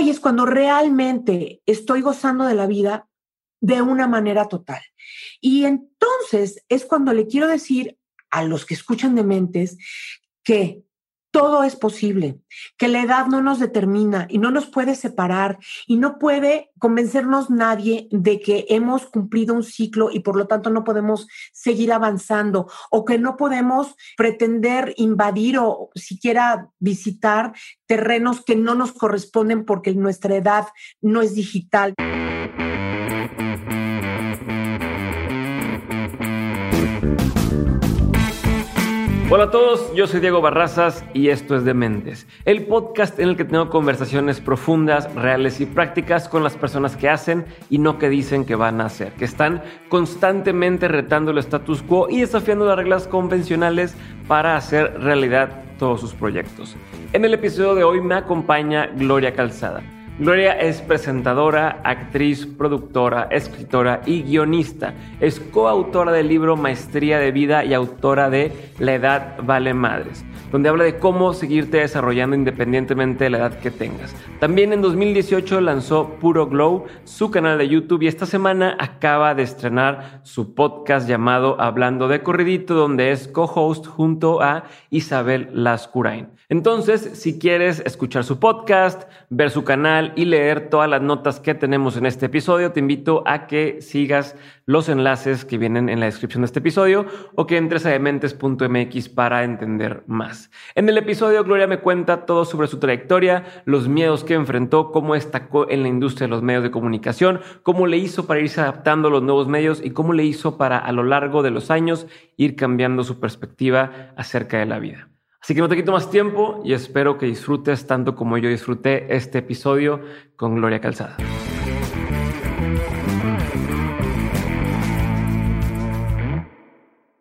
hoy es cuando realmente estoy gozando de la vida de una manera total. Y entonces es cuando le quiero decir a los que escuchan de mentes que todo es posible, que la edad no nos determina y no nos puede separar y no puede convencernos nadie de que hemos cumplido un ciclo y por lo tanto no podemos seguir avanzando o que no podemos pretender invadir o siquiera visitar terrenos que no nos corresponden porque nuestra edad no es digital. Hola a todos, yo soy Diego Barrazas y esto es Dementes, el podcast en el que tengo conversaciones profundas, reales y prácticas con las personas que hacen y no que dicen que van a hacer, que están constantemente retando el status quo y desafiando las reglas convencionales para hacer realidad todos sus proyectos. En el episodio de hoy me acompaña Gloria Calzada. Gloria es presentadora, actriz, productora, escritora y guionista. Es coautora del libro Maestría de Vida y autora de La Edad Vale Madres donde habla de cómo seguirte desarrollando independientemente de la edad que tengas. También en 2018 lanzó Puro Glow, su canal de YouTube, y esta semana acaba de estrenar su podcast llamado Hablando de Corridito, donde es co-host junto a Isabel Lascurain. Entonces, si quieres escuchar su podcast, ver su canal y leer todas las notas que tenemos en este episodio, te invito a que sigas los enlaces que vienen en la descripción de este episodio o que entres a dementes.mx para entender más. En el episodio, Gloria me cuenta todo sobre su trayectoria, los miedos que enfrentó, cómo destacó en la industria de los medios de comunicación, cómo le hizo para irse adaptando a los nuevos medios y cómo le hizo para a lo largo de los años ir cambiando su perspectiva acerca de la vida. Así que no te quito más tiempo y espero que disfrutes tanto como yo disfruté este episodio con Gloria Calzada.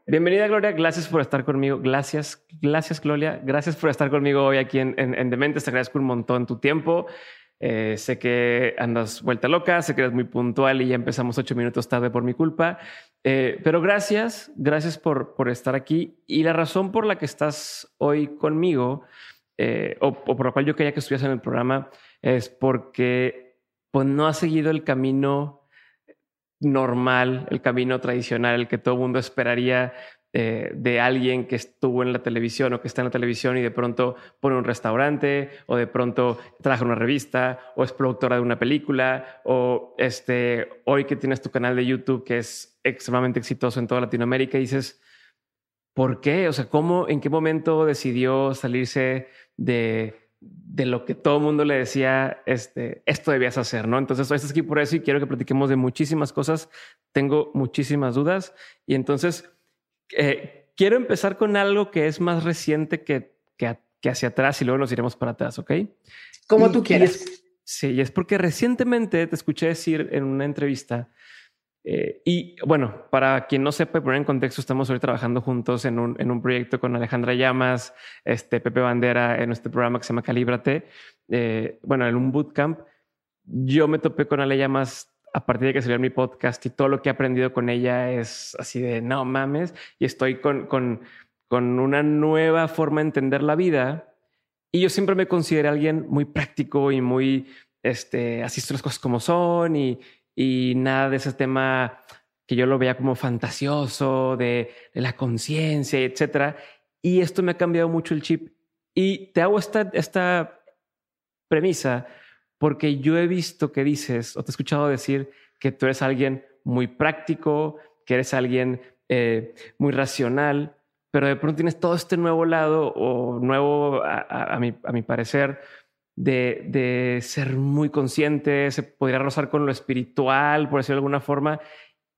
Bienvenida Gloria, gracias por estar conmigo. Gracias, gracias Gloria, gracias por estar conmigo hoy aquí en, en, Dementes. Te agradezco un montón tu tiempo. Eh, sé que andas vuelta loca, sé que eres muy puntual y ya empezamos ocho minutos tarde por mi culpa. Eh, pero gracias, gracias por, por estar aquí. Y la razón por la que estás hoy conmigo, eh, o, por la cual yo quería que estuvieras en el programa, es porque pues, no has seguido el camino normal, el camino tradicional, el que todo mundo esperaría eh, de alguien que estuvo en la televisión o que está en la televisión y de pronto pone un restaurante o de pronto trabaja en una revista o es productora de una película o este, hoy que tienes tu canal de YouTube que es extremadamente exitoso en toda Latinoamérica y dices, ¿por qué? O sea, ¿cómo, en qué momento decidió salirse de de lo que todo el mundo le decía, este, esto debías hacer, ¿no? Entonces, hoy estás aquí por eso y quiero que platiquemos de muchísimas cosas. Tengo muchísimas dudas y entonces eh, quiero empezar con algo que es más reciente que, que, hacia atrás y luego nos iremos para atrás, ¿ok? Como tú quieras. sí, y es porque recientemente te escuché decir en una entrevista eh, y bueno, para quien no sepa, poner en contexto, estamos hoy trabajando juntos en un, en un proyecto con Alejandra Llamas, este Pepe Bandera, en este programa que se llama Calíbrate. Eh, bueno, en un bootcamp. Yo me topé con Ale Llamas a partir de que salió mi podcast y todo lo que he aprendido con ella es así de no mames. Y estoy con, con, con una nueva forma de entender la vida. Y yo siempre me considero alguien muy práctico y muy, este, así las cosas como son y, y nada de ese tema que yo lo veía como fantasioso de, la conciencia, etcétera. Y esto me ha cambiado mucho el chip. Y te hago esta, esta premisa porque yo he visto que dices o te he escuchado decir que tú eres alguien muy práctico, que eres alguien eh, muy racional, pero de pronto tienes todo este nuevo lado o nuevo, a, mi, a mi parecer, de, ser muy consciente, se podría rozar con lo espiritual, por decirlo de alguna forma.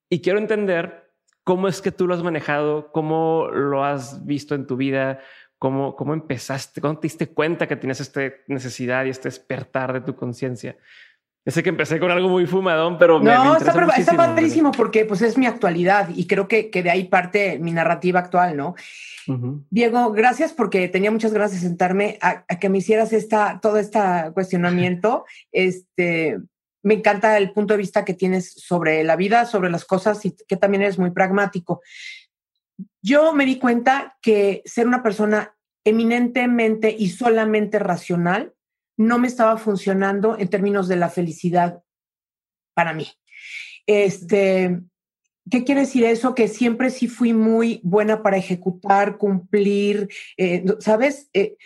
Y quiero entender cómo es que tú lo has manejado, cómo lo has visto en tu vida, cómo, cómo empezaste, cómo te diste cuenta que tienes esta necesidad y este despertar de tu conciencia. Sé que empecé con algo muy fumadón, pero no, me, está, está, padrísimo porque pues es mi actualidad y creo que, que de ahí parte mi narrativa actual, ¿no? Diego, gracias porque tenía muchas ganas de sentarme a, que me hicieras esta, todo este cuestionamiento. este, me encanta el punto de vista que tienes sobre la vida, sobre las cosas y que también eres muy pragmático. Yo me di cuenta que ser una persona eminentemente y solamente racional no me estaba funcionando en términos de la felicidad para mí. Este, ¿Qué quiere decir eso? Que siempre sí fui muy buena para ejecutar, cumplir, eh, ¿sabes? Eh,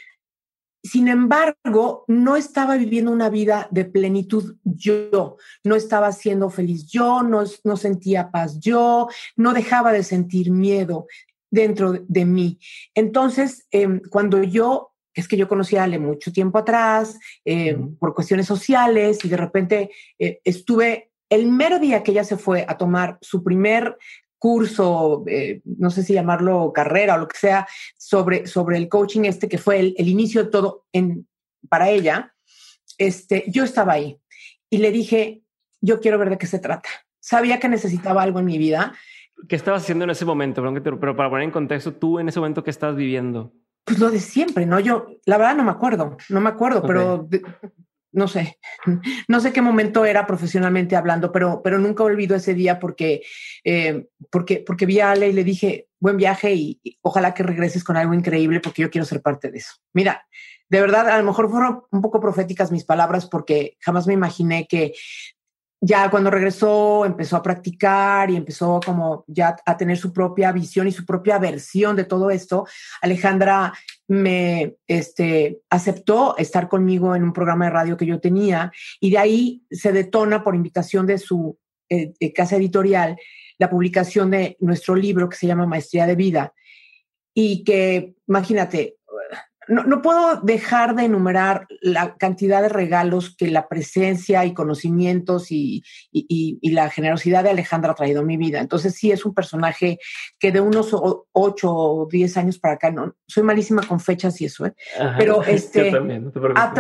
sin embargo, no estaba viviendo una vida de plenitud yo, no estaba siendo feliz yo, no, no sentía paz yo, no dejaba de sentir miedo dentro de mí. Entonces, em, cuando yo, es que yo conocía a Ale mucho tiempo atrás, em, por cuestiones sociales, y de repente eh, estuve el mero día que ella se fue a tomar su primer curso, eh, no sé si llamarlo carrera o lo que sea, sobre, sobre el coaching este, que fue el, inicio de todo en, para ella, este, yo estaba ahí y le dije, yo quiero ver de qué se trata. Sabía que necesitaba algo en mi vida. ¿Qué estabas haciendo en ese momento? Pero para poner en contexto, tú en ese momento, ¿qué estás viviendo? Pues lo de siempre, ¿no? Yo, la verdad, no me acuerdo, no me acuerdo, pero no sé, no sé qué momento era profesionalmente hablando, pero, pero nunca olvido ese día porque, eh, porque, porque vi a Ale y le dije, buen viaje y, ojalá que regreses con algo increíble porque yo quiero ser parte de eso. Mira, de verdad, a lo mejor fueron un poco proféticas mis palabras porque jamás me imaginé que ya cuando regresó empezó a practicar y empezó como ya a tener su propia visión y su propia versión de todo esto, Alejandra me este, aceptó estar conmigo en un programa de radio que yo tenía y de ahí se detona por invitación de su eh, casa editorial la publicación de nuestro libro que se llama Maestría de Vida. Y que, imagínate, no, puedo dejar de enumerar la cantidad de regalos que la presencia y conocimientos y, la generosidad de Alejandra ha traído a mi vida. Entonces sí es un personaje que de unos ocho o diez años para acá, no, soy malísima con fechas y eso, ¿eh? pero este, ha,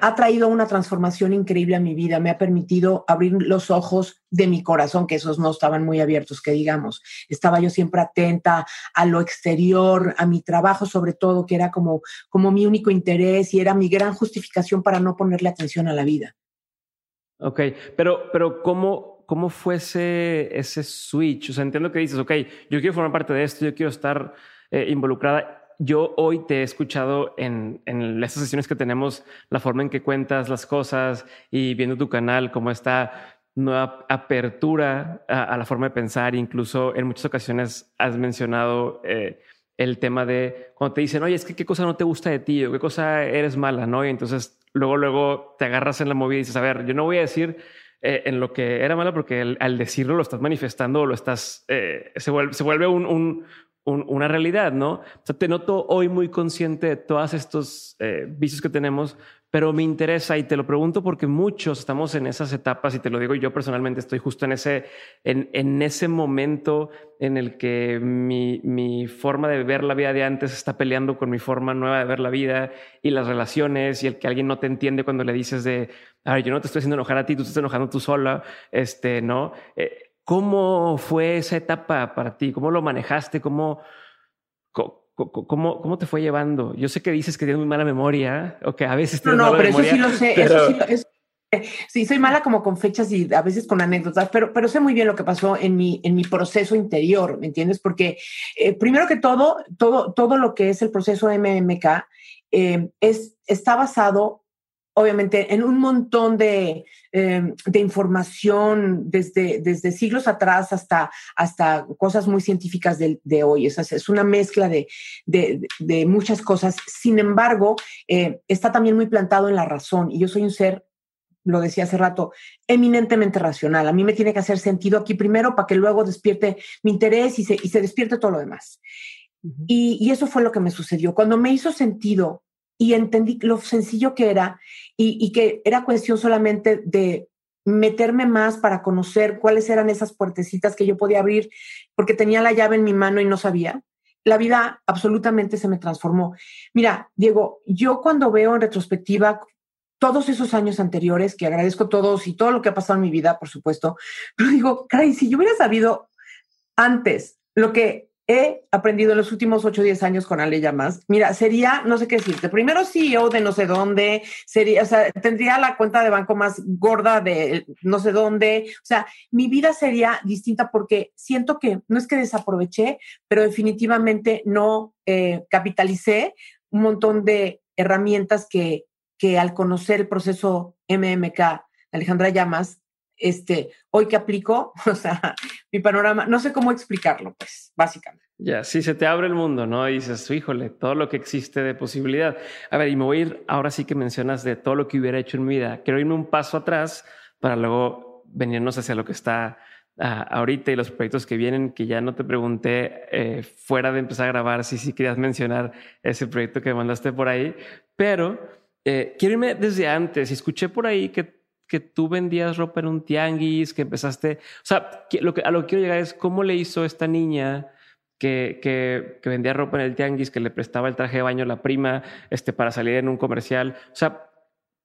ha traído una transformación increíble a mi vida, me ha permitido abrir los ojos de mi corazón, que esos no estaban muy abiertos, que digamos, estaba yo siempre atenta a lo exterior, a mi trabajo sobre todo, que era como, como mi único interés y era mi gran justificación para no ponerle atención a la vida. Ok, pero, pero ¿cómo, cómo fue ese, ese switch? O sea, entiendo que dices, ok, yo quiero formar parte de esto, yo quiero estar eh, involucrada. Yo hoy te he escuchado en, en estas sesiones que tenemos, la forma en que cuentas las cosas y viendo tu canal, cómo está nueva apertura a, la forma de pensar. Incluso en muchas ocasiones has mencionado eh, el tema de cuando te dicen, oye, es que qué cosa no te gusta de ti o qué cosa eres mala, ¿no? Y entonces luego, luego te agarras en la movida y dices, a ver, yo no voy a decir eh, en lo que era mala porque al decirlo lo estás manifestando o lo estás, eh, se vuelve, se vuelve un, una realidad, ¿no? O sea, te noto hoy muy consciente de todos estos vicios que tenemos, pero me interesa y te lo pregunto porque muchos estamos en esas etapas y te lo digo yo personalmente estoy justo en ese, en, en ese momento en el que mi, mi, forma de ver la vida de antes está peleando con mi forma nueva de ver la vida y las relaciones y el que alguien no te entiende cuando le dices de, a ver, yo no te estoy haciendo enojar a ti, tú estás enojando tú sola, este, ¿no? Eh, ¿Cómo fue esa etapa para ti? ¿Cómo lo manejaste? ¿Cómo, ¿Cómo, ¿Cómo te fue llevando? Yo sé que dices que tienes muy mala memoria, o que a veces tienes no, no, pero eso sí lo sé. Eso sí, sí, soy mala como con fechas y a veces con anécdotas, pero, pero sé muy bien lo que pasó en mi, en mi proceso interior, ¿me entiendes? Porque eh, primero que todo, todo, todo lo que es el proceso MMK eh, es, está basado obviamente en un montón de, em, de información desde, desde, siglos atrás hasta, hasta cosas muy científicas de, de hoy. Es, es, una mezcla de, de muchas cosas. Sin embargo, eh, está también muy plantado en la razón y yo soy un ser lo decía hace rato, eminentemente racional. A mí me tiene que hacer sentido aquí primero para que luego despierte mi interés y se, y se despierte todo lo demás. y, y, eso fue lo que me sucedió. Cuando me hizo sentido y entendí lo sencillo que era y, que era cuestión solamente de meterme más para conocer cuáles eran esas puertecitas que yo podía abrir porque tenía la llave en mi mano y no sabía. La vida absolutamente se me transformó. Mira, Diego, yo cuando veo en retrospectiva todos esos años anteriores, que agradezco todos y todo lo que ha pasado en mi vida, por supuesto, pero digo, caray, si yo hubiera sabido antes lo que he aprendido en los últimos 8 o 10 años con Ale más. Mira, sería, no sé qué decirte, primero CEO de no sé dónde, sería, o sea, tendría la cuenta de banco más gorda de no sé dónde, o sea, mi vida sería distinta porque siento que no es que desaproveché, pero definitivamente no eh, capitalicé un montón de herramientas que, que al conocer el proceso MMK, Alejandra Llamas, este, hoy que aplico, o sea, mi panorama, no sé cómo explicarlo, pues, básicamente. Ya, sí, se te abre el mundo, ¿no? Y dices, híjole, todo lo que existe de posibilidad. A ver, y me voy a ir, ahora sí que mencionas de todo lo que hubiera hecho en mi vida. Quiero irme un paso atrás para luego venirnos hacia lo que está ah, ahorita y los proyectos que vienen, que ya no te pregunté eh, fuera de empezar a grabar si sí querías mencionar ese proyecto que mandaste por ahí, pero eh, quiero irme desde antes. Escuché por ahí que que tú vendías ropa en un tianguis, que empezaste, o sea, lo que, a lo que quiero llegar es cómo le hizo esta niña que, que, vendía ropa en el tianguis, que le prestaba el traje de baño a la prima este, para salir en un comercial, o sea,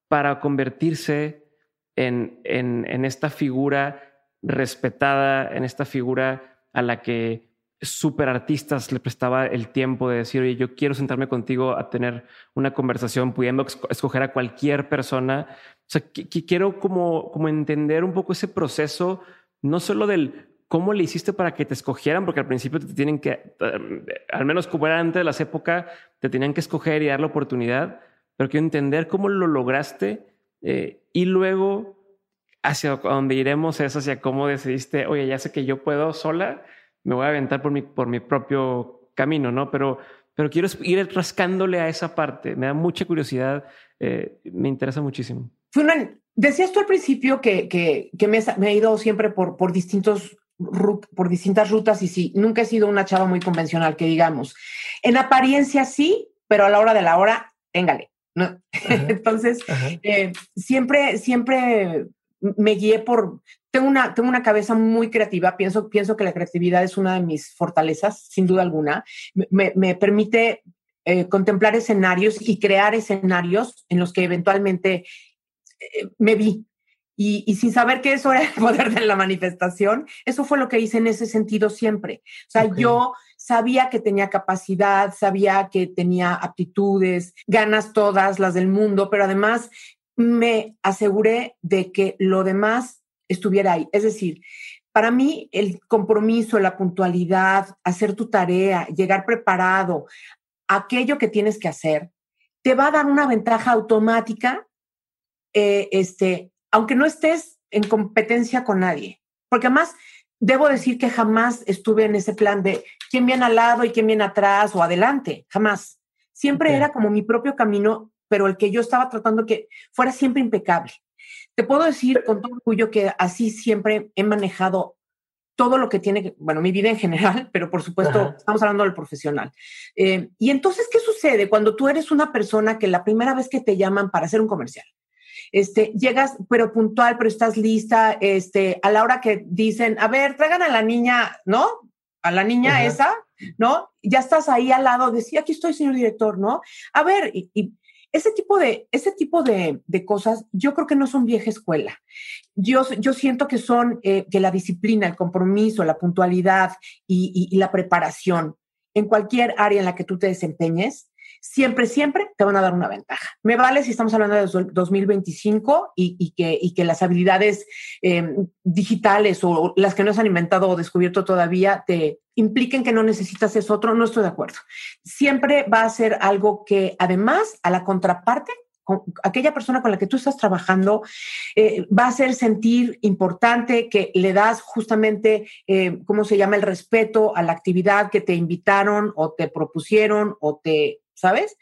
para convertirse en, en, en esta figura respetada, en esta figura a la que super artistas le prestaba el tiempo de decir, oye, yo quiero sentarme contigo a tener una conversación, pudiendo escoger a cualquier persona. O sea, quiero como, como entender un poco ese proceso, no solo del cómo le hiciste para que te escogieran, porque al principio te tienen que, eh, al menos como era antes de las épocas, te tenían que escoger y dar la oportunidad, pero quiero entender cómo lo lograste eh, y luego hacia donde iremos es hacia cómo decidiste, oye, ya sé que yo puedo sola me voy a aventar por mi, por mi propio camino, ¿no? Pero, pero quiero ir rascándole a esa parte. Me da mucha curiosidad, eh, me interesa muchísimo. decías tú al principio que, que, que me, me, he ido siempre por, por, distintos, por distintas rutas y sí, nunca he sido una chava muy convencional, que digamos. En apariencia sí, pero a la hora de la hora, téngale. ¿no? Entonces, eh, siempre, siempre me guié por, tengo una, tengo una cabeza muy creativa, pienso, pienso que la creatividad es una de mis fortalezas, sin duda alguna, me, me permite eh, contemplar escenarios y crear escenarios en los que eventualmente eh, me vi. Y, y, sin saber que eso era el poder de la manifestación, eso fue lo que hice en ese sentido siempre. O sea, yo sabía que tenía capacidad, sabía que tenía aptitudes, ganas todas las del mundo, pero además me aseguré de que lo demás estuviera ahí. Es decir, para mí el compromiso, la puntualidad, hacer tu tarea, llegar preparado, aquello que tienes que hacer, te va a dar una ventaja automática, eh, este, aunque no estés en competencia con nadie. Porque además, debo decir que jamás estuve en ese plan de quién viene al lado y quién viene atrás o adelante, jamás. Siempre era como mi propio camino pero el que yo estaba tratando que fuera siempre impecable. Te puedo decir con todo orgullo que así siempre he manejado todo lo que tiene, bueno, mi vida en general, pero por supuesto estamos hablando del profesional. Eh, y entonces, ¿qué sucede cuando tú eres una persona que la primera vez que te llaman para hacer un comercial, este, llegas, pero puntual, pero estás lista, este, a la hora que dicen, a ver, traigan a la niña, ¿no? A la niña esa, ¿no? Ya estás ahí al lado, decía, aquí estoy, señor director, ¿no? A ver, y ese tipo de, ese tipo de, cosas yo creo que no son vieja escuela. Yo, yo siento que son eh, que la disciplina, el compromiso, la puntualidad y, la preparación en cualquier área en la que tú te desempeñes, siempre, siempre te van a dar una ventaja. Me vale si estamos hablando de 2025 y, que, y que las habilidades em, digitales o las que no se han inventado o descubierto todavía te impliquen que no necesitas eso otro, no estoy de acuerdo. Siempre va a ser algo que además a la contraparte aquella persona con la que tú estás trabajando eh, va a hacer sentir importante que le das justamente, eh, ¿cómo se llama?, el respeto a la actividad que te invitaron o te propusieron o te, ¿sabes?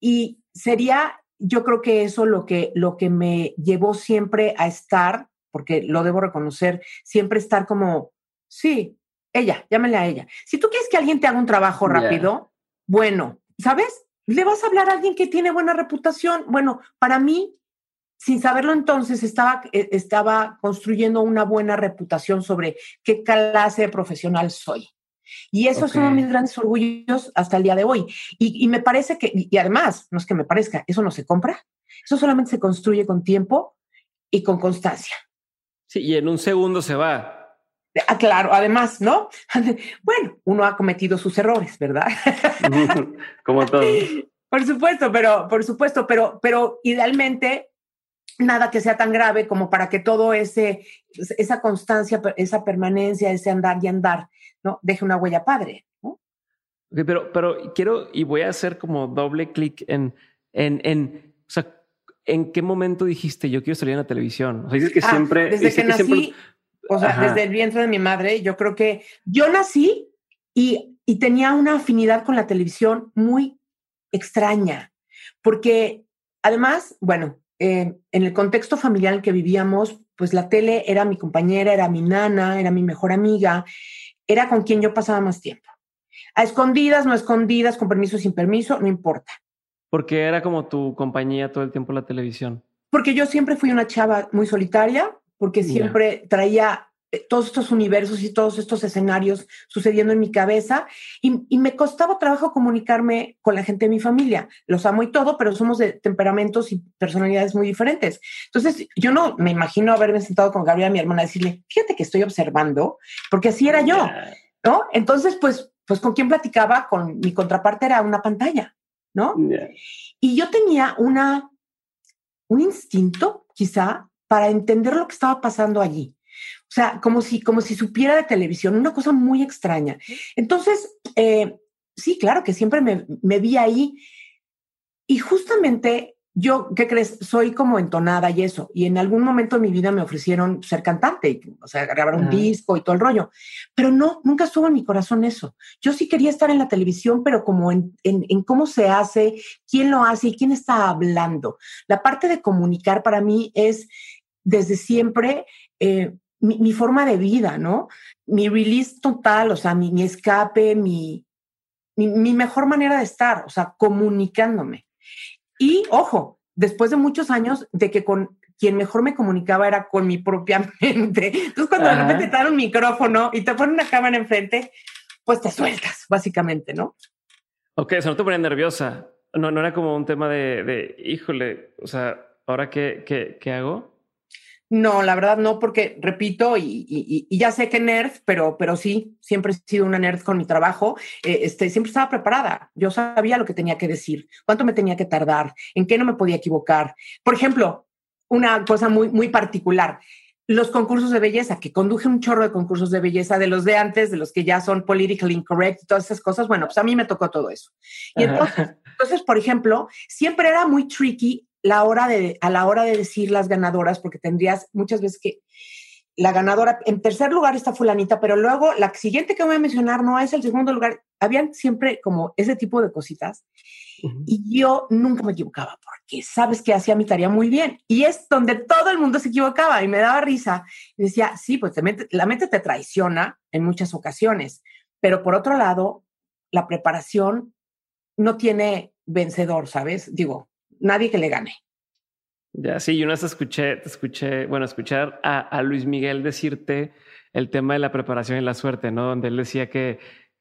Y sería, yo creo que eso lo que, lo que me llevó siempre a estar, porque lo debo reconocer, siempre estar como, sí, ella, llámale a ella. Si tú quieres que alguien te haga un trabajo rápido, bueno, ¿sabes? Le vas a hablar a alguien que tiene buena reputación. Bueno, para mí, sin saberlo entonces, estaba, eh, estaba construyendo una buena reputación sobre qué clase de profesional soy. Y eso es uno de mis grandes orgullos hasta el día de hoy. Y, y, me parece que, y además, no es que me parezca, eso no se compra, eso solamente se construye con tiempo y con constancia. Sí, y en un segundo se va. Ah, claro, además, ¿no? Bueno, uno ha cometido sus errores, ¿verdad? Como todo. Por supuesto, pero, por supuesto, pero, pero idealmente nada que sea tan grave como para que todo ese, esa constancia, esa permanencia, ese andar y andar, ¿no? Deje una huella padre, ¿no? pero, pero quiero y voy a hacer como doble clic en, en, en, o sea, ¿en qué momento dijiste yo quiero salir en la televisión? O sea, dices que Ah, siempre. Desde que nací, siempre- o sea, Ajá. desde el vientre de mi madre, yo creo que yo nací y, y tenía una afinidad con la televisión muy extraña, porque además, bueno, eh, en el contexto familiar en que vivíamos, pues la tele era mi compañera, era mi nana, era mi mejor amiga, era con quien yo pasaba más tiempo. A escondidas, no a escondidas, con permiso, sin permiso, no importa. Porque era como tu compañía todo el tiempo la televisión. Porque yo siempre fui una chava muy solitaria, porque siempre traía eh, todos estos universos y todos estos escenarios sucediendo en mi cabeza y, y me costaba trabajo comunicarme con la gente de mi familia. Los amo y todo, pero somos de temperamentos y personalidades muy diferentes. Entonces, yo no me imagino haberme sentado con Gabriela, mi hermana, a decirle, fíjate que estoy observando, porque así era yo. ¿no? Entonces, pues, pues con quién platicaba, con mi contraparte era una pantalla, ¿no? Y yo tenía una, un instinto, quizá, para entender lo que estaba pasando allí. O sea, como si, como si supiera de televisión, una cosa muy extraña. Entonces, eh, sí, claro que siempre me, me vi ahí. Y justamente yo, ¿qué crees? Soy como entonada y eso. Y en algún momento de mi vida me ofrecieron ser cantante, o sea, grabar un disco y todo el rollo. Pero no, nunca estuvo en mi corazón eso. Yo sí quería estar en la televisión, pero como en, en, en cómo se hace, quién lo hace y quién está hablando. La parte de comunicar para mí es desde siempre eh, mi, mi forma de vida, ¿no? Mi release total, o sea, mi, mi escape, mi, mi, mi mejor manera de estar, o sea, comunicándome. Y ojo, después de muchos años de que con quien mejor me comunicaba era con mi propia mente. Entonces, cuando de Ajá. repente te dan un micrófono y te ponen una cámara enfrente, pues te sueltas, básicamente, ¿no? Ok, o sea, no te ponía nerviosa. No, no era como un tema de, de híjole, o sea, ¿ahora qué, qué, qué hago? No, la verdad no, porque repito, y, y- y ya sé que nerd, pero, pero sí, siempre he sido una nerd con mi trabajo. eh, este, siempre estaba preparada. Yo sabía lo que tenía que decir, cuánto me tenía que tardar, en qué no me podía equivocar. Por ejemplo, una cosa muy, muy particular. Los concursos de belleza, que conduje un chorro de concursos de belleza, de los de antes, de los que ya son politically incorrect y todas esas cosas. Bueno, pues a mí me tocó todo eso. Y entonces, entonces, por ejemplo, siempre era muy tricky la hora de, a la hora de decir las ganadoras, porque tendrías muchas veces que la ganadora, en tercer lugar está fulanita, pero luego la siguiente que voy a mencionar no es el segundo lugar. Habían siempre como ese tipo de cositas y yo nunca me equivocaba porque sabes que hacía mi tarea muy bien y es donde todo el mundo se equivocaba y me daba risa y decía, sí, pues te mente- la mente te traiciona en muchas ocasiones, pero por otro lado, la preparación no tiene vencedor, ¿sabes? Digo, nadie que le gane. Ya, sí, yo una vez escuché, escuché, bueno, escuchar a, Luis Miguel decirte el tema de la preparación y la suerte, ¿no? Donde él decía que,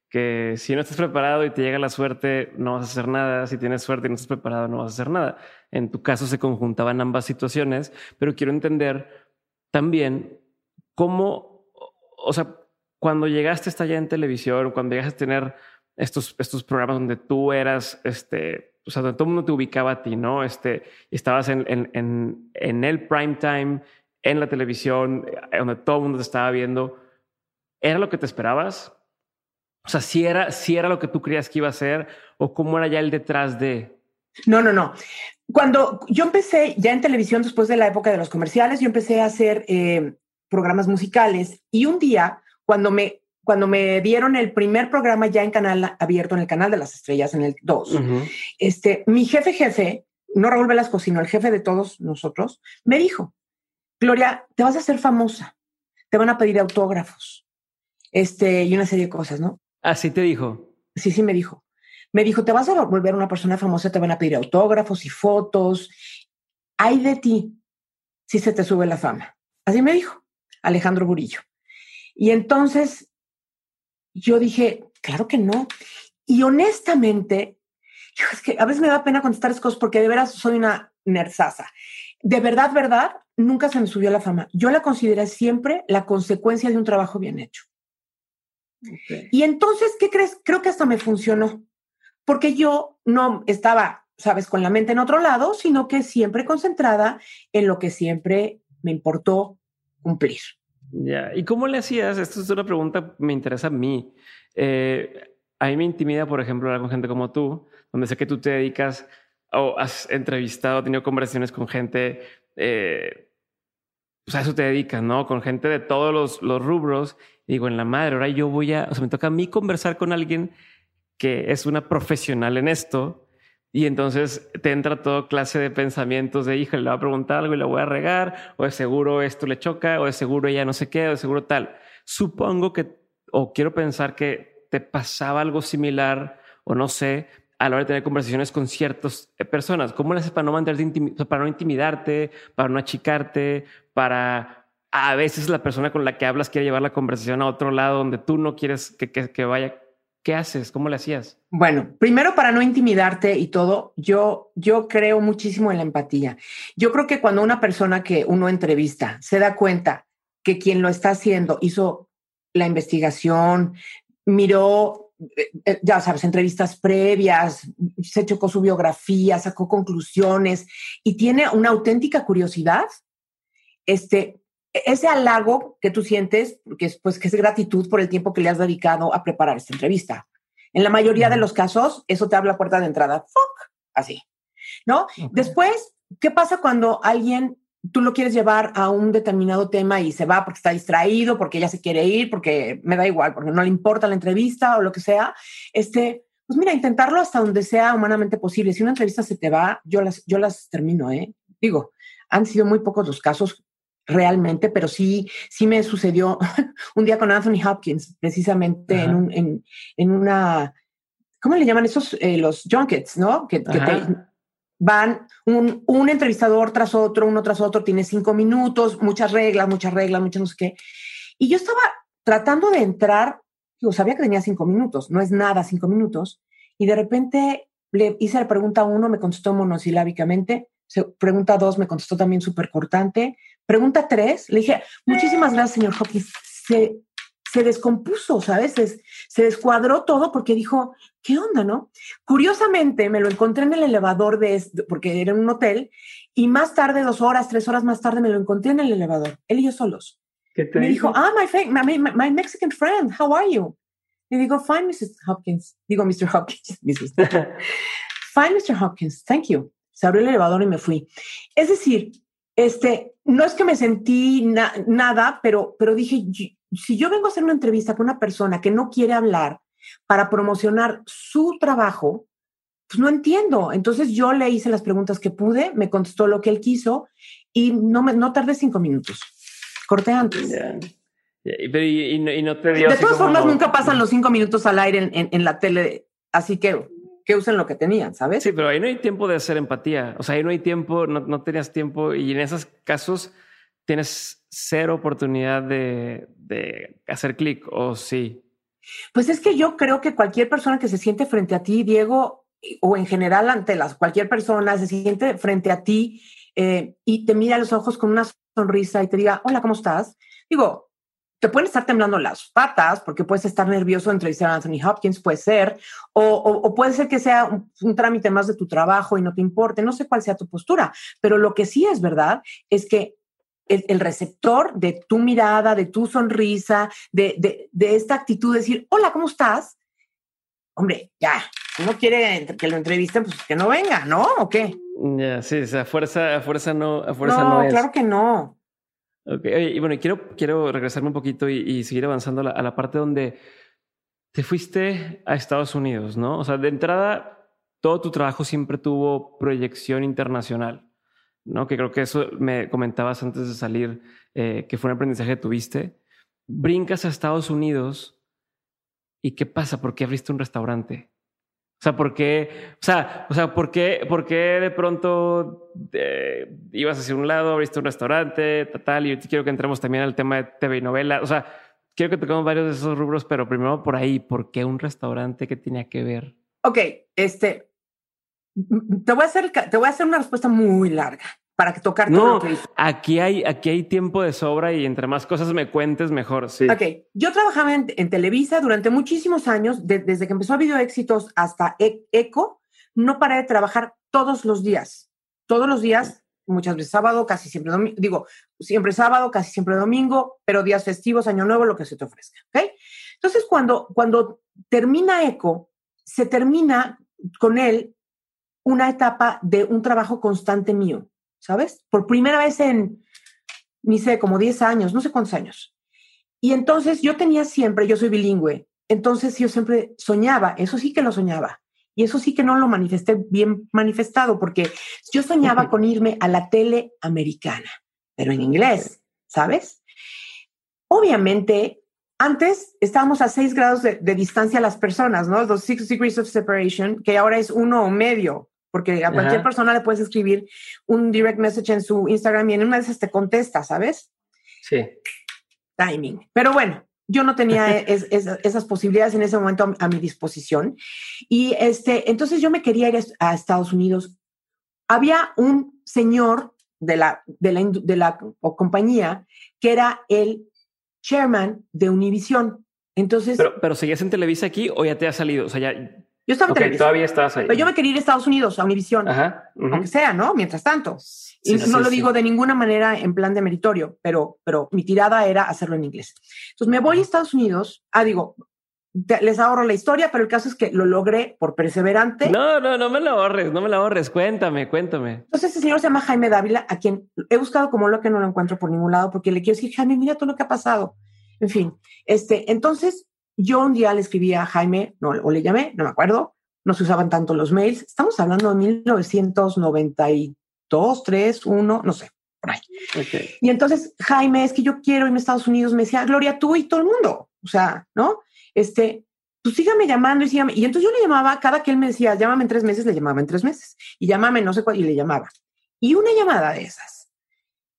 que si no estás preparado y te llega la suerte, no vas a hacer nada. Si tienes suerte y no estás preparado, no vas a hacer nada. En tu caso se conjuntaban ambas situaciones, pero quiero entender también cómo, o sea, cuando llegaste a estar ya en televisión, cuando llegaste a tener estos, estos programas donde tú eras, este, o sea, todo el mundo te ubicaba a ti, ¿no? Este, estabas en, en, en, en el prime time, en la televisión, eh, donde todo el mundo te estaba viendo. ¿Era lo que te esperabas? O sea, si era, si era lo que tú creías que iba a ser, o cómo era ya el detrás de. No, no, no. Cuando yo empecé ya en televisión, después de la época de los comerciales, yo empecé a hacer eh, programas musicales y un día, cuando me, cuando me dieron el primer programa ya en canal abierto, en el canal de las estrellas, en el 2, Ujú. este, mi jefe jefe, no Raúl Velasco, sino el jefe de todos nosotros, me dijo, Gloria, te vas a hacer famosa, te van a pedir autógrafos, este, y una serie de cosas, ¿no? Así te dijo. Sí, sí, me dijo. Me dijo, te vas a volver una persona famosa, te van a pedir autógrafos y fotos. Hay de ti si se te sube la fama. Así me dijo Alejandro Burillo. Y entonces yo dije, claro que no. Y honestamente, es que a veces me da pena contestar esas cosas porque de veras soy una nerzaza. De verdad, verdad, nunca se me subió la fama. Yo la consideré siempre la consecuencia de un trabajo bien hecho. Y entonces, ¿qué crees? Creo que hasta me funcionó, porque yo no estaba, sabes, con la mente en otro lado, sino que siempre concentrada en lo que siempre me importó cumplir. Ya. ¿Y cómo le hacías? Esto es una pregunta que me interesa a mí. Eh, a mí me intimida, por ejemplo, hablar con gente como tú, donde sé que tú te dedicas o has entrevistado, tenido conversaciones con gente, eh, pues a eso te dedicas, ¿no? Con gente de todos los, los rubros. Y digo, en la madre, ahora yo voy a, o sea, me toca a mí conversar con alguien que es una profesional en esto. Y entonces te entra toda clase de pensamientos de, hija, le voy a preguntar algo y le voy a regar, o de seguro esto le choca, o de seguro ella no sé qué, o de seguro tal. Supongo que, o quiero pensar que te pasaba algo similar, o no sé, a la hora de tener conversaciones con ciertas eh, personas. ¿Cómo le haces para no, para no intimidarte, para no achicarte, para a veces la persona con la que hablas quiere llevar la conversación a otro lado donde tú no quieres que, que, vaya? ¿Qué haces? ¿Cómo le hacías? Bueno, primero para no intimidarte y todo, yo, yo creo muchísimo en la empatía. Yo creo que cuando una persona que uno entrevista se da cuenta que quien lo está haciendo hizo la investigación, miró eh, eh, ya sabes, entrevistas previas, se chocó su biografía, sacó conclusiones y tiene una auténtica curiosidad, este, ese halago que tú sientes, que es, pues, que es gratitud por el tiempo que le has dedicado a preparar esta entrevista. En la mayoría de los casos, eso te abre la puerta de entrada. Fuck, así. ¿No? Después, ¿qué pasa cuando alguien tú lo quieres llevar a un determinado tema y se va porque está distraído, porque ya se quiere ir, porque me da igual, porque no le importa la entrevista o lo que sea, este, pues mira, intentarlo hasta donde sea humanamente posible. Si una entrevista se te va, yo las, yo las termino, ¿eh? Digo, han sido muy pocos los casos realmente, pero sí, sí me sucedió un día con Anthony Hopkins, precisamente en, un, en, en, una, ¿cómo le llaman esos? Eh, los junkets, ¿no? Que, que te, van un, un, entrevistador tras otro, uno tras otro, tiene cinco minutos, muchas reglas, muchas reglas, muchas no sé qué. Y yo estaba tratando de entrar, yo sabía que tenía cinco minutos, no es nada cinco minutos, y de repente le hice la pregunta uno, me contestó monosilábicamente, pregunta dos, me contestó también súper cortante, pregunta tres, le dije, muchísimas gracias, señor Hopkins, se se descompuso, ¿sabes? Se, descuadró todo porque dijo, ¿qué onda, no? Curiosamente, me lo encontré en el elevador de, porque era un hotel, y más tarde, dos horas, tres horas más tarde, me lo encontré en el elevador, él y yo solos. me dijo, ah, my, my, Mexican friend, how are you? Le digo, fine, Mrs. Hopkins. Digo, Mr. Hopkins, Mrs. fine, Mr. Hopkins, thank you. Se abrió el elevador y me fui. Es decir, este, no es que me sentí nada, pero, pero dije, si yo vengo a hacer una entrevista con una persona que no quiere hablar para promocionar su trabajo, pues no entiendo. Entonces yo le hice las preguntas que pude, me contestó lo que él quiso y no, me, no tardé cinco minutos. Corté antes. Y, no, te dio de todas formas, nunca pasan los cinco minutos al aire en, en, la tele, así que que usen lo que tenían, ¿sabes? Sí, pero ahí no hay tiempo de hacer empatía. O sea, ahí no hay tiempo, no, no tenías tiempo y en esos casos tienes cero oportunidad de, hacer clic, ¿o sí? Pues es que yo creo que cualquier persona que se siente frente a ti, Diego, o en general ante las cualquier persona se siente frente a ti eh, y te mira a los ojos con una sonrisa y te diga, hola, ¿cómo estás? Digo, te pueden estar temblando las patas porque puedes estar nervioso de entrevistar a Anthony Hopkins, puede ser, o, puede ser que sea un, un, trámite más de tu trabajo y no te importe, no sé cuál sea tu postura, pero lo que sí es verdad es que el, receptor de tu mirada, de tu sonrisa, de, esta actitud de decir, hola, ¿cómo estás? Hombre, ya, si uno quiere que lo entrevisten, pues que no venga, ¿no? ¿O qué? Ya, sí, a fuerza, a fuerza no, a fuerza no, no claro que no. Ok, y bueno, quiero, quiero regresarme un poquito y, seguir avanzando a la, a la, parte donde te fuiste a Estados Unidos, ¿no? O sea, de entrada, todo tu trabajo siempre tuvo proyección internacional. ¿no? Que creo que eso me comentabas antes de salir, eh, que fue un aprendizaje que tuviste. Brincas a Estados Unidos y ¿qué pasa? ¿Por qué abriste un restaurante? O sea, ¿por qué? O sea, o sea ¿por qué, por qué de pronto eh, ibas hacia un lado, abriste un restaurante, tal, y quiero que entremos también al tema de TV y novela. O sea, quiero que toquemos varios de esos rubros, pero primero por ahí, ¿por qué un restaurante que tenía que ver? Ok, este, te voy a hacer, te voy a hacer una respuesta muy larga para que tocar no, Aquí hay, aquí hay tiempo de sobra y entre más cosas me cuentes, mejor. Sí. Ok, yo trabajaba en, Televisa durante muchísimos años, desde que empezó a Video Éxitos hasta e, ECO, no paré de trabajar todos los días. Todos los días, muchas veces sábado, casi siempre domingo, digo, siempre sábado, casi siempre domingo, pero días festivos, año nuevo, lo que se te ofrezca. ¿ok? Entonces, cuando, cuando termina ECO, se termina con él una etapa de un trabajo constante mío, ¿sabes? Por primera vez en, ni sé, como 10 años, no sé cuántos años. Y entonces yo tenía siempre, yo soy bilingüe, entonces yo siempre soñaba, eso sí que lo soñaba. Y eso sí que no lo manifesté bien manifestado, porque yo soñaba con irme a la tele americana, pero en inglés, ¿sabes? Obviamente, antes estábamos a seis grados de, distancia las personas, ¿no? Los six degrees of separation, que ahora es uno o medio, porque a cualquier persona le puedes escribir un direct message en su Instagram y en una de esas te contesta, ¿sabes? Sí. Timing. Pero bueno, yo no tenía esas posibilidades en ese momento a, mi disposición. Y este, entonces yo me quería ir a, Estados Unidos. Había un señor de la, de la, de la compañía que era el chairman de Univision. Entonces. Pero, pero seguías en Televisa aquí o ya te ha salido? O sea, ya. Yo estaba en Televisa. Todavía estabas ahí. Pero yo me quería ir a Estados Unidos, a Univision. Ajá. Aunque sea, ¿no? Mientras tanto. y no lo digo de ninguna manera en plan de meritorio, pero, pero mi tirada era hacerlo en inglés. Entonces me voy a Estados Unidos. Ah, digo, les ahorro la historia, pero el caso es que lo logré por perseverante. No, no, no me la ahorres, no me la ahorres. Cuéntame, cuéntame. Entonces, ese señor se llama Jaime Dávila, a quien he buscado como lo que no lo encuentro por ningún lado, porque le quiero decir, Jaime, mira todo lo que ha pasado. En fin, este, entonces yo un día le escribí a Jaime, no, o le llamé, no me acuerdo, no se usaban tanto los mails. Estamos hablando de 1992, 3, 1, no sé, por ahí. Y entonces, Jaime, es que yo quiero irme a Estados Unidos, me decía, Gloria, tú y todo el mundo. O sea, ¿no? Este, pues sígame llamando y sígame. Y entonces yo le llamaba, cada que él me decía, llámame en tres meses, le llamaba en tres meses. Y llámame no sé cuál, y le llamaba. Y una llamada de esas.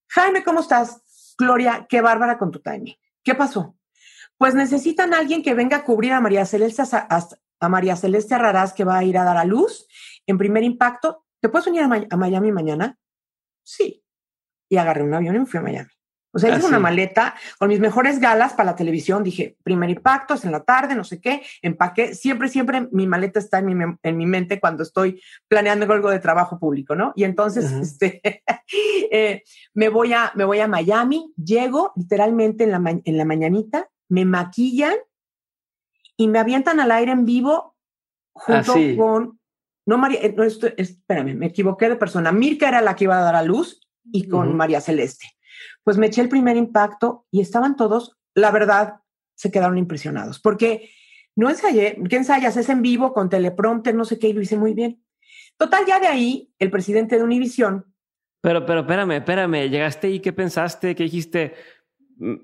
Jaime, ¿cómo estás? Gloria, qué bárbara con tu timing. ¿Qué pasó? Pues necesitan a alguien que venga a cubrir a María Celeste, a, María Celeste Arraraz, que va a ir a dar a luz en primer impacto. ¿Te puedes venir a, Miami mañana? Sí. Y agarré un avión y me fui a Miami. O sea, hice una maleta con mis mejores galas para la televisión. Dije, primer impacto, es en la tarde, no sé qué. Empaqué. Siempre, siempre mi maleta está en mi, en mi mente cuando estoy planeando algo de trabajo público, ¿no? Y entonces, este, eh, me, voy a, me voy a Miami, llego literalmente en la, en la mañanita, me maquillan y me avientan al aire en vivo junto ah, con, no María, eh, no, esto, espérame, me equivoqué de persona. Mirka era la que iba a dar a luz y con María Celeste. Pues me eché el primer impacto y estaban todos, la verdad, se quedaron impresionados, porque no ensayé, ¿qué ensayas? Es en vivo, con teleprompter, no sé qué, y lo hice muy bien. Total, ya de ahí, el presidente de Univision. Pero, pero, espérame, espérame, llegaste y qué pensaste, qué dijiste.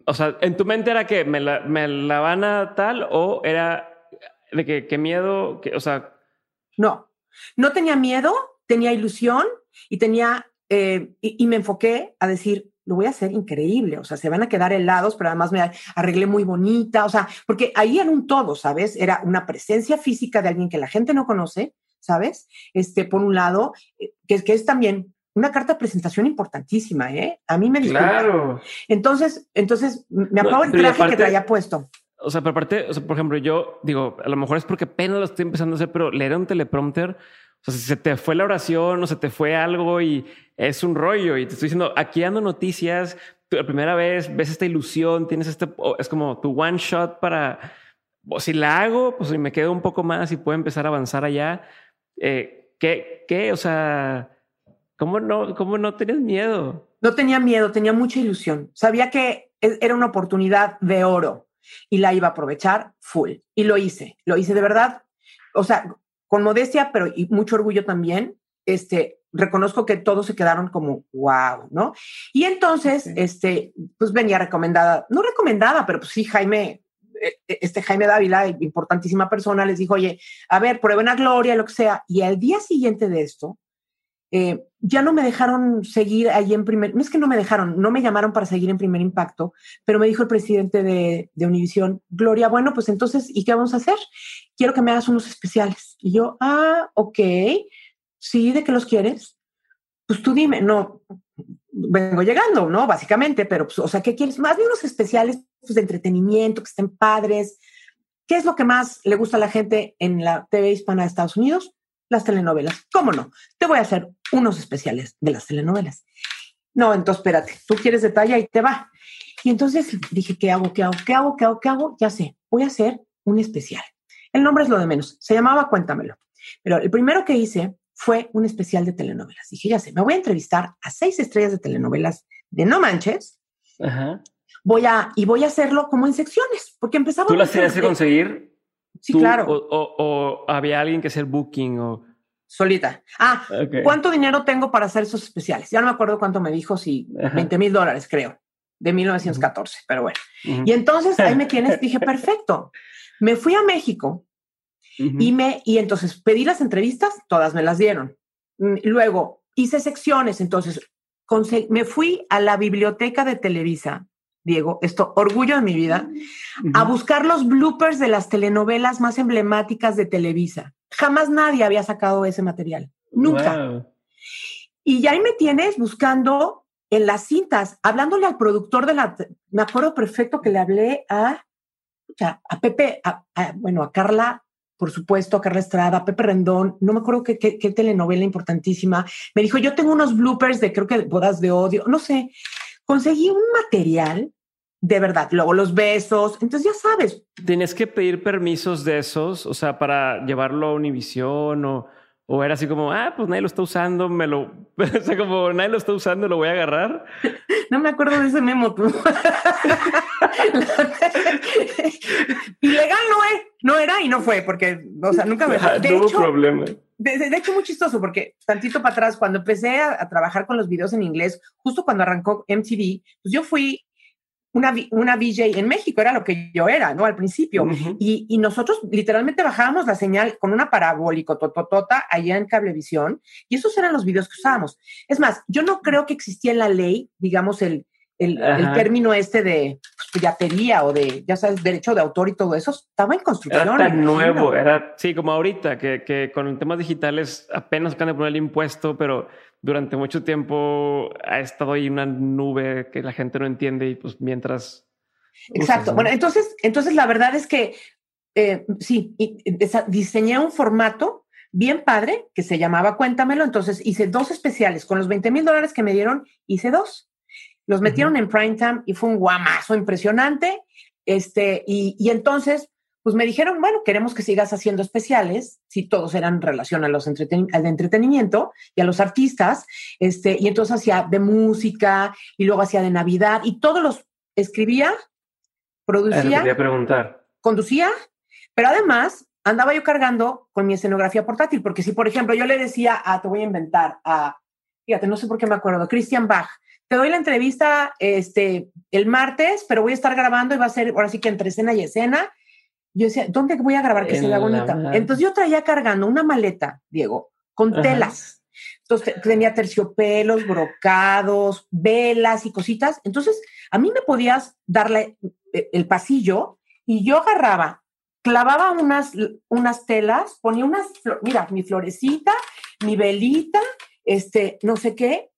O sea, ¿en tu mente era que me la, me van a tal o era de que, qué miedo, que, o sea... No, no tenía miedo, tenía ilusión y tenía, eh, y me enfoqué a decir, lo voy a hacer increíble, o sea, se van a quedar helados, pero además me arreglé muy bonita, o sea, porque ahí en un todo, ¿sabes? Era una presencia física de alguien que la gente no conoce, ¿sabes? Este, por un lado, eh, que, que es también una carta de presentación importantísima, ¿eh? A mí me disculpa. Claro. Entonces, entonces, me acabo el traje que traía puesto. O sea, pero aparte, o sea, por ejemplo, yo digo, a lo mejor es porque apenas lo estoy empezando a hacer, pero leer un teleprompter, o sea, si se te fue la oración o se te fue algo y es un rollo y te estoy diciendo, aquí ando noticias, la primera vez ves esta ilusión, tienes este, es como tu one shot para, o si la hago, pues si me quedo un poco más y puedo empezar a avanzar allá. Eh, ¿qué, ¿Qué? O sea, ¿cómo no, cómo no tenías miedo? No tenía miedo, tenía mucha ilusión. Sabía que e, era una oportunidad de oro y la iba a aprovechar full. Y lo hice, lo hice de verdad. O sea, con modestia, pero y mucho orgullo también, este, reconozco que todos se quedaron como, wow, ¿no? Y entonces, este, pues venía recomendada, no recomendada, pero pues sí, Jaime, eh, eh, este Jaime Dávila, importantísima persona, les dijo, oye, a ver, prueben a Gloria, lo que sea. Y al día siguiente de esto, eh, ya no me dejaron seguir ahí en primer, no es que no me dejaron, no me llamaron para seguir en primer impacto, pero me dijo el presidente de, de Univisión, Gloria, bueno, pues entonces, ¿y qué vamos a hacer? Quiero que me hagas unos especiales. Y yo, ah, ok, sí, ¿de qué los quieres? Pues tú dime, no, vengo llegando, ¿no? Básicamente, pero, pues, o sea, ¿qué quieres? Más bien unos especiales pues, de entretenimiento, que estén padres. ¿Qué es lo que más le gusta a la gente en la TV hispana de Estados Unidos? Las telenovelas. ¿Cómo no? Te voy a hacer unos especiales de las telenovelas. No, entonces espérate, tú quieres detalle y te va. Y entonces dije, ¿qué hago? ¿Qué hago? ¿Qué hago? ¿Qué hago? ¿Qué hago? Ya sé, voy a hacer un especial. El nombre es lo de menos. Se llamaba Cuéntamelo. Pero el primero que hice fue un especial de telenovelas. Dije, ya sé, me voy a entrevistar a seis estrellas de telenovelas de No Manches. Voy a, y voy a hacerlo como en secciones, porque empezaba... ¿Tú las tenías que conseguir? Sí, claro. O, había alguien que hacer booking o... Solita. Ah, ¿cuánto dinero tengo para hacer esos especiales? Ya no me acuerdo cuánto me dijo, si 20 mil dólares, creo, de 1914, pero bueno. Y entonces ahí me tienes, dije, perfecto. Me fui a México y, me, y entonces pedí las entrevistas, todas me las dieron. Mm, luego hice secciones, entonces me fui a la biblioteca de Televisa, Diego, esto, orgullo de mi vida, a buscar los bloopers de las telenovelas más emblemáticas de Televisa. Jamás nadie había sacado ese material, nunca. Y ya ahí me tienes buscando en las cintas, hablándole al productor de la, me acuerdo perfecto que le hablé a, a Pepe, bueno, a Carla por supuesto, a Carla Estrada, Pepe Rendón, no me acuerdo qué, telenovela importantísima. Me dijo, yo tengo unos bloopers de creo que bodas de odio, no sé. Conseguí un material de verdad, luego los besos, entonces ya sabes. ¿Tienes que pedir permisos de esos, o sea, para llevarlo a Univisión o, o era así como, ah, pues nadie lo está usando, me lo, o sea, como nadie lo está usando, lo voy a agarrar. No me acuerdo de ese memo, tú. Ilegal no es, no era y no fue, porque, o sea, nunca me... De no hecho, problema. De, hecho, muy chistoso, porque tantito para atrás, cuando empecé a, trabajar con los videos en inglés, justo cuando arrancó MTV, pues yo fui una, una VJ en México, era lo que yo era, ¿no? Al principio. y, y, nosotros literalmente bajábamos la señal con una parabólico tototota allá en Cablevisión, y esos eran los videos que usábamos. Es más, yo no creo que existía en la ley, digamos, el, el, término este de pues, piratería o de, ya sabes, derecho de autor y todo eso, estaba en construcción. Era tan nuevo, era, sí, como ahorita, que, que con temas digitales apenas acaban de poner el impuesto, pero durante mucho tiempo ha estado ahí una nube que la gente no entiende y pues mientras... Exacto. Bueno, entonces, entonces la verdad es que eh, sí, diseñé un formato bien padre que se llamaba Cuéntamelo. Entonces hice dos especiales. Con los 20 mil dólares que me dieron, hice dos. Los metieron en prime time y fue un guamazo impresionante. Este, y, y entonces pues me dijeron, bueno, queremos que sigas haciendo especiales, si todos eran en relación a los al entretenimiento y a los artistas, este, y entonces hacía de música y luego hacía de Navidad y todos los escribía, producía, preguntar. conducía, pero además andaba yo cargando con mi escenografía portátil, porque si, por ejemplo, yo le decía, a, te voy a inventar, a, fíjate, no sé por qué me acuerdo, Christian Bach, te doy la entrevista este, el martes, pero voy a estar grabando y va a ser ahora sí que entre escena y escena, yo decía, ¿dónde voy a grabar que se vea bonita? Entonces yo traía cargando una maleta, Diego, con telas. Entonces tenía terciopelos, brocados, velas y cositas. Entonces a mí me podías darle eh, el pasillo y yo agarraba, clavaba unas, unas telas, ponía unas, mira, mi florecita, mi velita, este, no sé qué,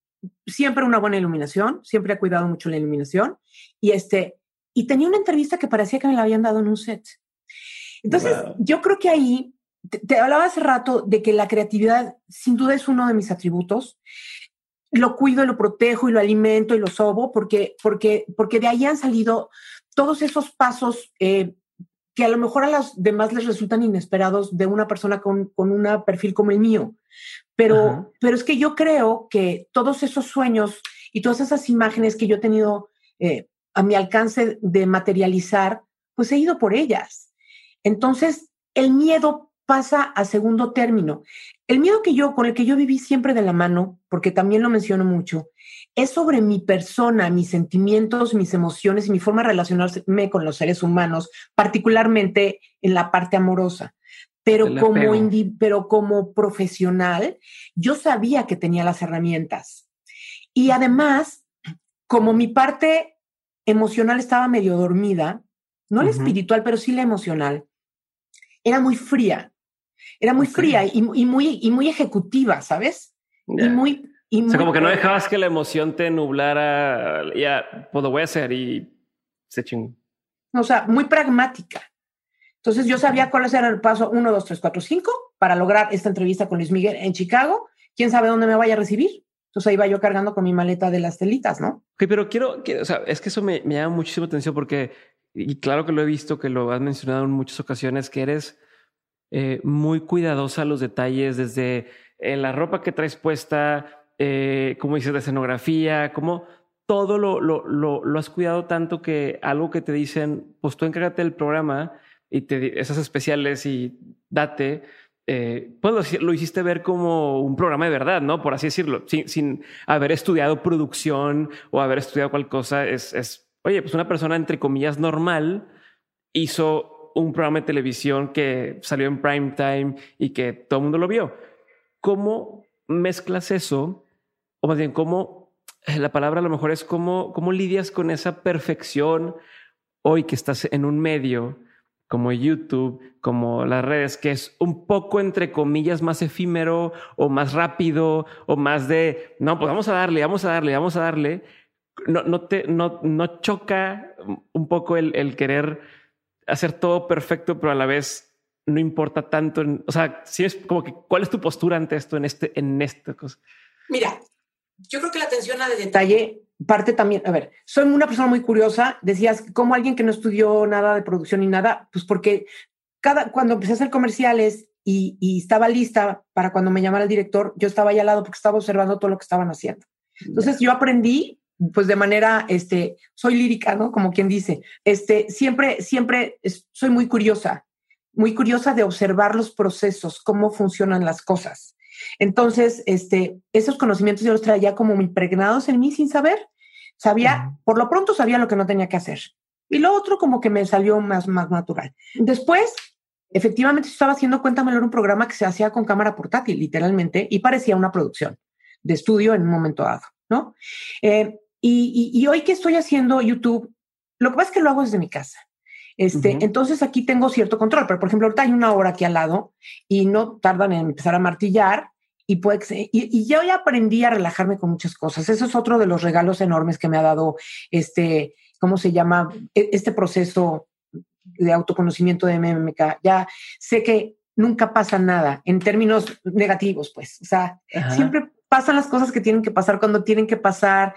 siempre una buena iluminación, siempre he cuidado mucho la iluminación y este, y tenía una entrevista que parecía que me la habían dado en un set. Entonces, yo creo que ahí, te, hablaba hace rato de que la creatividad sin duda es uno de mis atributos. Lo cuido, lo protejo y lo alimento y lo sobo porque, porque, porque de ahí han salido todos esos pasos eh, que a lo mejor a los demás les resultan inesperados de una persona con, con un perfil como el mío. Pero, pero es que yo creo que todos esos sueños y todas esas imágenes que yo he tenido eh, a mi alcance de materializar, pues he ido por ellas. Entonces, el miedo pasa a segundo término. El miedo que yo, con el que yo viví siempre de la mano, porque también lo menciono mucho, es sobre mi persona, mis sentimientos, mis emociones y mi forma de relacionarme con los seres humanos, particularmente en la parte amorosa. Pero como, pero como profesional, yo sabía que tenía las herramientas. Y además, como mi parte emocional estaba medio dormida, no la espiritual, pero sí la emocional, era muy fría. Era muy fría y, muy, y muy ejecutiva, ¿sabes? Y muy... Y o sea, como que no dejabas que la emoción te nublara, ya, pues lo voy a hacer y se chingó. O sea, muy pragmática. Entonces yo sabía cuáles eran el paso 1, 2, 3, 4, 5 para lograr esta entrevista con Luis Miguel en Chicago. ¿Quién sabe dónde me vaya a recibir? Entonces ahí iba yo cargando con mi maleta de las telitas, ¿no? Ok, pero quiero, o sea, es que eso me, me llama muchísimo atención porque y claro que lo he visto, que lo has mencionado en muchas ocasiones, que eres eh, muy cuidadosa los detalles, desde en la ropa que traes puesta, eh, como dices, de escenografía, como todo lo, lo, lo, has cuidado tanto que algo que te dicen, pues tú encárgate del programa y te, esas especiales y date, eh, pues lo, hiciste ver como un programa de verdad, ¿no? Por así decirlo, sin, sin haber estudiado producción o haber estudiado cualquier cosa. Es, oye, pues una persona entre comillas normal hizo un programa de televisión que salió en prime time y que todo el mundo lo vio. ¿Cómo mezclas eso? O más bien, ¿cómo eh, la palabra a lo mejor es cómo, cómo lidias con esa perfección hoy que estás en un medio como YouTube, como las redes, que es un poco entre comillas más efímero o más rápido o más de, no, pues vamos a darle, vamos a darle, vamos a darle. No, no, te, no, no choca un poco el, el querer hacer todo perfecto, pero a la vez no importa tanto. o sea, si es como que, ¿cuál es tu postura ante esto en este, en esta cosa? Mira, yo creo que la atención a detalle parte también, a ver, soy una persona muy curiosa, decías, como alguien que no estudió nada de producción ni nada, pues porque cada, cuando empecé a hacer comerciales y, y, estaba lista para cuando me llamara el director, yo estaba ahí al lado porque estaba observando todo lo que estaban haciendo. Entonces yo aprendí, pues de manera, este, soy lírica, ¿no? Como quien dice, este, siempre, siempre soy muy curiosa, muy curiosa de observar los procesos, cómo funcionan las cosas. Entonces, este, esos conocimientos yo los traía como impregnados en mí sin saber. Sabía, por lo pronto sabía lo que no tenía que hacer. Y lo otro como que me salió más, más natural. Después, efectivamente, estaba haciendo Cuéntamelo en un programa que se hacía con cámara portátil, literalmente, y parecía una producción de estudio en un momento dado, ¿no? Eh, y, y, hoy que estoy haciendo YouTube, lo que pasa es que lo hago desde mi casa. Este, Entonces aquí tengo cierto control, pero por ejemplo, ahorita hay una hora aquí al lado y no tardan en empezar a martillar y, puede, y, yo ya aprendí a relajarme con muchas cosas. Eso es otro de los regalos enormes que me ha dado este, ¿cómo se llama? E, este proceso de autoconocimiento de MMK. Ya sé que nunca pasa nada en términos negativos, pues. O sea, siempre pasan las cosas que tienen que pasar cuando tienen que pasar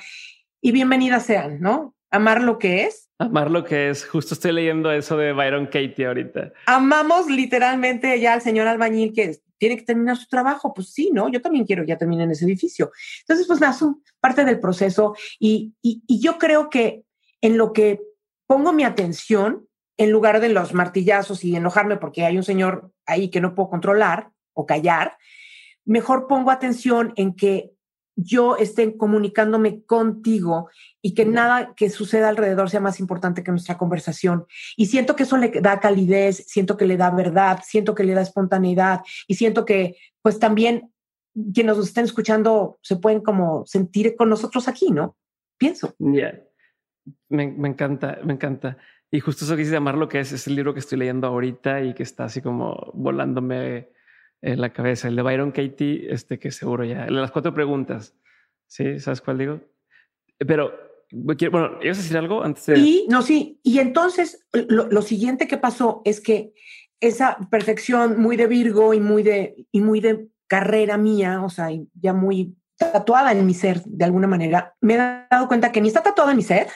y bienvenidas sean, ¿no? Amar lo que es Amar lo que es. Justo estoy leyendo eso de Byron Katie ahorita. Amamos literalmente ya al señor albañil que tiene que terminar su trabajo. Pues sí, ¿no? Yo también quiero ya terminar en ese edificio. Entonces, pues nace parte del proceso y, y, y yo creo que en lo que pongo mi atención, en lugar de los martillazos y enojarme porque hay un señor ahí que no puedo controlar o callar, mejor pongo atención en que yo esté comunicándome contigo y que nada que suceda alrededor sea más importante que nuestra conversación. Y siento que eso le da calidez, siento que le da verdad, siento que le da espontaneidad y siento que pues también quienes nos estén escuchando se pueden como sentir con nosotros aquí, ¿no? Pienso. Ya. Me, me, encanta, me encanta. Y justo eso que dice llamar lo que es, es el libro que estoy leyendo ahorita y que está así como volándome en la cabeza. El de Byron Katie, este que seguro ya. Las cuatro preguntas. ¿Sí? ¿Sabes cuál digo? Pero, bueno, ¿ibas a decir algo antes de...? Y, no, sí. Y entonces, lo, siguiente que pasó es que esa perfección muy de Virgo y muy de, y muy de carrera mía, o sea, ya muy tatuada en mi ser de alguna manera, me he dado cuenta que ni está tatuada en mi ser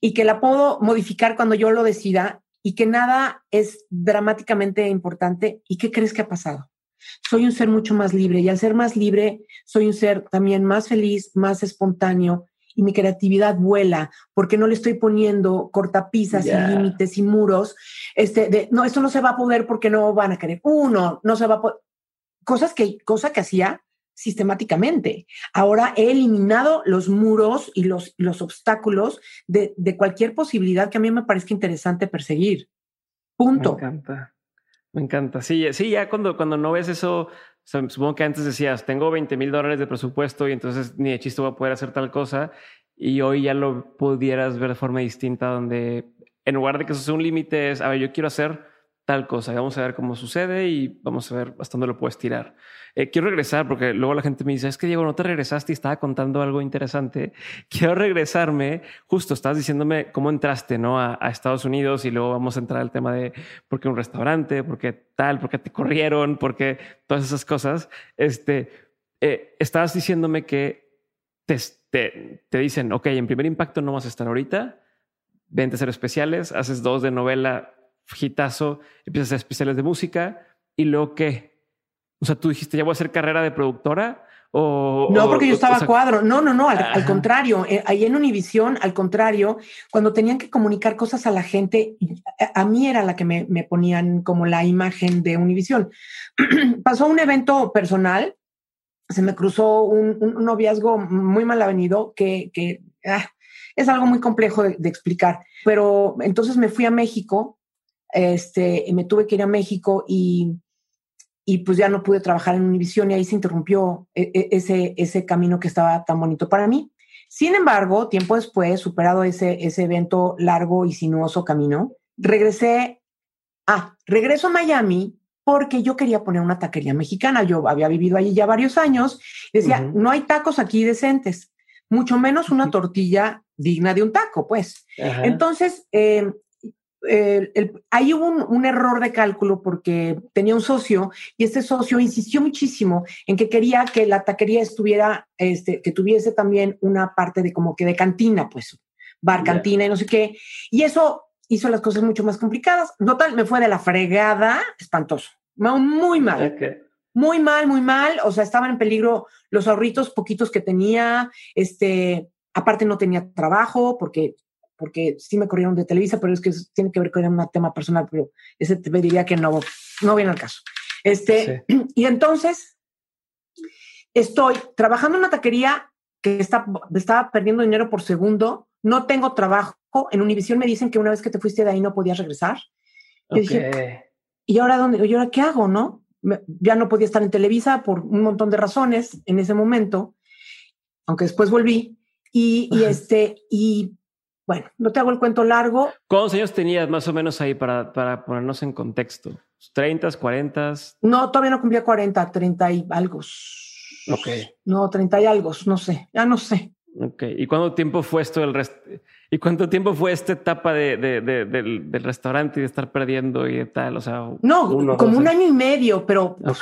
y que la puedo modificar cuando yo lo decida y que nada es dramáticamente importante. ¿Y qué crees que ha pasado? Soy un ser mucho más libre y al ser más libre soy un ser también más feliz, más espontáneo y mi creatividad vuela porque no le estoy poniendo cortapisas y límites y muros. Este, de, no, esto no se va a poder porque no van a querer. Uno, no se va a poder. Cosas que, cosa que hacía sistemáticamente. Ahora he eliminado los muros y los, los obstáculos de, de cualquier posibilidad que a mí me parezca interesante perseguir. Punto. Me encanta. Me encanta. Sí, sí, ya cuando, cuando no ves eso, supongo que antes decías, tengo 20 mil dólares de presupuesto y entonces ni de chiste voy a poder hacer tal cosa. Y hoy ya lo pudieras ver de forma distinta, donde en lugar de que eso sea un límite, es, a ver, yo quiero hacer tal cosa vamos a ver cómo sucede y vamos a ver hasta dónde lo puedes tirar. Eh, quiero regresar porque luego la gente me dice, es que Diego, no te regresaste y estaba contando algo interesante. Quiero regresarme, justo estás diciéndome cómo entraste ¿no? a, Estados Unidos y luego vamos a entrar al tema de por qué un restaurante, por qué tal, por qué te corrieron, por qué todas esas cosas. Este, eh, estabas diciéndome que te, te, te dicen, ok, en primer impacto no vas a estar ahorita, vente a hacer especiales, haces dos de novela hitazo, empiezas a hacer especiales de música y luego qué? O sea, tú dijiste, ya voy a hacer carrera de productora. O, no, porque yo estaba a cuadro. No, no, no, al, contrario. Eh, ahí en Univisión, al contrario, cuando tenían que comunicar cosas a la gente, a, mí era la que me, me, ponían como la imagen de Univisión. Pasó un evento personal, se me cruzó un, un noviazgo muy mal avenido que, que ah, es algo muy complejo de, de, explicar. Pero entonces me fui a México, este, me tuve que ir a México y y pues ya no pude trabajar en Univision y ahí se interrumpió e, e, ese, ese camino que estaba tan bonito para mí. Sin embargo, tiempo después, superado ese, ese evento largo y sinuoso camino, regresé, ah, regreso a Miami porque yo quería poner una taquería mexicana. Yo había vivido allí ya varios años y decía, no hay tacos aquí decentes, mucho menos una tortilla digna de un taco, pues. Entonces, eh, ahí hubo un, error de cálculo porque tenía un socio y este socio insistió muchísimo en que quería que la taquería estuviera, este, que tuviese también una parte de como que de cantina, pues, bar, cantina y no sé qué. Y eso hizo las cosas mucho más complicadas. Total, me fue de la fregada, espantoso, muy mal. Muy mal, muy mal. O sea, estaban en peligro los ahorritos poquitos que tenía. Este, aparte no tenía trabajo porque porque sí me corrieron de Televisa, pero es que tiene que ver con un tema personal, pero ese te diría que no, no viene al caso. Este, Y entonces estoy trabajando en una taquería que está, estaba perdiendo dinero por segundo, no tengo trabajo, en Univision me dicen que una vez que te fuiste de ahí no podías regresar. dije, ¿y ahora dónde? ¿Y ahora qué hago, no? ya no podía estar en Televisa por un montón de razones en ese momento, aunque después volví. Y, y este, y bueno, no te hago el cuento largo. ¿Cuántos años tenías más o menos ahí para, para ponernos en contexto? ¿30, 40? No, todavía no cumplía 40, 30 y algo. Ok. No, 30 y algo, no sé, ya no sé. Ok, ¿y cuánto tiempo fue esto del rest ¿Y cuánto tiempo fue esta etapa de, de, del, del, restaurante y de estar perdiendo y tal? O sea, no, como un año y medio, pero pues,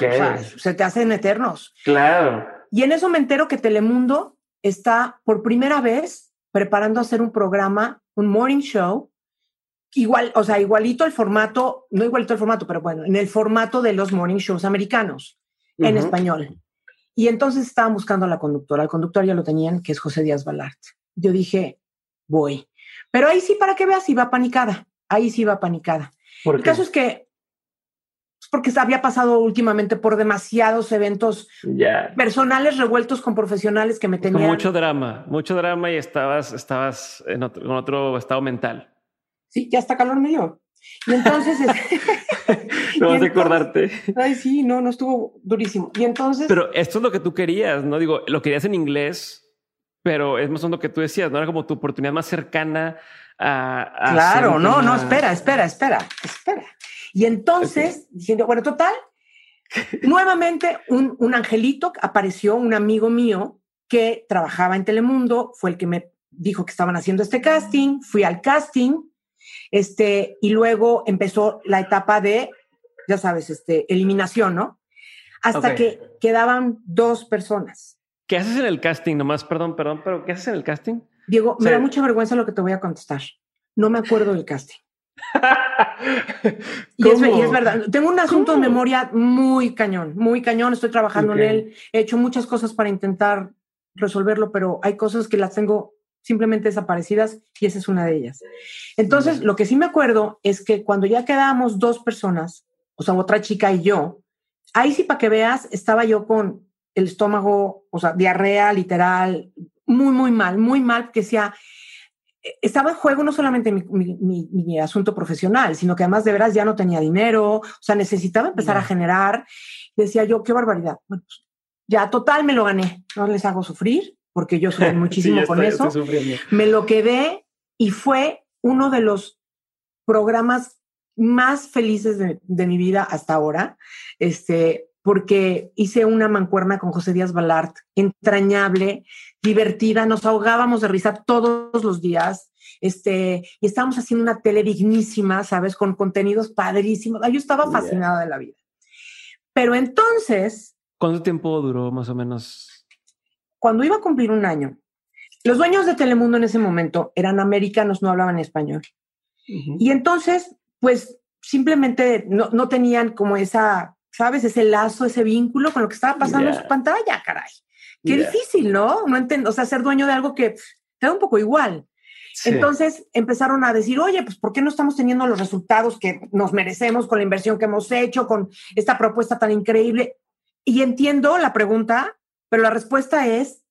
se te hacen eternos. Claro. Y en eso me entero que Telemundo está por primera vez preparando hacer un programa, un morning show, igual, o sea, igualito el formato, no igualito el formato, pero bueno, en el formato de los morning shows americanos, en español. Y entonces estaban buscando a la conductora. Al conductor ya lo tenían, que es José Díaz Balart. Yo dije, voy. Pero ahí sí, para que veas, iba panicada. Ahí sí iba panicada. el caso es que porque había pasado últimamente por demasiados eventos personales revueltos con profesionales que me tenían. Con mucho drama, mucho drama y estabas, estabas en otro, en otro estado mental. Sí, ya está calor medio. Y entonces. no vas a acordarte. Ay, sí, no, no estuvo durísimo. Y entonces. Pero esto es lo que tú querías, ¿no? Digo, lo querías en inglés, pero es más o menos lo que tú decías, ¿no? Era como tu oportunidad más cercana a. claro, no, no, espera, espera, espera, espera. Y entonces, diciendo, bueno, total, nuevamente un, un angelito apareció, un amigo mío que trabajaba en Telemundo, fue el que me dijo que estaban haciendo este casting, fui al casting, este, y luego empezó la etapa de, ya sabes, este, eliminación, ¿no? Hasta que quedaban dos personas. ¿Qué haces en el casting? Nomás, perdón, perdón, pero ¿qué haces en el casting? Diego, me da mucha vergüenza lo que te voy a contestar. No me acuerdo del casting. y, es, verdad, tengo un asunto de memoria muy cañón, muy cañón, estoy trabajando en él, he hecho muchas cosas para intentar resolverlo, pero hay cosas que las tengo simplemente desaparecidas y esa es una de ellas. Entonces, lo que sí me acuerdo es que cuando ya quedábamos dos personas, o sea, otra chica y yo, ahí sí para que veas, estaba yo con el estómago, o sea, diarrea literal, muy, muy mal, muy mal, porque decía, estaba en juego no solamente mi, asunto profesional, sino que además de veras ya no tenía dinero, o sea, necesitaba empezar a generar. Decía yo, qué barbaridad. Bueno, pues, ya total me lo gané, no les hago sufrir, porque yo sufrí muchísimo con eso. Me lo quedé y fue uno de los programas más felices de, de mi vida hasta ahora. Este, porque hice una mancuerna con José Díaz Balart, entrañable, divertida, nos ahogábamos de risa todos los días, este, y estábamos haciendo una tele dignísima, ¿sabes? Con contenidos padrísimos. Yo estaba fascinada de la vida. Pero entonces... ¿Cuánto tiempo duró más o menos? Cuando iba a cumplir un año, los dueños de Telemundo en ese momento eran americanos, no hablaban español. Y entonces, pues simplemente no, no tenían como esa ¿sabes? Ese lazo, ese vínculo con lo que estaba pasando en su pantalla, caray. Qué difícil, ¿no? No entiendo, o sea, ser dueño de algo que te da un poco igual. Entonces empezaron a decir, oye, pues ¿por qué no estamos teniendo los resultados que nos merecemos con la inversión que hemos hecho, con esta propuesta tan increíble? Y entiendo la pregunta, pero la respuesta es,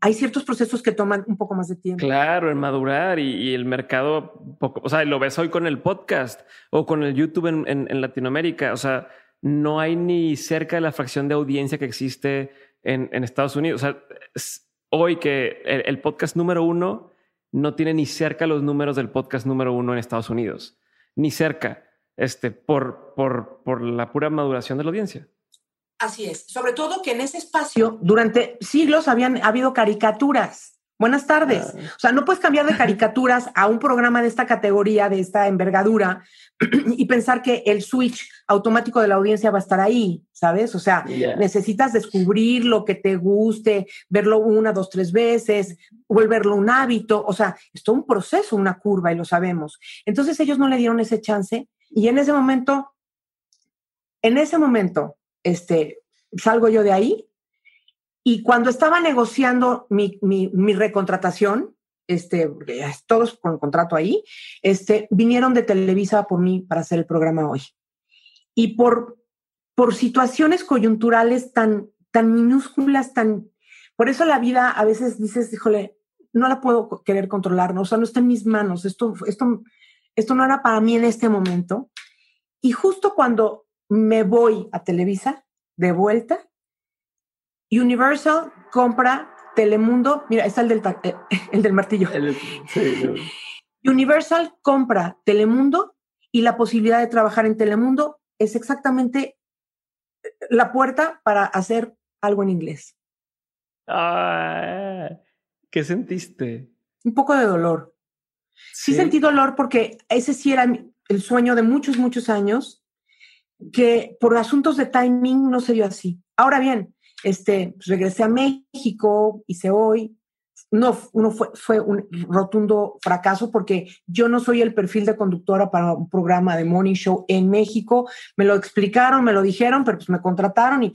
hay ciertos procesos que toman un poco más de tiempo. Claro, en madurar y, el mercado, poco, o sea, lo ves hoy con el podcast o con el YouTube en, Latinoamérica, o sea, no hay ni cerca de la fracción de audiencia que existe en, Estados Unidos. O sea, hoy que el podcast número uno no tiene ni cerca los números del podcast número uno en Estados Unidos, ni cerca, este, por, por, por la pura maduración de la audiencia. Así es, sobre todo que en ese espacio durante siglos habían habido caricaturas. Buenas tardes. O sea, no puedes cambiar de caricaturas a un programa de esta categoría, de esta envergadura, y pensar que el switch automático de la audiencia va a estar ahí, ¿sabes? O sea, necesitas descubrir lo que te guste, verlo una, dos, tres veces, volverlo un hábito. O sea, es todo un proceso, una curva, y lo sabemos. Entonces ellos no le dieron ese chance, y en ese momento, en ese momento, este, salgo yo de ahí y cuando estaba negociando mi, recontratación, este, todos con contrato ahí, este, vinieron de Televisa por mí para hacer el programa hoy. Y por, por situaciones coyunturales tan, tan minúsculas, tan... Por eso la vida a veces dices, híjole, no la puedo querer controlar, ¿no? o sea, no está en mis manos, esto, esto, esto no era para mí en este momento. Y justo cuando me voy a Televisa, de vuelta, Universal compra Telemundo, mira, está el del, eh, el del martillo. Universal compra Telemundo y la posibilidad de trabajar en Telemundo es exactamente eh, la puerta para hacer algo en inglés. Ah, ¿Qué sentiste? Un poco de dolor. Sí. sentí dolor porque ese sí era el sueño de muchos, muchos años, que por asuntos de timing no se dio así. Ahora bien, este, pues, regresé a México, hice hoy. No, uno fue, fue un rotundo fracaso porque yo no soy el perfil de conductora para un programa de morning show en México. Me lo explicaron, me lo dijeron, pero pues me contrataron y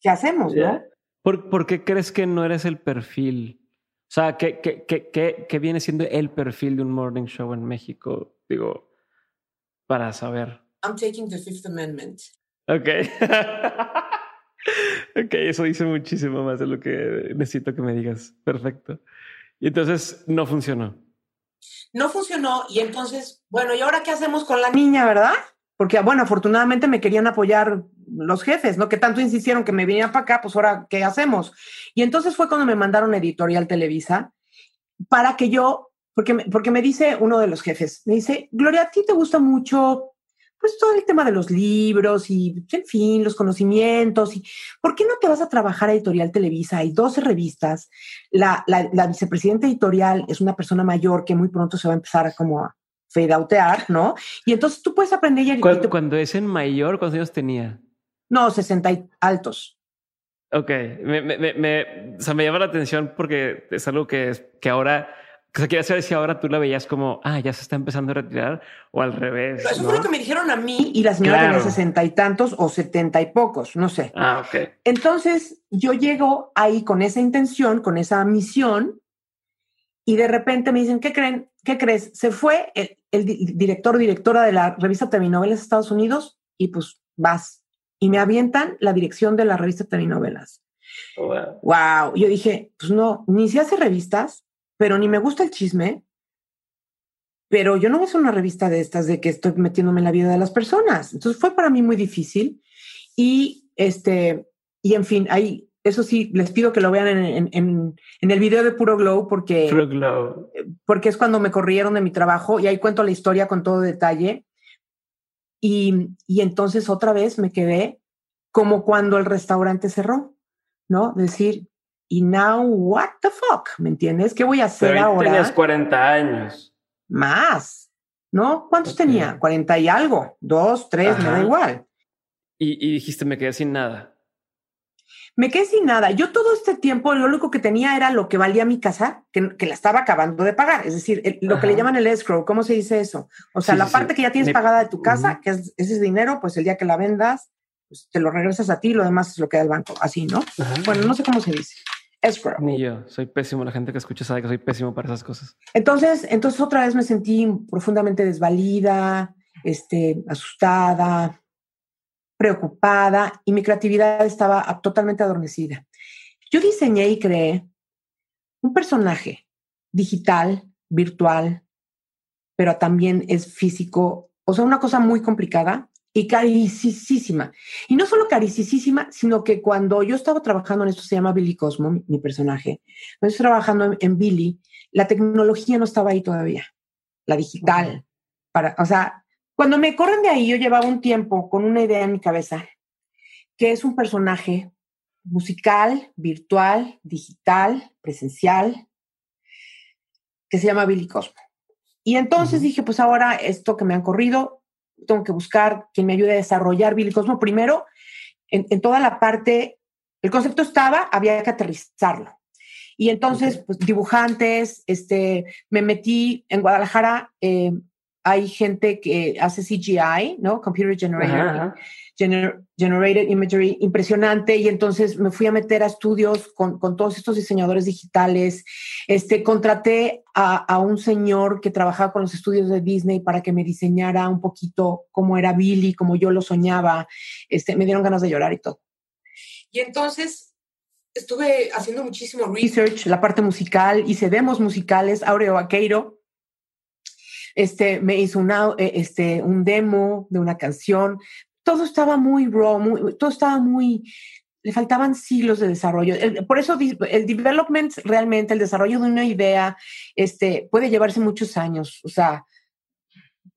¿qué hacemos, no? ¿Por, qué crees que no eres el perfil? O sea, ¿qué, qué, qué, qué viene siendo el perfil de un morning show en México? Digo, para saber. I'm taking the Fifth Amendment. Ok. ok, eso dice muchísimo más de lo que necesito que me digas. Perfecto. Y entonces no funcionó. No funcionó y entonces, bueno, ¿y ahora qué hacemos con la niña, verdad? Porque, bueno, afortunadamente me querían apoyar los jefes, ¿no? Que tanto insistieron que me viniera para acá, pues ahora, ¿qué hacemos? Y entonces fue cuando me mandaron editorial Televisa para que yo, porque, porque me dice uno de los jefes, me dice, Gloria, a ti te gusta mucho pues todo el tema de los libros y, en fin, los conocimientos. Y, ¿Por qué no te vas a trabajar a Editorial Televisa? Hay 12 revistas. La, la, vicepresidenta editorial es una persona mayor que muy pronto se va a empezar a como a fade ¿no? Y entonces tú puedes aprender... Y cuando, cuando es en mayor, ¿cuántos años tenía? No, 60 y altos. Ok, me, me, me, o sea, me llama la atención porque es algo que, que ahora o sea, quería saber si ahora tú la veías como, ah, ya se está empezando a retirar o al revés. eso fue lo que me dijeron a mí y la señora tenía sesenta y tantos o setenta y pocos, no sé. Ah, ok. Entonces yo llego ahí con esa intención, con esa misión y de repente me dicen, ¿qué creen? ¿Qué crees? Se fue el, director o directora de la revista Telenovelas Estados Unidos y pues vas. Y me avientan la dirección de la revista Telenovelas. Oh, wow. wow. Yo dije, pues no, ni se hace revistas, pero ni me gusta el chisme, pero yo no voy a hacer una revista de estas de que estoy metiéndome en la vida de las personas. Entonces fue para mí muy difícil y este, y en fin, ahí, eso sí, les pido que lo vean en, en, en el video de Puro Glow porque, Glow. porque es cuando me corrieron de mi trabajo y ahí cuento la historia con todo detalle. Y, y entonces otra vez me quedé como cuando el restaurante cerró, ¿no? Decir, y now, what the fuck? ¿Me entiendes? ¿Qué voy a hacer Pero ahora? Tenías 40 años. Más, ¿no? ¿Cuántos tenía? 40 y algo, dos, tres, me da igual. Y, y, dijiste, me quedé sin nada. me quedé sin nada. Yo todo este tiempo lo único que tenía era lo que valía mi casa, que, que la estaba acabando de pagar. Es decir, lo que le llaman el escrow. ¿Cómo se dice eso? O sea, la parte que ya tienes pagada de tu casa, que es ese dinero, pues el día que la vendas, pues te lo regresas a ti, lo demás es lo que da el banco. Así, ¿no? Bueno, no sé cómo se dice. Escrow. Ni yo, soy pésimo. La gente que escucha sabe que soy pésimo para esas cosas. Entonces, entonces otra vez me sentí profundamente desvalida, este, asustada, preocupada y mi creatividad estaba totalmente adormecida. Yo diseñé y creé un personaje digital, virtual, pero también es físico, o sea, una cosa muy complicada y caricísima. Y no solo caricísima, sino que cuando yo estaba trabajando en esto, se llama Billy Cosmo, mi, personaje, cuando estoy trabajando en, Billy, la tecnología no estaba ahí todavía, la digital, para, o sea, cuando me corren de ahí, yo llevaba un tiempo con una idea en mi cabeza, que es un personaje musical, virtual, digital, presencial, que se llama Billy Cosmo. Y entonces dije, pues ahora esto que me han corrido, tengo que buscar quien me ayude a desarrollar Billy Cosmo. Primero, en, toda la parte, el concepto estaba, había que aterrizarlo. Y entonces, pues dibujantes, este, me metí en Guadalajara, eh, hay gente que hace CGI, ¿no? Computer Generated, generated Imagery, impresionante. Y entonces me fui a meter a estudios con, con todos estos diseñadores digitales. Este, contraté a, a, un señor que trabajaba con los estudios de Disney para que me diseñara un poquito cómo era Billy, como yo lo soñaba. Este, me dieron ganas de llorar y todo. Y entonces estuve haciendo muchísimo research, la parte musical, hice demos musicales, Aureo Vaqueiro este, me hizo una, eh, este, un demo de una canción. Todo estaba muy raw, todo estaba muy, le faltaban siglos de desarrollo. por eso el development, realmente, el desarrollo de una idea, este, puede llevarse muchos años. O sea,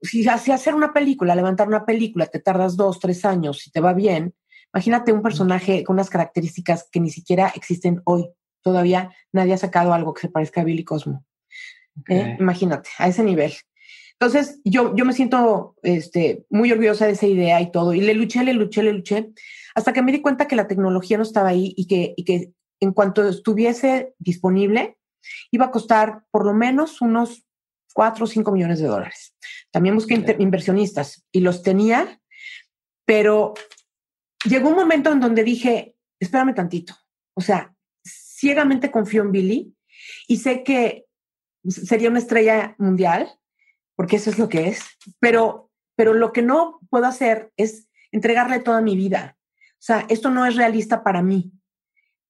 si, si hacer una película, levantar una película, te tardas dos, tres años, si te va bien, imagínate un personaje con unas características que ni siquiera existen hoy. Todavía nadie ha sacado algo que se parezca a Billy Cosmo. ¿Eh? Imagínate, a ese nivel. Entonces, yo, yo me siento este, muy orgullosa de esa idea y todo. Y le luché, le luché, le luché, hasta que me di cuenta que la tecnología no estaba ahí y que, y que en cuanto estuviese disponible, iba a costar por lo menos unos 4 o 5 millones de dólares. También busqué inversionistas y los tenía, pero llegó un momento en donde dije, espérame tantito. O sea, ciegamente confío en Billy y sé que sería una estrella mundial porque eso es lo que es, pero, pero lo que no puedo hacer es entregarle toda mi vida. O sea, esto no es realista para mí.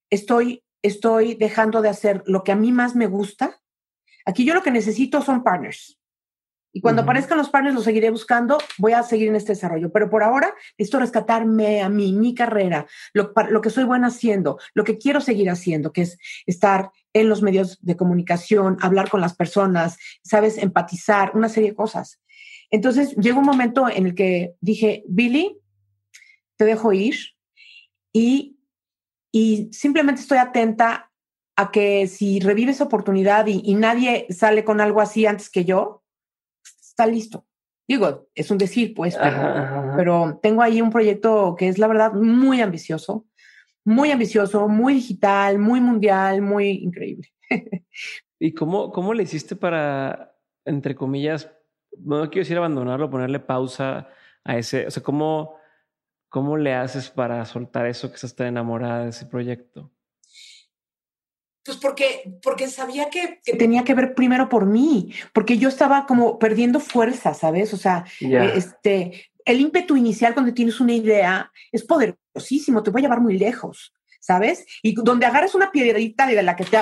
Estoy, estoy dejando de hacer lo que a mí más me gusta. Aquí yo lo que necesito son partners. Y cuando aparezcan los partners, los seguiré buscando, voy a seguir en este desarrollo. Pero por ahora, necesito rescatarme a mí, mi carrera, lo, lo que soy buena haciendo, lo que quiero seguir haciendo, que es estar en los medios de comunicación, hablar con las personas, sabes, empatizar, una serie de cosas. Entonces llegó un momento en el que dije, Billy, te dejo ir y, y simplemente estoy atenta a que si revives oportunidad y, y nadie sale con algo así antes que yo, está listo. Digo, es un decir, pues, pero, tengo ahí un proyecto que es, la verdad, muy ambicioso, muy ambicioso, muy digital, muy mundial, muy increíble. ¿Y cómo, cómo le hiciste para, entre comillas, no quiero decir abandonarlo, ponerle pausa a ese, o sea, ¿cómo, cómo le haces para soltar eso que estás tan enamorada de ese proyecto? Pues porque, porque sabía que, tenía que ver primero por mí, porque yo estaba como perdiendo fuerza, ¿sabes? O sea, eh, este, el ímpetu inicial cuando tienes una idea es poderosísimo, te va a llevar muy lejos. ¿Sabes? Y donde agarres una piedrita y de la que te,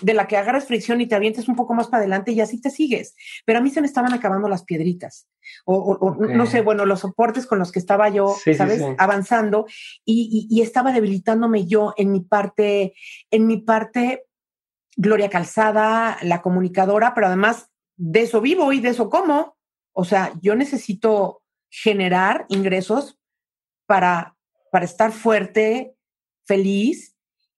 de la que agarras fricción y te avientes un poco más para adelante y así te sigues. Pero a mí se me estaban acabando las piedritas. O, no sé, bueno, los soportes con los que estaba yo, ¿sabes? Avanzando y, y, estaba debilitándome yo en mi parte, en mi parte Gloria Calzada, la comunicadora, pero además de eso vivo y de eso como. O sea, yo necesito generar ingresos para, para estar fuerte, feliz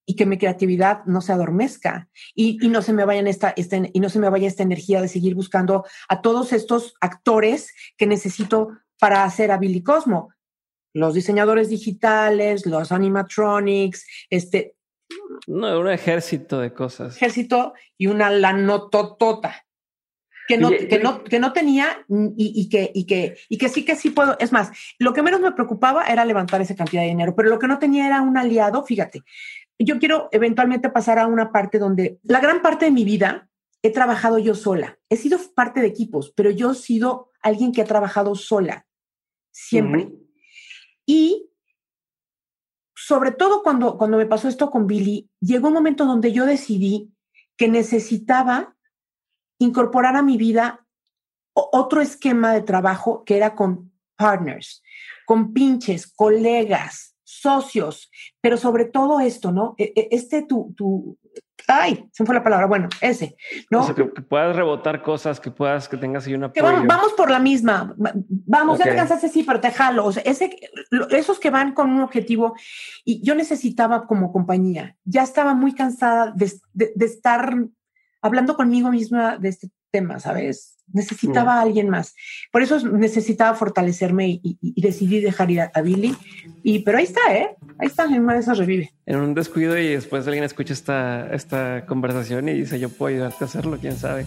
y que mi creatividad no se adormezca y, no se me vaya esta, este, y no se me vaya esta energía de seguir buscando a todos estos actores que necesito para hacer a Billy Cosmo. los diseñadores digitales, los animatronics, este... No, un ejército de cosas. Ejército y una lanototota que no, que no, que no tenía y, que, y, que, y que sí que sí puedo. Es más, lo que menos me preocupaba era levantar esa cantidad de dinero, pero lo que no tenía era un aliado, fíjate. Yo quiero eventualmente pasar a una parte donde la gran parte de mi vida he trabajado yo sola. He sido parte de equipos, pero yo he sido alguien que ha trabajado sola, siempre. Y sobre todo cuando, cuando me pasó esto con Billy, llegó un momento donde yo decidí que necesitaba incorporar a mi vida otro esquema de trabajo que era con partners, con pinches, colegas, socios, pero sobre todo esto, ¿no? E, e, este tu, tu, ay, se me fue la palabra, bueno, ese, ¿no? que, puedas rebotar cosas, que puedas, que tengas ahí una que vamos, por la misma, vamos, ya te cansaste, sí, pero te jalo, o sea, ese, esos que van con un objetivo, y yo necesitaba como compañía, ya estaba muy cansada de, de estar hablando conmigo misma de este tema, ¿sabes? Necesitaba a alguien más. Por eso necesitaba fortalecerme y, decidí dejar ir a, Billy. Y, pero ahí está, ¿eh? Ahí está, en una de esas revive. En un descuido y después alguien escucha esta, esta conversación y dice, yo puedo ayudarte a hacerlo, quién sabe.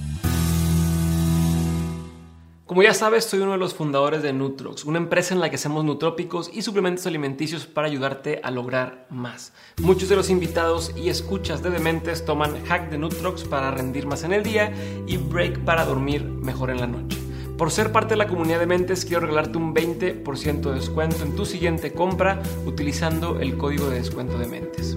Como ya sabes, soy uno de los fundadores de Nutrox, una empresa en la que hacemos nutrópicos y suplementos alimenticios para ayudarte a lograr más. Muchos de los invitados y escuchas de Dementes toman hack de Nutrox para rendir más en el día y break para dormir mejor en la noche. Por ser parte de la comunidad de mentes, quiero regalarte un 20% de descuento en tu siguiente compra utilizando el código de descuento de mentes.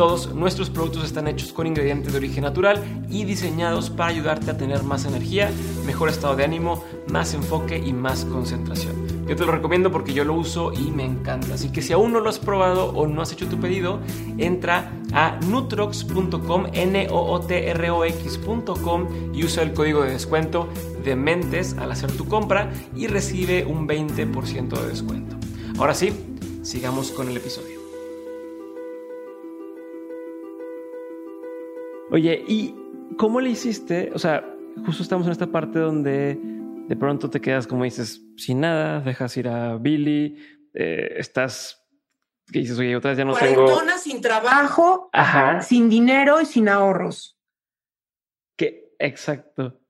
Todos nuestros productos están hechos con ingredientes de origen natural y diseñados para ayudarte a tener más energía, mejor estado de ánimo, más enfoque y más concentración. Yo te lo recomiendo porque yo lo uso y me encanta. Así que si aún no lo has probado o no has hecho tu pedido, entra a nutrox.com, n o o t r o y usa el código de descuento de mentes al hacer tu compra y recibe un 20% de descuento. Ahora sí, sigamos con el episodio. Oye, ¿y cómo le hiciste? O sea, justo estamos en esta parte donde de pronto te quedas, como dices, sin nada, dejas ir a Billy, eh, estás, que dices, oye, otras ya no tengo... sin trabajo, sin dinero y sin ahorros. Que, exacto.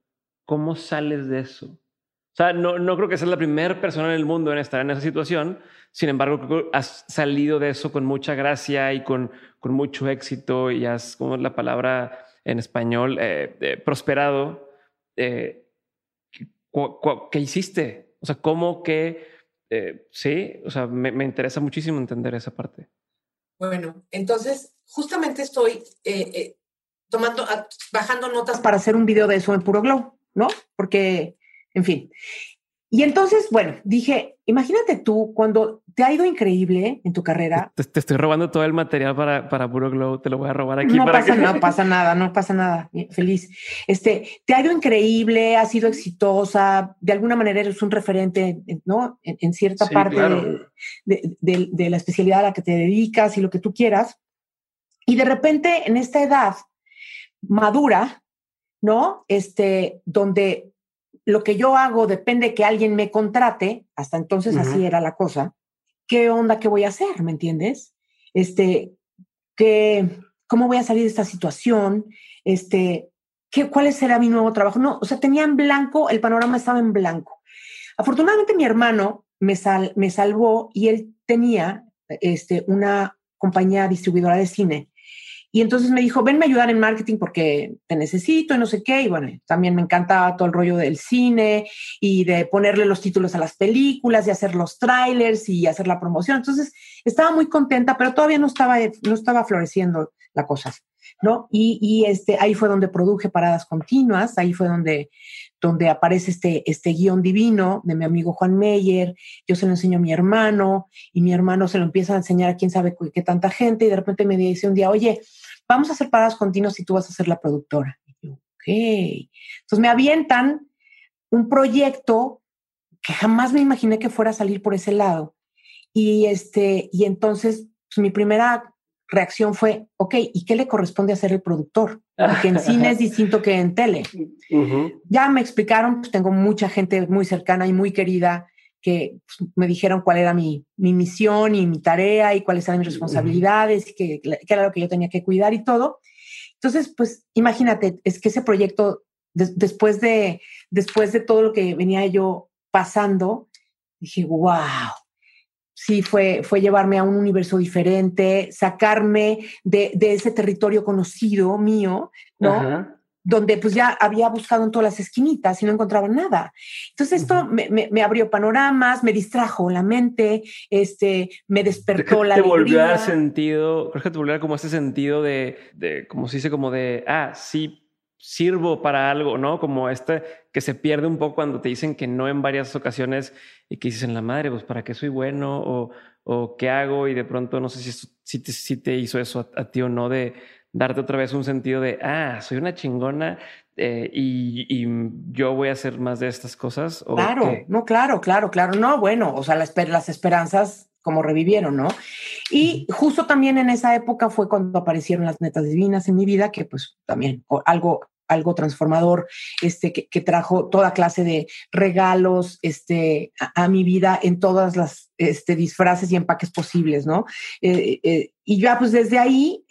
¿Cómo sales de eso? O sea, no, no creo que seas la primera persona en el mundo en estar en esa situación. Sin embargo, creo que has salido de eso con mucha gracia y con, con mucho éxito y has, como la palabra en español, eh, eh, prosperado. Eh, ¿Qué hiciste? O sea, ¿cómo que... sí, o sea, me, interesa muchísimo entender esa parte. Bueno, entonces, justamente estoy tomando, bajando notas para hacer un video de eso en Puro Glow, ¿no? Porque, en fin. Y entonces, bueno, dije, imagínate tú cuando te ha ido increíble en tu carrera. Te, estoy robando todo el material para, para Puro Glow, te lo voy a robar aquí. No pasa, no pasa nada, no pasa nada. Feliz. Este, te ha ido increíble, has sido exitosa, de alguna manera eres un referente, ¿no? En, cierta parte de, de la especialidad a la que te dedicas y lo que tú quieras. Y de repente, en esta edad madura, ¿no? Este, donde lo que yo hago depende que alguien me contrate, hasta entonces así era la cosa, ¿qué onda qué voy a hacer? ¿Me entiendes? Este, ¿qué, ¿cómo voy a salir de esta situación? Este, ¿qué, ¿cuál será mi nuevo trabajo? No, o sea, tenía en blanco, el panorama estaba en blanco. Afortunadamente mi hermano me, sal, me salvó y él tenía este, una compañía distribuidora de cine y entonces me dijo, venme a ayudar en marketing porque te necesito y no sé qué. Y bueno, también me encantaba todo el rollo del cine y de ponerle los títulos a las películas y hacer los trailers y hacer la promoción. Entonces estaba muy contenta, pero todavía no estaba, no estaba floreciendo la cosa, ¿no? Y, y este, ahí fue donde produje paradas continuas, ahí fue donde, donde aparece este, este guion divino de mi amigo Juan Meyer, yo se lo enseño a mi hermano y mi hermano se lo empieza a enseñar a quién sabe qué tanta gente y de repente me dice un día, oye, vamos a hacer paradas continuas y tú vas a ser la productora. Y yo, ok. Entonces me avientan un proyecto que jamás me imaginé que fuera a salir por ese lado. Y, este, y entonces pues, mi primera reacción fue, ok, ¿y qué le corresponde hacer el productor? Porque en cine es distinto que en tele. Ya me explicaron, pues tengo mucha gente muy cercana y muy querida que pues, me dijeron cuál era mi, mi, misión y mi tarea y cuáles eran mis responsabilidades y qué, era lo que yo tenía que cuidar y todo. Entonces, pues imagínate, es que ese proyecto, después, de, después de todo lo que venía yo pasando, dije, wow, sí, fue, fue llevarme a un universo diferente, sacarme de, de ese territorio conocido mío, ¿no? Donde pues ya había buscado en todas las esquinitas y no encontraba nada. Entonces esto me, me, abrió panoramas, me distrajo la mente, este, me despertó la te volvió a dar sentido, creo que te volvió a como ese sentido de, de, como se dice, como de, ah, sí, sirvo para algo, ¿no? Como este que se pierde un poco cuando te dicen que no en varias ocasiones y que dices en la madre, pues para qué soy bueno o, o qué hago y de pronto no sé si, si, te, si te hizo eso a ti o no de darte otra vez un sentido de, ah, soy una chingona eh, y, yo voy a hacer más de estas cosas. claro, no, claro, claro, claro. No, bueno, o sea, las, las esperanzas como revivieron, ¿no? Y justo también en esa época fue cuando aparecieron las netas divinas en mi vida, que pues también algo algo transformador, este, que, trajo toda clase de regalos este, a, mi vida en todas las este, disfraces y empaques posibles, ¿no? Eh, eh, y ya pues desde ahí,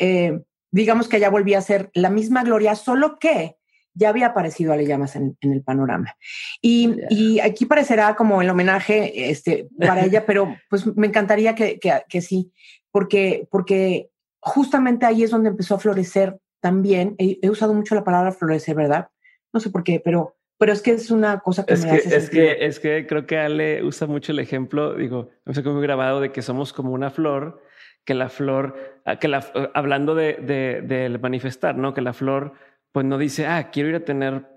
digamos que ya volvía a ser la misma Gloria, solo que ya había aparecido Ale Llamas en, el panorama. Y, aquí parecerá como el homenaje este, para ella, pero pues me encantaría que, que, sí, porque, porque justamente ahí es donde empezó a florecer también. He, usado mucho la palabra florecer, ¿verdad? No sé por qué, pero, pero es que es una cosa que es me que, hace es que Es que creo que Ale usa mucho el ejemplo, digo, no sé cómo he grabado, de que somos como una flor que la flor, ah, que la, eh, hablando de, de, manifestar, ¿no? Que la flor, pues no dice, ah, quiero ir a tener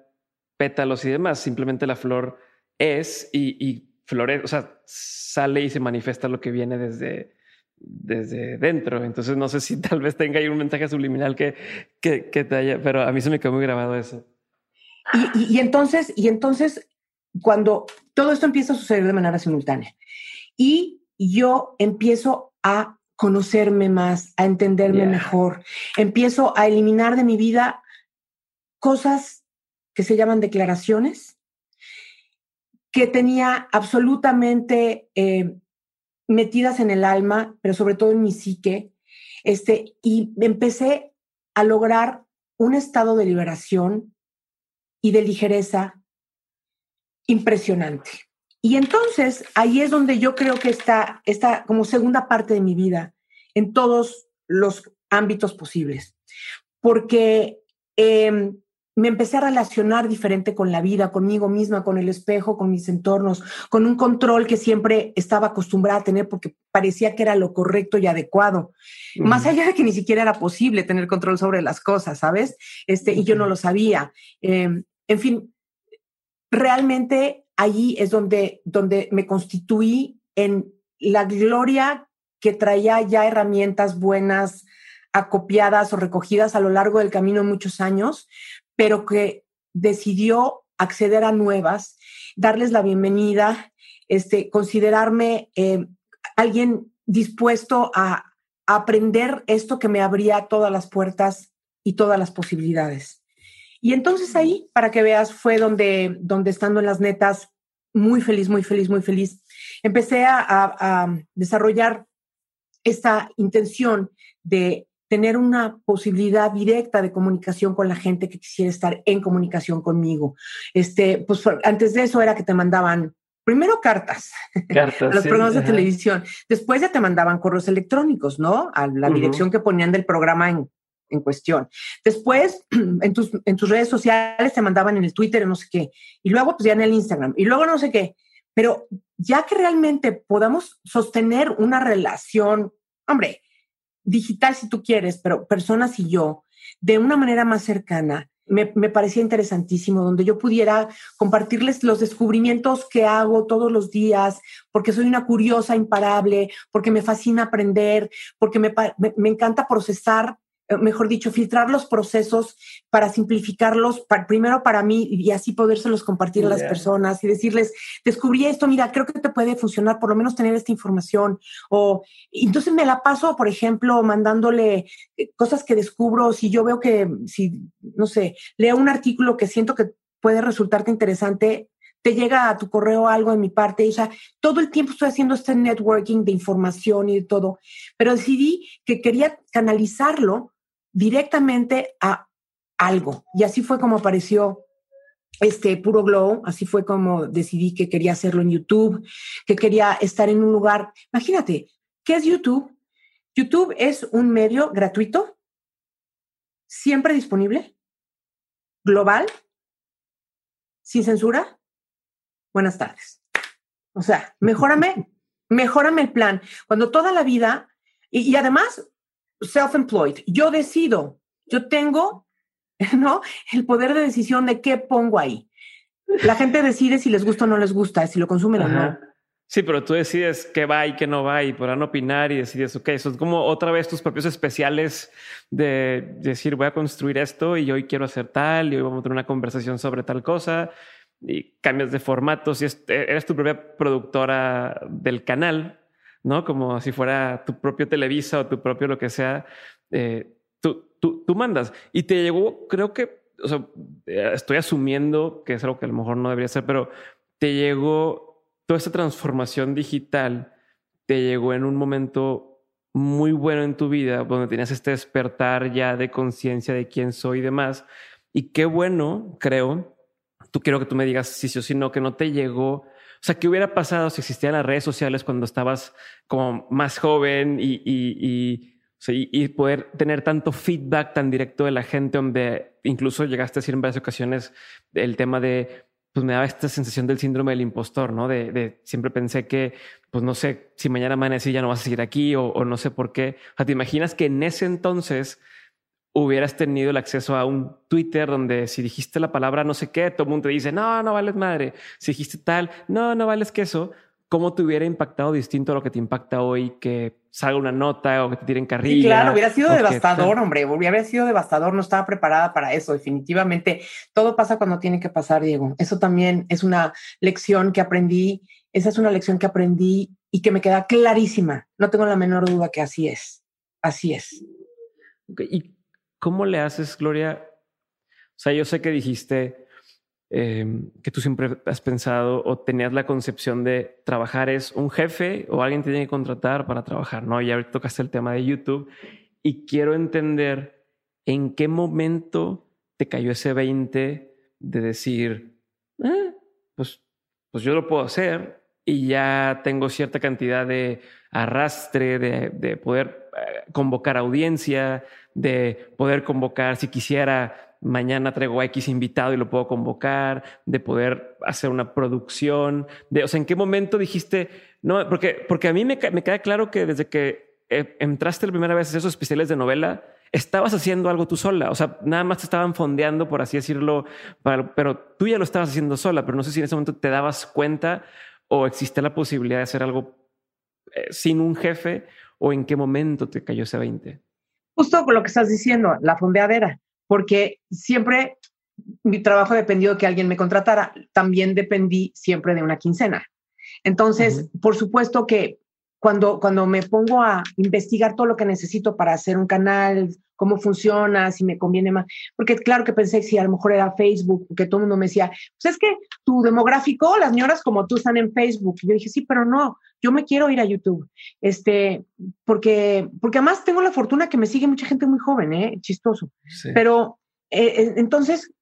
pétalos y demás, simplemente la flor es y, y florece, o sea, sale y se manifiesta lo que viene desde, desde dentro. Entonces no sé si tal vez tenga ahí un mensaje subliminal que, que, que te haya, pero a mí se me quedó muy grabado eso. Y, y, entonces, y entonces, cuando todo esto empieza a suceder de manera simultánea y yo empiezo a conocerme más, a entenderme mejor. Empiezo a eliminar de mi vida cosas que se llaman declaraciones, que tenía absolutamente eh, metidas en el alma, pero sobre todo en mi psique, este, y empecé a lograr un estado de liberación y de ligereza impresionante. Y entonces ahí es donde yo creo que está, está como segunda parte de mi vida, en todos los ámbitos posibles, porque em, me empecé a relacionar diferente con la vida, conmigo misma, con el espejo, con mis entornos, con un control que siempre estaba acostumbrada a tener porque parecía que era lo correcto y adecuado. Más allá de que ni siquiera era posible tener control sobre las cosas, ¿sabes? Este, y yo no lo sabía. Em, en fin, realmente allí es donde, donde me constituí en la gloria que traía ya herramientas buenas, acopiadas o recogidas a lo largo del camino muchos años, pero que decidió acceder a nuevas, darles la bienvenida, este, considerarme eh, alguien dispuesto a, a aprender esto que me abría todas las puertas y todas las posibilidades. Y entonces ahí, para que veas, fue donde, donde estando en las netas, muy feliz, muy feliz, muy feliz, empecé a, desarrollar esta intención de tener una posibilidad directa de comunicación con la gente que quisiera estar en comunicación conmigo. Este, pues antes de eso era que te mandaban primero cartas, cartas a los programas de televisión, después ya te mandaban correos electrónicos, ¿no? A la dirección que ponían del programa en, en cuestión. Después, en tus, en tus redes sociales te mandaban en el Twitter, no sé qué, y luego pues ya en el Instagram, y luego no sé qué. Pero ya que realmente podamos sostener una relación, hombre, digital si tú quieres, pero personas y yo, de una manera más cercana, me, me, parecía interesantísimo, donde yo pudiera compartirles los descubrimientos que hago todos los días, porque soy una curiosa imparable, porque me fascina aprender, porque me, me, me encanta procesar mejor dicho, filtrar los procesos para simplificarlos, primero para mí y así podérselos compartir a las personas y decirles, descubrí esto, mira, creo que te puede funcionar, por lo menos tener esta información. O entonces me la paso, por ejemplo, mandándole eh, cosas que descubro, si yo veo que, si, no sé, leo un artículo que siento que puede resultarte interesante, te llega a tu correo algo de mi parte, o sea, todo el tiempo estoy haciendo este networking de información y de todo, pero decidí que quería canalizarlo directamente a algo. Y así fue como apareció este puro glow, así fue como decidí que quería hacerlo en YouTube, que quería estar en un lugar. Imagínate, ¿qué es YouTube? YouTube es un medio gratuito, siempre disponible, global, sin censura. Buenas tardes. O sea, mejórame, mejórame el plan. Cuando toda la vida, y, y además, self-employed, yo decido, yo tengo ¿no? El poder de decisión de qué pongo ahí. La gente decide si les gusta o no les gusta, si lo consumen o no. Sí, pero tú decides qué va y qué no va y podrán opinar y decides, ok, eso es como otra vez tus propios especiales de decir, voy a construir esto y hoy quiero hacer tal y hoy vamos a tener una conversación sobre tal cosa y cambias de formato. Si eres tu propia productora del canal, ¿no? Como si fuera tu propio Televisa o tu propio lo que sea, eh, tú, tú, tú mandas. Y te llegó, creo que, o sea, eh, estoy asumiendo que es algo que a lo mejor no debería ser, pero te llegó toda esta transformación digital, te llegó en un momento muy bueno en tu vida, donde tenías este despertar ya de conciencia de quién soy y demás. Y qué bueno, creo, tú quiero que tú me digas si sí o si no, que no te llegó. O sea, ¿qué hubiera pasado si existían las redes sociales cuando estabas como más joven y, y, y poder tener tanto feedback tan directo de la gente, donde incluso llegaste a decir en varias ocasiones el tema de, pues me daba esta sensación del síndrome del impostor, ¿no? De, siempre pensé que, pues no sé, si mañana amanece ya no vas a seguir aquí o, o, no sé por qué. O sea, ¿te imaginas que en ese entonces hubieras tenido el acceso a un Twitter donde si dijiste la palabra no sé qué, todo el mundo te dice, no, no vales madre. Si dijiste tal, no, no vales queso cómo te hubiera impactado distinto a lo que te impacta hoy, que salga una nota o que te tiren carrilla. Sí, claro, hubiera sido devastador, hombre, hubiera sido devastador, no estaba preparada para eso, definitivamente. Todo pasa cuando tiene que pasar, Diego. Eso también es una lección que aprendí, esa es una lección que aprendí y que me queda clarísima. No tengo la menor duda que así es, así es. ¿Y cómo le haces, Gloria? O sea, yo sé que dijiste, Em, que tú siempre has pensado o tenías la concepción de trabajar es un jefe o alguien te tiene que contratar para trabajar, ¿no? Y ahorita tocaste el tema de YouTube y quiero entender en qué momento te cayó ese 20 de decir, eh, pues, pues yo lo puedo hacer y ya tengo cierta cantidad de arrastre, de, de poder eh, convocar audiencia, de poder convocar si quisiera mañana traigo a X invitado y lo puedo convocar, de poder hacer una producción, de, o sea, ¿en qué momento dijiste, no, porque, porque a mí me, me queda claro que desde que eh, entraste la primera vez a esos especiales de novela, estabas haciendo algo tú sola, o sea, nada más te estaban fondeando, por así decirlo, pero tú ya lo estabas haciendo sola, pero no sé si en ese momento te dabas cuenta o existe la posibilidad de hacer algo eh, sin un jefe o en qué momento te cayó ese 20. Justo con lo que estás diciendo, la fondeadera porque siempre mi trabajo dependió de que alguien me contratara, también dependí siempre de una quincena. Entonces, por supuesto que cuando, cuando me pongo a investigar todo lo que necesito para hacer un canal, cómo funciona, si me conviene más, porque claro que pensé si a lo mejor era Facebook, porque todo el mundo me decía, pues es que tu demográfico, las señoras como tú están en Facebook. Y yo dije, sí, pero no, yo me quiero ir a YouTube, este, porque, porque además tengo la fortuna que me sigue mucha gente muy joven, ¿eh? chistoso. Pero eh, eh, entonces,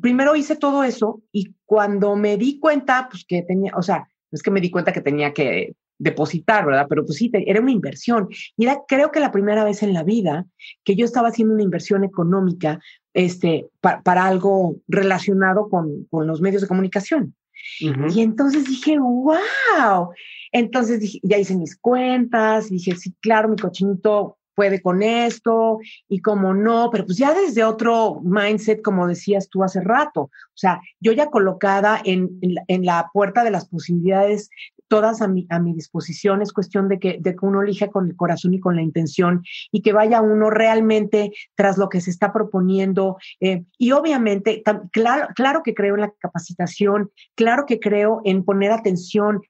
primero hice todo eso y cuando me di cuenta, pues que tenía, o sea, es que me di cuenta que tenía que depositar, ¿verdad? Pero pues sí, era una inversión. Y era, creo que la primera vez en la vida que yo estaba haciendo una inversión económica este, para algo relacionado con, con, los medios de comunicación. Y entonces dije, wow, entonces ya hice mis cuentas, dije, sí, claro, mi cochinito puede con esto y como no, pero pues ya desde otro mindset, como decías tú hace rato, o sea, yo ya colocada en, en, la puerta de las posibilidades, todas a mi, a mi disposición, es cuestión de que, de que uno elija con el corazón y con la intención y que vaya uno realmente tras lo que se está proponiendo. Eh, y obviamente, claro, claro que creo en la capacitación, claro que creo en poner atención,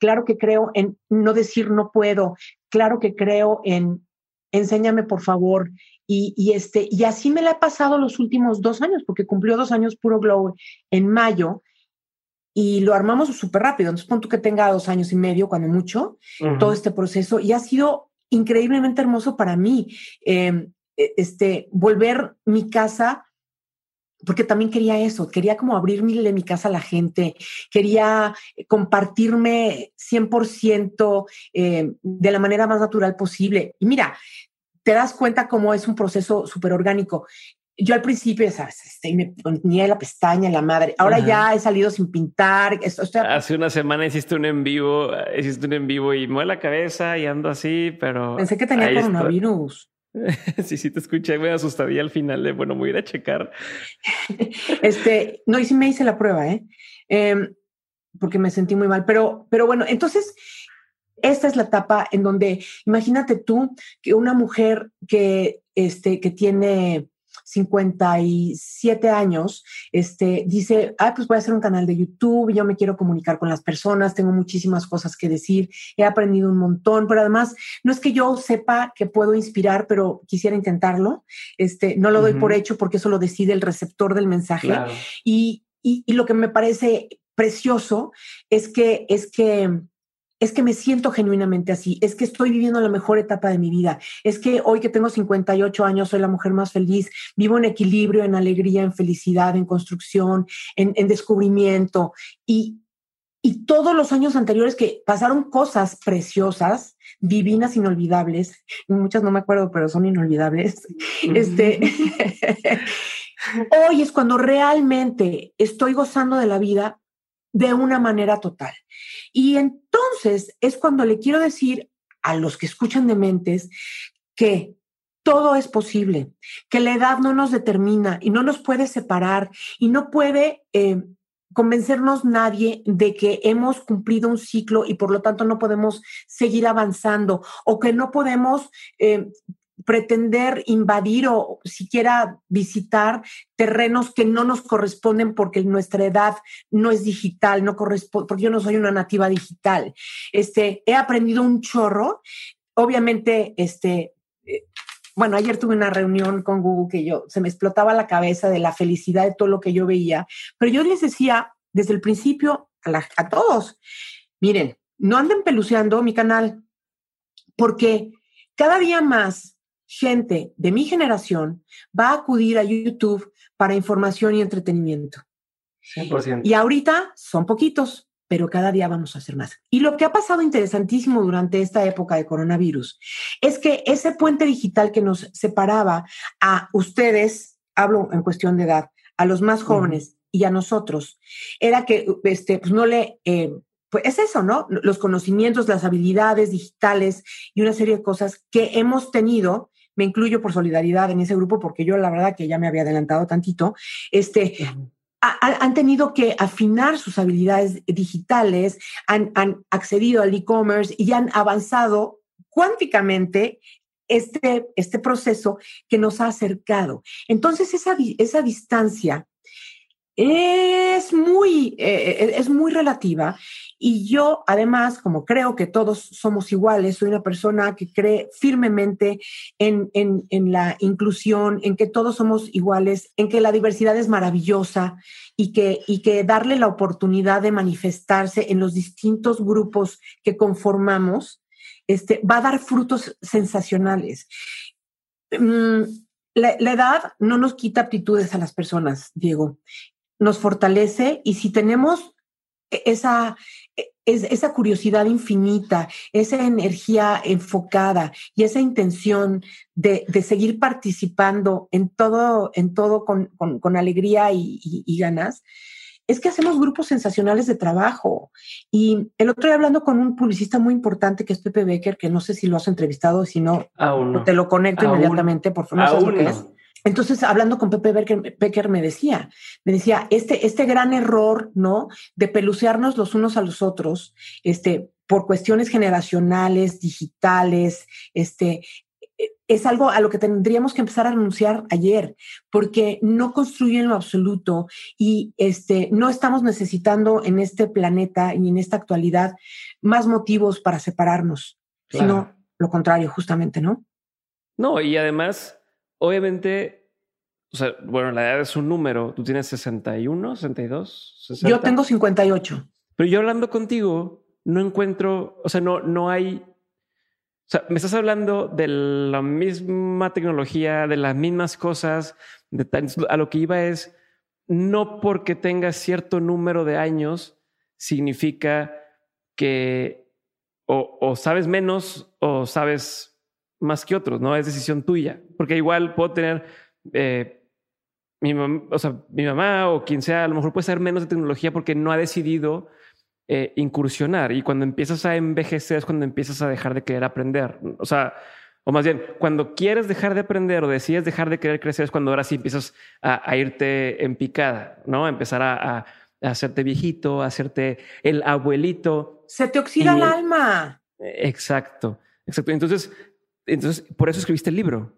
claro que creo en no decir no puedo, claro que creo en enséñame por favor. Y, y, este, y así me la he pasado los últimos dos años, porque cumplió dos años puro glow en mayo. y lo armamos súper rápido. Entonces, punto que tenga dos años y medio, cuando mucho, todo este proceso. Y ha sido increíblemente hermoso para mí em, e, este, volver mi casa porque también quería eso, quería como abrirme mi casa a la gente, quería compartirme 100% eh, de la manera más natural posible. Y mira, te das cuenta cómo es un proceso súper orgánico. Yo al principio, ¿sabes? Este, me ponía la pestaña, la madre. Ahora ya he salido sin pintar. Hace una semana hiciste un en vivo, hiciste un en vivo y mueve la cabeza y ando así, pero... Pensé que tenía coronavirus. sí, sí, te escuché, me asustaría al final de, bueno, voy a ir a checar. este, no, y sí me hice la prueba, ¿eh? Em, porque me sentí muy mal, pero, pero bueno, entonces, esta es la etapa en donde, imagínate tú que una mujer que, este, que tiene 57 años, este, dice, ah, pues voy a hacer un canal de YouTube, yo me quiero comunicar con las personas, tengo muchísimas cosas que decir, he aprendido un montón, pero además no es que yo sepa que puedo inspirar, pero quisiera intentarlo, este, no lo doy por hecho porque eso lo decide el receptor del mensaje. Y, y, y lo que me parece precioso es que, es que es que me siento genuinamente así, es que estoy viviendo la mejor etapa de mi vida, es que hoy que tengo 58 años soy la mujer más feliz, vivo en equilibrio, en alegría, en felicidad, en construcción, en, descubrimiento. Y, y todos los años anteriores que pasaron cosas preciosas, divinas, inolvidables, muchas no me acuerdo, pero son inolvidables, este, hoy es cuando realmente estoy gozando de la vida de una manera total. Y entonces es cuando le quiero decir a los que escuchan de mentes que todo es posible, que la edad no nos determina y no nos puede separar y no puede eh, convencernos nadie de que hemos cumplido un ciclo y por lo tanto no podemos seguir avanzando o que no podemos eh, pretender invadir o siquiera visitar terrenos que no nos corresponden porque nuestra edad no es digital, no corresponde, porque yo no soy una nativa digital. Este, he aprendido un chorro. Obviamente, este, eh, bueno, ayer tuve una reunión con Google que yo se me explotaba la cabeza de la felicidad de todo lo que yo veía, pero yo les decía desde el principio a, a todos, miren, no anden peluceando mi canal, porque cada día más gente de mi generación va a acudir a YouTube para información y entretenimiento. 100%. Y ahorita son poquitos, pero cada día vamos a hacer más. Y lo que ha pasado interesantísimo durante esta época de coronavirus es que ese puente digital que nos separaba a ustedes, hablo en cuestión de edad, a los más jóvenes y a nosotros, era que este, pues no le... Eh, pues es eso, ¿no? Los conocimientos, las habilidades digitales y una serie de cosas que hemos tenido me incluyo por solidaridad en ese grupo porque yo la verdad que ya me había adelantado tantito, este, han tenido que afinar sus habilidades digitales, han, accedido al e-commerce y han avanzado cuánticamente este, este proceso que nos ha acercado. Entonces, esa, esa distancia es muy, eh, es muy relativa y yo, además, como creo que todos somos iguales, soy una persona que cree firmemente en, en, la inclusión, en que todos somos iguales, en que la diversidad es maravillosa y que, y que darle la oportunidad de manifestarse en los distintos grupos que conformamos este, va a dar frutos sensacionales. Mm, la edad no nos quita aptitudes a las personas, Diego, nos fortalece y si tenemos e, esa, e, esa curiosidad infinita, esa energía enfocada y esa intención de, seguir participando en todo, en todo con, alegría y, ganas, es que hacemos grupos sensacionales de trabajo. Y el otro día hablando con un publicista muy importante que es Pepe Becker, que no sé si lo has entrevistado, si no, te lo conecto inmediatamente, por favor, entonces, hablando con Pepe Becker, me decía, me decía, este, este gran error, ¿no? De pelucearnos los unos a los otros, este, por cuestiones generacionales, digitales, este, es algo a lo que tendríamos que empezar a renunciar ayer, porque no construyen lo absoluto y este, no estamos necesitando en este planeta y en esta actualidad más motivos para separarnos, sino lo contrario, justamente, ¿no? No, y además obviamente o sea, bueno, la edad es un número. Tú tienes 61, 62, 60. Yo tengo 58. Pero yo hablando contigo, no encuentro, o sea, no, no hay. O sea, me estás hablando de la misma tecnología, de las mismas cosas. De a lo que iba es no porque tengas cierto número de años significa que o, o sabes menos o sabes más que otros, no es decisión tuya, porque igual puedo tener eh, mi, o sea, mi mamá o quien sea, a lo mejor puede saber menos de tecnología porque no ha decidido eh, incursionar. Y cuando empiezas a envejecer es cuando empiezas a dejar de querer aprender. O sea, o más bien, cuando quieres dejar de aprender o decides dejar de querer crecer es cuando ahora sí empiezas a, irte en picada, ¿no? A empezar a, hacerte viejito, a hacerte el abuelito. Se te oxida el alma. Exacto, exacto. Entonces, entonces, por eso escribiste el libro.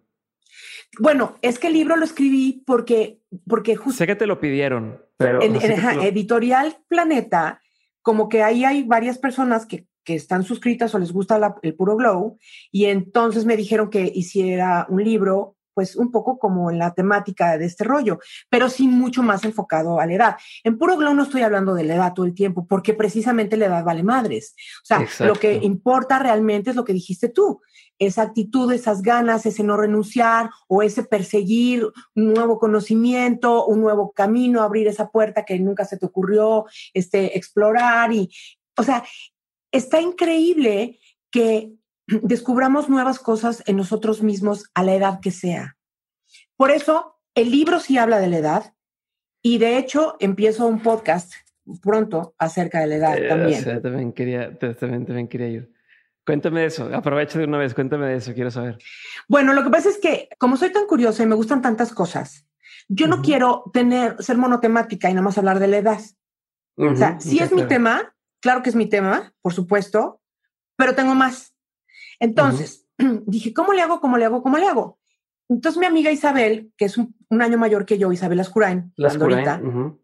Bueno, es que el libro lo escribí porque, porque justo. Sé que te lo pidieron, pero. En, Editorial Planeta, como que ahí hay varias personas que, que están suscritas o les gusta el puro glow, y entonces me dijeron que hiciera un libro pues un poco como en la temática de este rollo, pero sí mucho más enfocado a la edad. En puro glow no estoy hablando de la edad todo el tiempo, porque precisamente la edad vale madres. O sea, lo que importa realmente es lo que dijiste tú, esa actitud, esas ganas, ese no renunciar o ese perseguir un nuevo conocimiento, un nuevo camino, abrir esa puerta que nunca se te ocurrió, este, explorar y, o sea, está increíble que descubramos nuevas cosas en nosotros mismos a la edad que sea. Por eso, el libro sí habla de la edad y de hecho empiezo un podcast pronto acerca de la edad eh, también. también quería, también, también quería ir. Cuéntame eso, aprovecha de una vez, cuéntame de eso, quiero saber. Bueno, lo que pasa es que como soy tan curiosa y me gustan tantas cosas, yo no quiero tener, ser monotemática y nada más hablar de la edad. o sea, sí es mi tema, claro que es mi tema, por supuesto, pero tengo más. Entonces, dije, ¿cómo le hago? ¿Cómo le hago? ¿Cómo le hago? Entonces mi amiga Isabel, que es un, año mayor que yo, Isabel Ascurain, Lascurain,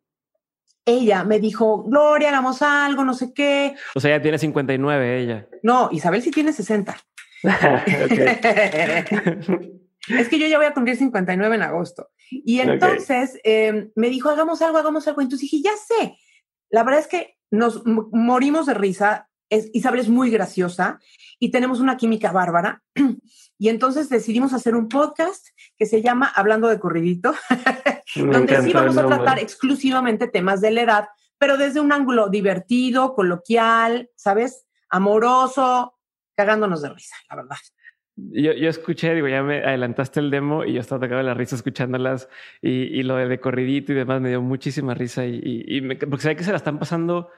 ella me dijo, Gloria, hagamos algo, no sé qué. O sea, ella tiene 59, ella. No, Isabel sí tiene 60. es que yo ya voy a cumplir 59 en agosto. Y entonces em, me dijo, hagamos algo, hagamos algo. Entonces dije, ya sé. La verdad es que nos morimos de risa. Es, Isabel es muy graciosa y tenemos una química bárbara. Y entonces decidimos hacer un podcast que se llama Hablando de Corridito, donde sí vamos a tratar exclusivamente temas de la edad, pero desde un ángulo divertido, coloquial, ¿sabes? Amoroso, cagándonos de risa, la verdad. Yo, yo, escuché, digo, ya me adelantaste el demo y yo estaba tocando la risa escuchándolas y, y, lo de, corridito y demás me dio muchísima risa y, y, me, porque sé que se la están pasando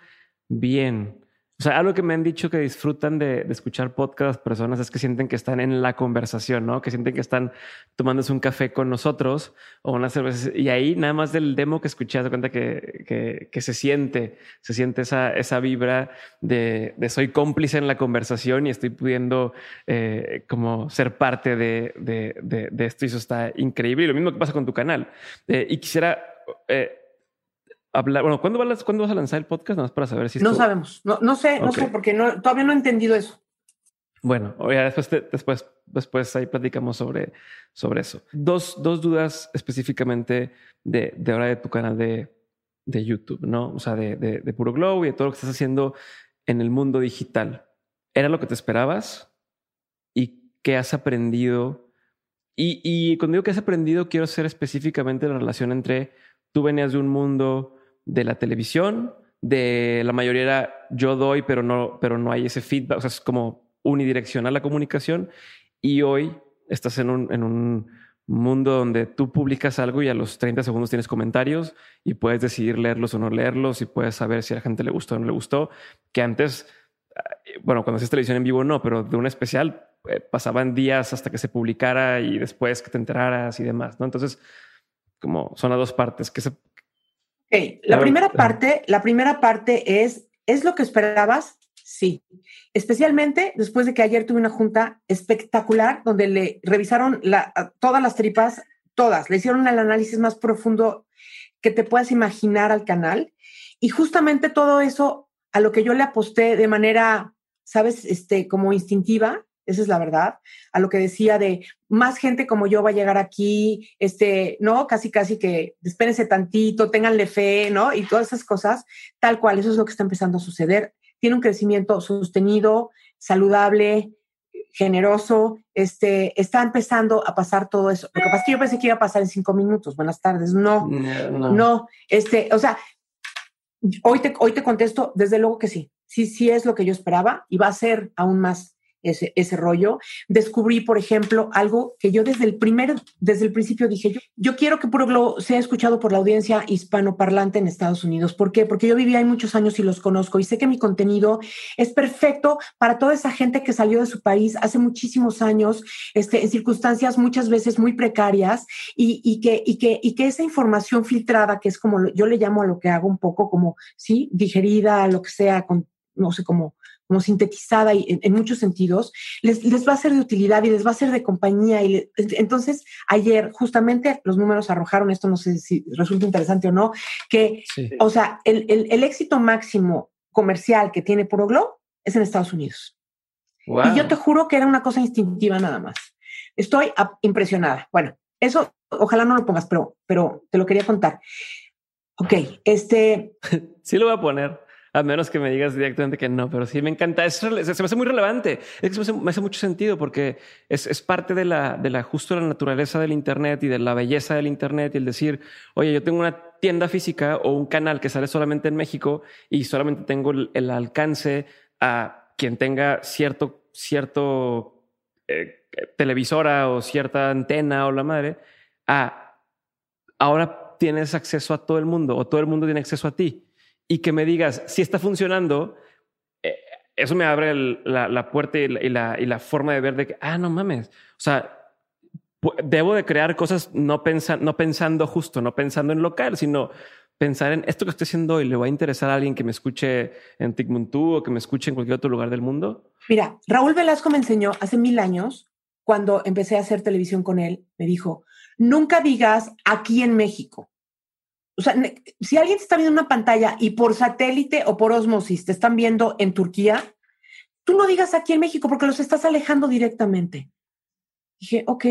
bien. O sea, algo que me han dicho que disfrutan de, escuchar podcast personas es que sienten que están en la conversación, ¿no? Que sienten que están tomándose un café con nosotros o una cerveza. Y ahí nada más del demo que escuché, de cuenta que, se siente, se siente esa, esa vibra de, soy cómplice en la conversación y estoy pudiendo eh, como ser parte de, de, esto y eso está increíble. Y lo mismo que pasa con tu canal. Eh, y quisiera... Eh, hablar. Bueno, ¿cuándo vas, ¿cuándo vas a lanzar el podcast? Nada más para saber si. No sabemos. No, no sé, no sé, porque no, todavía no he entendido eso. Bueno, ya después, después, después ahí platicamos sobre, sobre eso. Dos, dos dudas específicamente de, de ahora de tu canal de, de YouTube, ¿no? O sea, de, de, de, Puro Glow y de todo lo que estás haciendo en el mundo digital. ¿Era lo que te esperabas? ¿Y qué has aprendido? Y, y cuando digo que has aprendido, quiero ser específicamente la relación entre tú venías de un mundo de la televisión, de la mayoría era yo doy, pero no, pero no hay ese feedback, o sea, es como unidireccional la comunicación y hoy estás en un, en un mundo donde tú publicas algo y a los 30 segundos tienes comentarios y puedes decidir leerlos o no leerlos y puedes saber si a la gente le gustó o no le gustó, que antes, eh, bueno, cuando haces televisión en vivo no, pero de un especial eh, pasaban días hasta que se publicara y después que te enteraras y demás, ¿no? Entonces, como son las dos partes que se la primera parte, la primera parte es, ¿es lo que esperabas? Sí. Especialmente después de que ayer tuve una junta espectacular donde le revisaron todas las tripas, todas, le hicieron el análisis más profundo que te puedas imaginar al canal. Y justamente todo eso a lo que yo le aposté de manera, sabes, este, como instintiva, esa es la verdad, a lo que decía de más gente como yo va a llegar aquí, este, ¿no? Casi, casi que espérense tantito, ténganle fe, ¿no? Y todas esas cosas, tal cual, eso es lo que está empezando a suceder. Tiene un crecimiento sostenido, saludable, generoso, este, está empezando a pasar todo eso. Lo que pasa es que yo pensé que iba a pasar en cinco minutos. Buenas tardes. No, no, no, este, o sea, hoy te, hoy te contesto, desde luego que sí. Sí, sí es lo que yo esperaba y va a ser aún más ese, ese rollo. Descubrí, por ejemplo, algo que yo desde el primer, desde el principio dije, yo, yo quiero que Puro Globo sea escuchado por la audiencia hispanoparlante en Estados Unidos. ¿Por qué? Porque yo viví ahí muchos años y los conozco y sé que mi contenido es perfecto para toda esa gente que salió de su país hace muchísimos años, este, en circunstancias muchas veces muy precarias y, y, que, y, que, y que esa información filtrada, que es como yo le llamo a lo que hago un poco como, sí, digerida, lo que sea, con, no sé, cómo como sintetizada y en, muchos sentidos, les, les, va a ser de utilidad y les va a ser de compañía. Y entonces, ayer justamente los números arrojaron, esto no sé si resulta interesante o no, que, o sea, el, el, el, éxito máximo comercial que tiene Puro Glow es en Estados Unidos. Y yo te juro que era una cosa instintiva nada más. Estoy impresionada. Bueno, eso ojalá no lo pongas, pero, pero te lo quería contar. Ok, este... sí lo voy a poner. A menos que me digas directamente que no, pero sí me encanta. se me hace muy relevante. Es me hace, mucho sentido porque es, es, parte de la, de la justo la naturaleza del Internet y de la belleza del Internet y el decir, oye, yo tengo una tienda física o un canal que sale solamente en México y solamente tengo el, alcance a quien tenga cierto, cierto eh, televisora o cierta antena o la madre. Ahora tienes acceso a todo el mundo o todo el mundo tiene acceso a ti y que me digas si está funcionando, eh, eso me abre la, puerta y la, y la, forma de ver de que, ah, no mames. O sea, debo de crear cosas no, no pensando justo, no pensando en local, sino pensar en esto que estoy haciendo hoy le va a interesar a alguien que me escuche en Tigmuntú o que me escuche en cualquier otro lugar del mundo. Mira, Raúl Velasco me enseñó hace mil años, cuando empecé a hacer televisión con él, me dijo, nunca digas aquí en México, o sea, si alguien te está viendo una pantalla y por satélite o por osmosis te están viendo en Turquía, tú no digas aquí en México porque los estás alejando directamente. Dije, ok.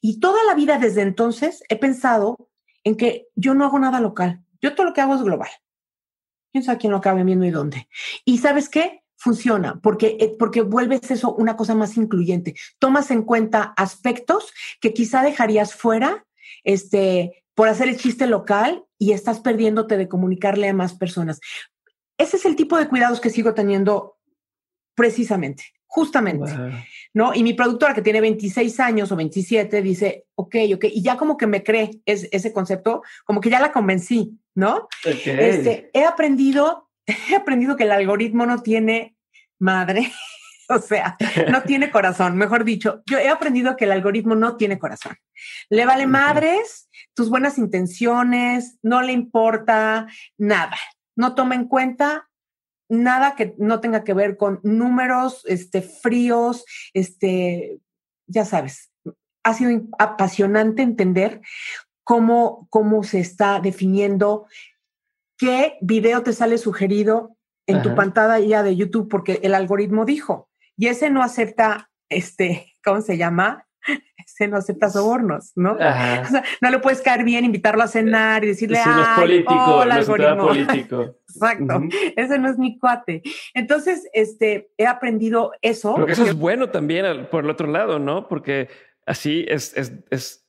Y toda la vida desde entonces he pensado en que yo no hago nada local. Yo todo lo que hago es global. ¿Quién sabe quién lo acabe viendo y dónde? Y sabes qué? Funciona porque, eh, porque vuelves eso una cosa más incluyente. Tomas en cuenta aspectos que quizá dejarías fuera, este, por hacer el chiste local y estás perdiéndote de comunicarle a más personas. Ese es el tipo de cuidados que sigo teniendo precisamente, justamente. ¿No? Y mi productora que tiene 26 años o 27 dice, ok, ok, y ya como que me cree ese concepto, como que ya la convencí, ¿no? Este, he aprendido, he aprendido que el algoritmo no tiene madre. o sea, no tiene corazón. Mejor dicho, yo he aprendido que el algoritmo no tiene corazón. Le vale madres tus buenas intenciones, no le importa nada. No toma en cuenta nada que no tenga que ver con números este, fríos, este, ya sabes. Ha sido apasionante entender cómo, cómo se está definiendo qué video te sale sugerido en tu pantalla de YouTube, porque el algoritmo dijo, y ese no acepta, este, ¿cómo se llama? Ese no acepta sobornos, ¿no? O sea, no le puedes caer bien, invitarlo a cenar y decirle, ese no es político, no es político. Exacto, ese no es mi cuate. Entonces, este, he aprendido eso. Porque eso es bueno también por el otro lado, ¿no? Porque así es, es, es,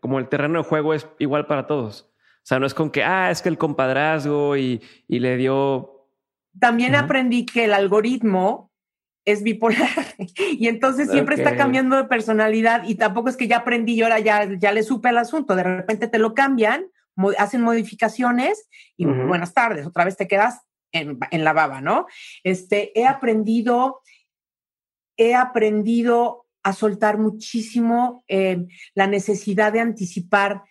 como el terreno de juego es igual para todos. O sea, no es con que, ah, es que el compadrazgo y, y le dio... También aprendí que el algoritmo es bipolar. Y entonces siempre está cambiando de personalidad y tampoco es que ya aprendí y ahora ya, ya le supe el asunto, de repente te lo cambian, hacen modificaciones y buenas tardes, otra vez te quedas en, en, la baba, ¿no? Este, he aprendido, he aprendido a soltar muchísimo eh, la necesidad de anticipar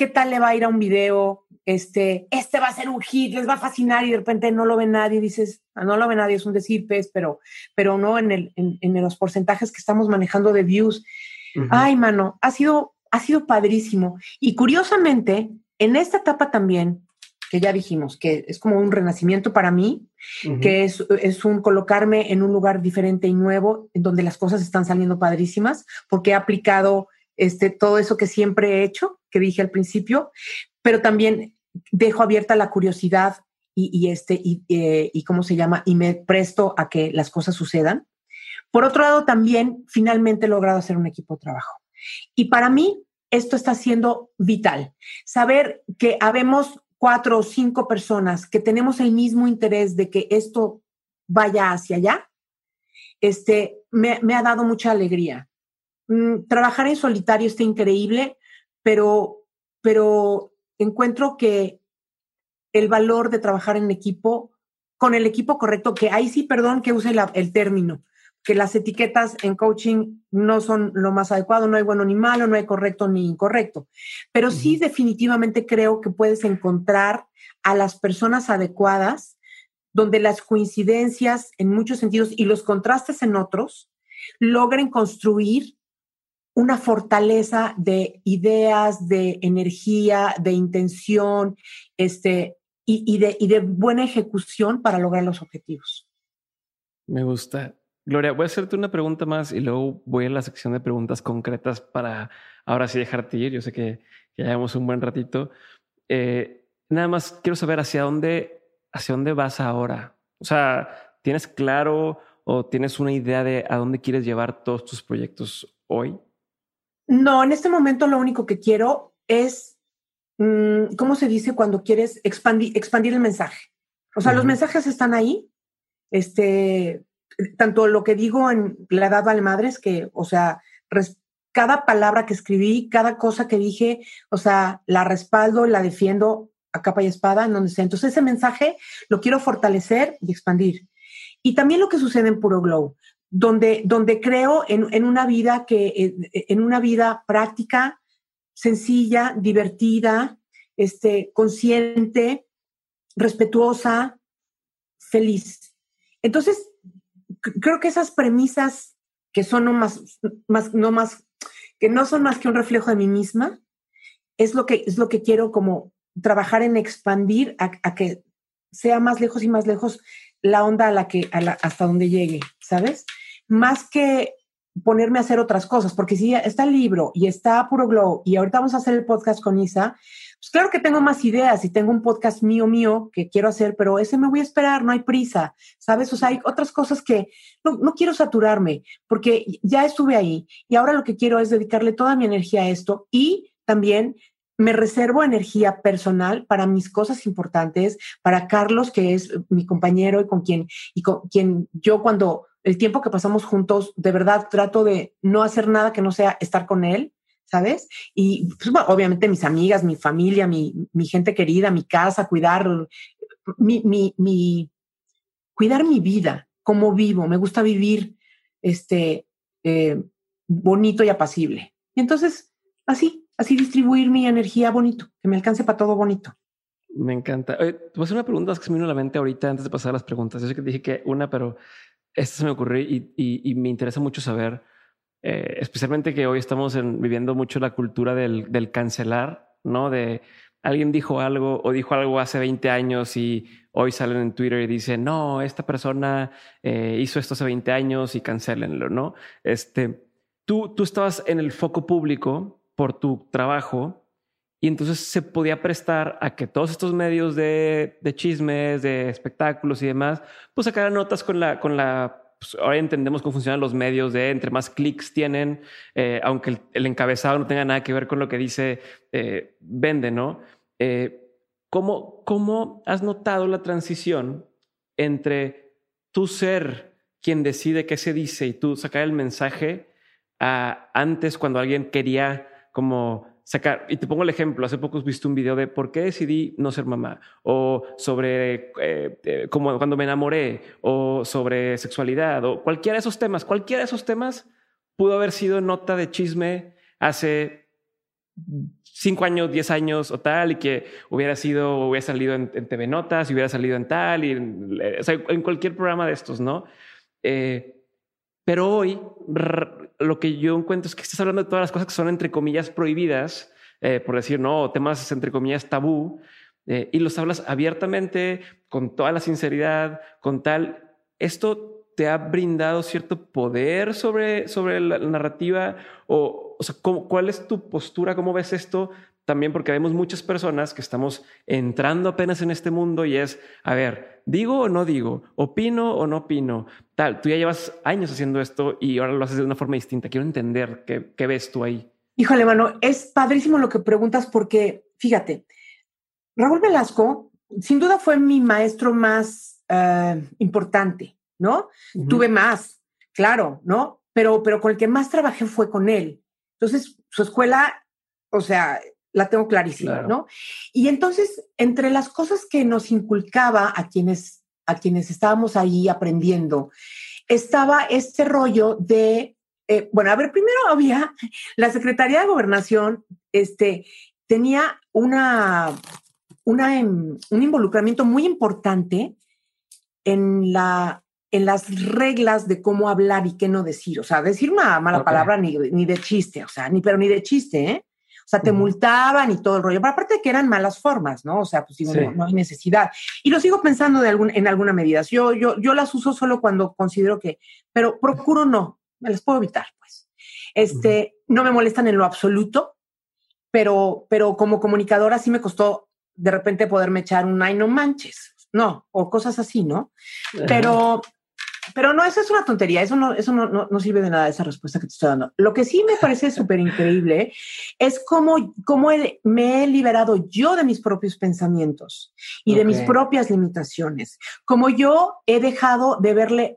qué tal le va a ir a un video, este, este va a ser un hit, les va a fascinar y de repente no lo ve nadie, dices, ah, no lo ve nadie, es un decir, pues, pero, pero no en, el, en, los porcentajes que estamos manejando de views. Ay, mano, ha sido, ha sido padrísimo. Y curiosamente, en esta etapa también, que ya dijimos, que es como un renacimiento para mí, que es, es, un colocarme en un lugar diferente y nuevo, en donde las cosas están saliendo padrísimas, porque he aplicado este, todo eso que siempre he hecho, que dije al principio, pero también dejo abierta la curiosidad y, este, y, eh, y cómo se llama, y me presto a que las cosas sucedan. Por otro lado, también finalmente he logrado hacer un equipo de trabajo. Y para mí, esto está siendo vital. Saber que habemos cuatro o cinco personas que tenemos el mismo interés de que esto vaya hacia allá, este, me, ha dado mucha alegría. Mm, trabajar en solitario está increíble, pero, pero encuentro que el valor de trabajar en equipo, con el equipo correcto, que ahí sí, perdón que use el término, que las etiquetas en coaching no son lo más adecuado, no hay bueno ni malo, no hay correcto ni incorrecto, pero sí definitivamente creo que puedes encontrar a las personas adecuadas donde las coincidencias en muchos sentidos y los contrastes en otros logren construir una fortaleza de ideas, de energía, de intención, este, y, de, y de buena ejecución para lograr los objetivos. Me gusta. Gloria, voy a hacerte una pregunta más y luego voy a la sección de preguntas concretas para ahora sí dejarte ir. Yo sé que ya llevamos un buen ratito. Eh, nada más quiero saber hacia dónde, hacia dónde vas ahora. O sea, ¿tienes claro o tienes una idea de a dónde quieres llevar todos tus proyectos hoy? No, en este momento lo único que quiero es, mm, ¿cómo se dice cuando quieres expandir, expandir el mensaje? O sea, los mensajes están ahí. Este, tanto lo que digo en la edad vale madres, que, o sea, cada palabra que escribí, cada cosa que dije, o sea, la respaldo, la defiendo a capa y espada, en donde sea. Entonces, ese mensaje lo quiero fortalecer y expandir. Y también lo que sucede en Puro Glow, donde, donde creo en, en una vida que, en una vida práctica, sencilla, divertida, este, consciente, respetuosa, feliz. Entonces, creo que esas premisas que son no más, más, no más, que no son más que un reflejo de mí misma, es lo que, es lo que quiero como trabajar en expandir a, que sea más lejos y más lejos la onda a la que, hasta donde llegue, ¿sabes? Más que ponerme a hacer otras cosas, porque si está el libro y está Puro Glow y ahorita vamos a hacer el podcast con Isa, pues claro que tengo más ideas y tengo un podcast mío, mío que quiero hacer, pero ese me voy a esperar, no hay prisa, ¿sabes? O sea, hay otras cosas que no, no quiero saturarme porque ya estuve ahí y ahora lo que quiero es dedicarle toda mi energía a esto y también me reservo energía personal para mis cosas importantes, para Carlos, que es mi compañero y con quien, y con quien yo cuando el tiempo que pasamos juntos, de verdad trato de no hacer nada que no sea estar con él ¿sabes? Y pues, obviamente mis amigas, mi familia, mi, mi, gente querida, mi casa, cuidar mi, mi, mi, cuidar mi vida, cómo vivo. Me gusta vivir este, eh, bonito y apacible. Y entonces, así, así distribuir mi energía bonito, que me alcance para todo bonito. Me encanta. te voy a hacer una pregunta que se me vino a la mente ahorita antes de pasar a las preguntas. Yo sé que dije que una, pero esta se me ocurrió y, me interesa mucho saber eh, especialmente que hoy estamos viviendo mucho la cultura del, cancelar, ¿no? De alguien dijo algo o dijo algo hace 20 años y hoy salen en Twitter y dicen, no, esta persona eh, hizo esto hace 20 años y cancelenlo, ¿no? Este, tú, tú estabas en el foco público por tu trabajo y entonces se podía prestar a que todos estos medios de, chismes, de espectáculos y demás, pues sacaran notas con la, con la pues, ahora entendemos cómo funcionan los medios de entre más clics tienen, eh, aunque el, encabezado no tenga nada que ver con lo que dice eh, vende, ¿no? Eh, ¿cómo, ¿Cómo has notado la transición entre tú ser quien decide qué se dice y tú sacar el mensaje a antes cuando alguien quería como sacar, y te pongo el ejemplo, hace poco visto un video de por qué decidí no ser mamá, o sobre eh, eh, como cuando me enamoré, o sobre sexualidad, o cualquiera de esos temas, cualquiera de esos temas pudo haber sido nota de chisme hace cinco años, diez años o tal, y que hubiera sido, hubiera salido en, TV Notas, y hubiera salido en tal, y en, en cualquier programa de estos, ¿no? Eh, pero hoy lo que yo encuentro es que estás hablando de todas las cosas que son entre comillas prohibidas, eh, por decir, no, temas entre comillas tabú, eh, y los hablas abiertamente, con toda la sinceridad, con tal. ¿Esto te ha brindado cierto poder sobre, sobre la, narrativa? O, o sea, ¿cuál es tu postura? ¿Cómo ves esto? También porque vemos muchas personas que estamos entrando apenas en este mundo y es, a ver, digo o no digo, opino o no opino, tal. Tú ya llevas años haciendo esto y ahora lo haces de una forma distinta. Quiero entender qué, qué ves tú ahí. Híjole, mano, es padrísimo lo que preguntas porque, fíjate, Raúl Velasco sin duda fue mi maestro más eh, importante, ¿no? Tuve más, claro, ¿no? Pero, pero con el que más trabajé fue con él. Entonces, su escuela, o sea, la tengo clarísima, ¿no? Y entonces, entre las cosas que nos inculcaba a quienes, a quienes estábamos ahí aprendiendo, estaba este rollo de, eh, bueno, a ver, primero había la Secretaría de Gobernación, este, tenía una, una, em, un involucramiento muy importante en la en las reglas de cómo hablar y qué no decir. O sea, decir una mala palabra ni, ni, de chiste, o sea, ni pero ni de chiste, ¿eh? O sea, te multaban y todo el rollo. Pero aparte de que eran malas formas, ¿no? O sea, pues digo, no, hay necesidad. Y lo sigo pensando de algún, en alguna medida. Yo, yo, yo las uso solo cuando considero que, pero procuro no, me las puedo evitar, pues. Este, no me molestan en lo absoluto, pero, pero como comunicadora sí me costó de repente poderme echar un ay, no manches, no, o cosas así, ¿no? Pero, pero no, eso es una tontería, eso no, eso no, no, sirve de nada esa respuesta que te estoy dando. Lo que sí me parece súper increíble es cómo, cómo me he liberado yo de mis propios pensamientos y de mis propias limitaciones, como yo he dejado de verle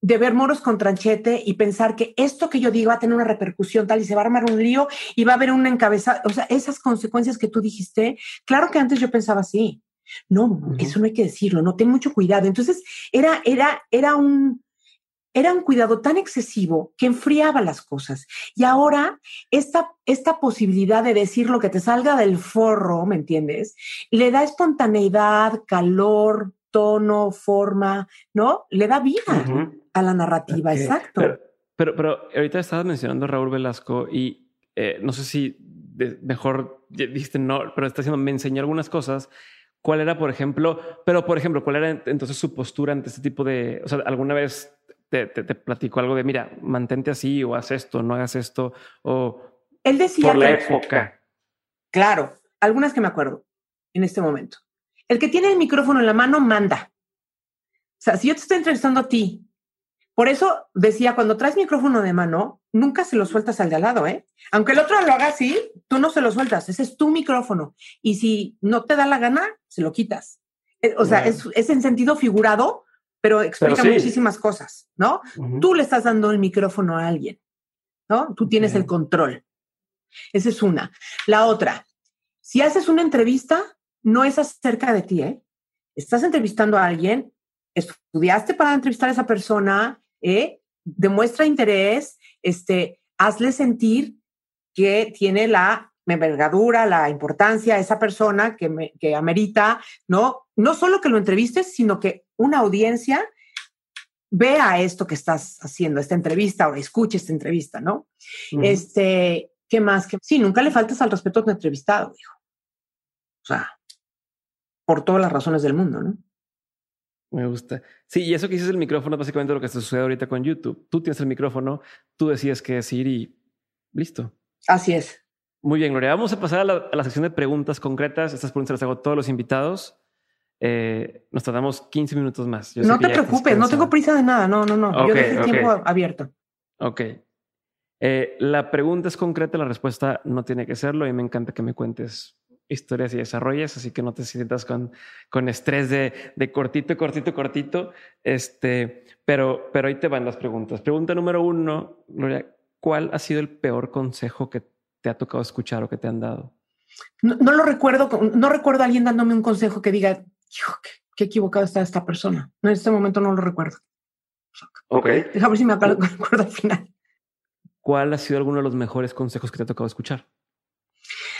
de ver moros con tranchete y pensar que esto que yo digo va a tener una repercusión tal y se va a armar un lío y va a haber una encabezada, o sea, esas consecuencias que tú dijiste, claro que antes yo pensaba así, no, eso no hay que decirlo, no, ten mucho cuidado. Entonces, era, era, era un, era un cuidado tan excesivo que enfriaba las cosas. Y ahora, esta, esta posibilidad de decir lo que te salga del forro, ¿me entiendes? Le da espontaneidad, calor, tono, forma, ¿no? Le da vida a la narrativa, exacto. Pero, pero, ahorita estabas mencionando a Raúl Velasco y eh, no sé si mejor dijiste no, pero está diciendo, me enseñó algunas cosas ¿Cuál era, por ejemplo, pero por ejemplo, cuál era entonces su postura ante este tipo de, o sea, alguna vez te, te, platicó algo de, mira, mantente así o haz esto, no hagas esto, o... Él decía... Por la época. Claro, algunas que me acuerdo en este momento. El que tiene el micrófono en la mano manda. O sea, si yo te estoy entrevistando a ti por eso decía, cuando traes micrófono de mano, nunca se lo sueltas al de al lado, ¿eh? Aunque el otro lo haga así, tú no se lo sueltas, ese es tu micrófono. Y si no te da la gana, se lo quitas. Eh, o sea, es, en sentido figurado, pero explica muchísimas cosas, ¿no? Tú le estás dando el micrófono a alguien, ¿no? Tú tienes el control. Esa es una. La otra, si haces una entrevista, no es acerca de ti, ¿eh? Estás entrevistando a alguien, estudiaste para entrevistar a esa persona, ¿eh? demuestra interés, este, hazle sentir que tiene la envergadura, la importancia esa persona que, me, que amerita, ¿no? No solo que lo entrevistes, sino que una audiencia vea esto que estás haciendo, esta entrevista, o escuche esta entrevista, ¿no? Este, ¿qué más? que Sí, nunca le faltas al respeto a tu entrevistado, dijo. O sea, por todas las razones del mundo, ¿no? Me gusta. Sí, y eso que dices el micrófono es básicamente lo que se sucede ahorita con YouTube. Tú tienes el micrófono, tú decides qué decir y listo. Así es. Muy bien, Gloria. Vamos a pasar a la, sección de preguntas concretas. Estas preguntas las hago a todos los invitados. Eh, nos tardamos 15 minutos más. no te preocupes, no tengo prisa de nada. No, no, no. Yo dejo tiempo abierto. Ok. Eh, la pregunta es concreta, la respuesta no tiene que serlo y me encanta que me cuentes historias y desarrolles, así que no te sientas con, con estrés de, de cortito, cortito, cortito. Este, pero, pero ahí te van las preguntas. Pregunta número uno, Gloria, ¿cuál ha sido el peor consejo que te ha tocado escuchar o que te han dado? No, lo recuerdo, no recuerdo a alguien dándome un consejo que diga, qué, qué equivocada está esta persona. En este momento no lo recuerdo. Ok. Déjame ver si me acuerdo al final. ¿Cuál ha sido alguno de los mejores consejos que te ha tocado escuchar?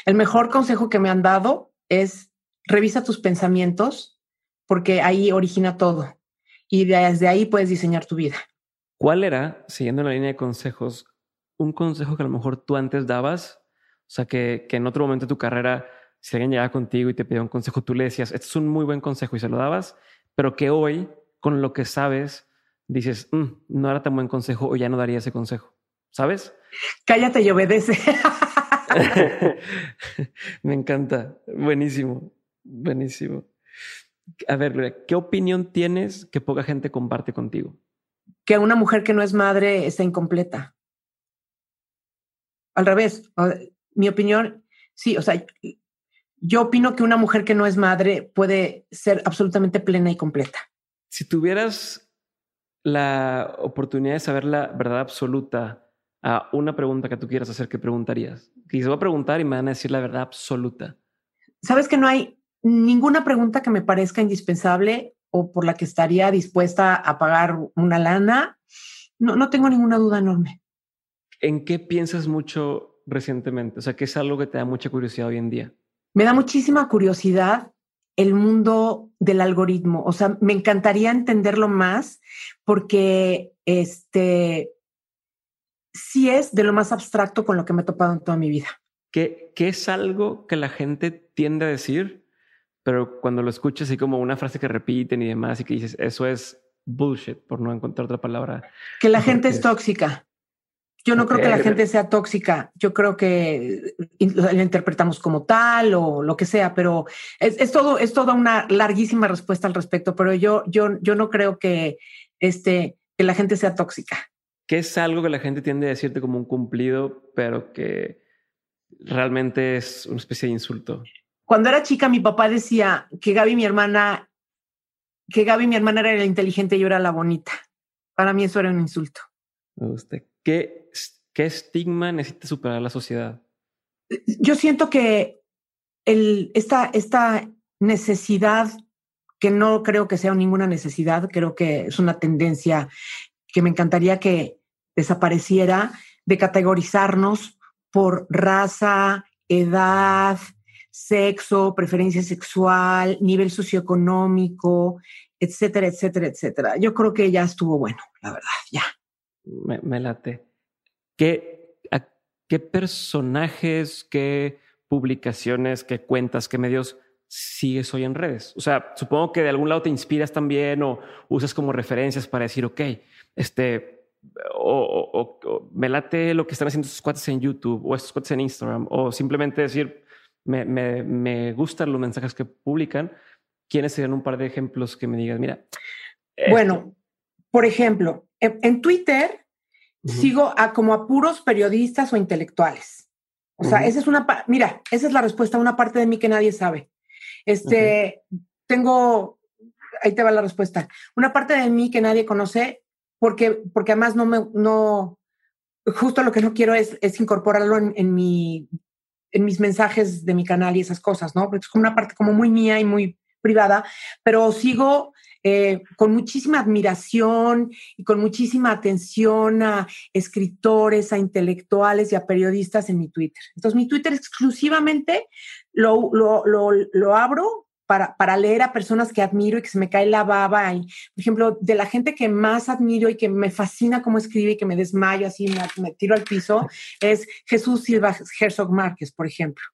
El mejor consejo que me han dado es revisa tus pensamientos porque ahí origina todo y desde ahí puedes diseñar tu vida. ¿Cuál era, siguiendo la línea de consejos, un consejo que a lo mejor tú antes dabas? O sea, que, que en otro momento de tu carrera si alguien llegaba contigo y te pedía un consejo, tú le decías, este es un muy buen consejo y se lo dabas, pero que hoy, con lo que sabes, dices, mm, no era tan buen consejo o ya no daría ese consejo, ¿sabes? Cállate y obedece. Me encanta. Buenísimo, buenísimo. A ver, ¿qué opinión tienes que poca gente comparte contigo? Que una mujer que no es madre está incompleta. Al revés, mi opinión, sí, o sea, yo opino que una mujer que no es madre puede ser absolutamente plena y completa. Si tuvieras la oportunidad de saber la verdad absoluta a una pregunta que tú quieras hacer, ¿qué preguntarías? Que se va a preguntar y me van a decir la verdad absoluta. Sabes que no hay ninguna pregunta que me parezca indispensable o por la que estaría dispuesta a pagar una lana. No, no tengo ninguna duda enorme. ¿En qué piensas mucho recientemente? O sea, ¿qué es algo que te da mucha curiosidad hoy en día? Me da muchísima curiosidad el mundo del algoritmo. O sea, me encantaría entenderlo más porque este sí es de lo más abstracto con lo que me he topado en toda mi vida. ¿Qué, qué es algo que la gente tiende a decir, pero cuando lo escuchas así como una frase que repiten y demás y que dices, eso es bullshit, por no encontrar otra palabra? Que la gente es tóxica. Yo no creo que la gente sea tóxica. Yo creo que la interpretamos como tal o lo que sea, pero es, todo, es toda una larguísima respuesta al respecto. Pero yo, yo, yo no creo que, este, que la gente sea tóxica que es algo que la gente tiende a decirte como un cumplido, pero que realmente es una especie de insulto. Cuando era chica, mi papá decía que Gaby, mi hermana, que Gaby, mi hermana, era la inteligente y yo era la bonita. Para mí eso era un insulto. Me gusta. ¿Qué, qué estigma necesita superar la sociedad? Yo siento que el, esta, esta necesidad, que no creo que sea ninguna necesidad, creo que es una tendencia que me encantaría que, desapareciera de categorizarnos por raza, edad, sexo, preferencia sexual, nivel socioeconómico, etcétera, etcétera, etcétera. Yo creo que ya estuvo bueno, la verdad, ya. Me, late. ¿Qué, ¿Qué personajes, qué publicaciones, qué cuentas, qué medios sigues hoy en redes? O sea, supongo que de algún lado te inspiras también o usas como referencias para decir, ok, este, o, me late lo que están haciendo estos cuates en YouTube o estos cuates en Instagram, o simplemente decir, me, me, me gustan los mensajes que publican. ¿Quiénes serían un par de ejemplos que me digas, mira? Bueno, por ejemplo, en, Twitter sigo a como a puros periodistas o intelectuales. O sea, esa es una, mira, esa es la respuesta a una parte de mí que nadie sabe. Este, tengo, ahí te va la respuesta. Una parte de mí que nadie conoce porque, porque además no me, no, justo lo que no quiero es, es incorporarlo en, mi, en mis mensajes de mi canal y esas cosas, ¿no? Porque es como una parte como muy mía y muy privada, pero sigo eh, con muchísima admiración y con muchísima atención a escritores, a intelectuales y a periodistas en mi Twitter. Entonces, mi Twitter exclusivamente lo, lo, lo abro para, para, leer a personas que admiro y que se me cae la baba. Y, por ejemplo, de la gente que más admiro y que me fascina cómo escribe y que me desmayo así, me, tiro al piso, es Jesús Silva Herzog Márquez, por ejemplo.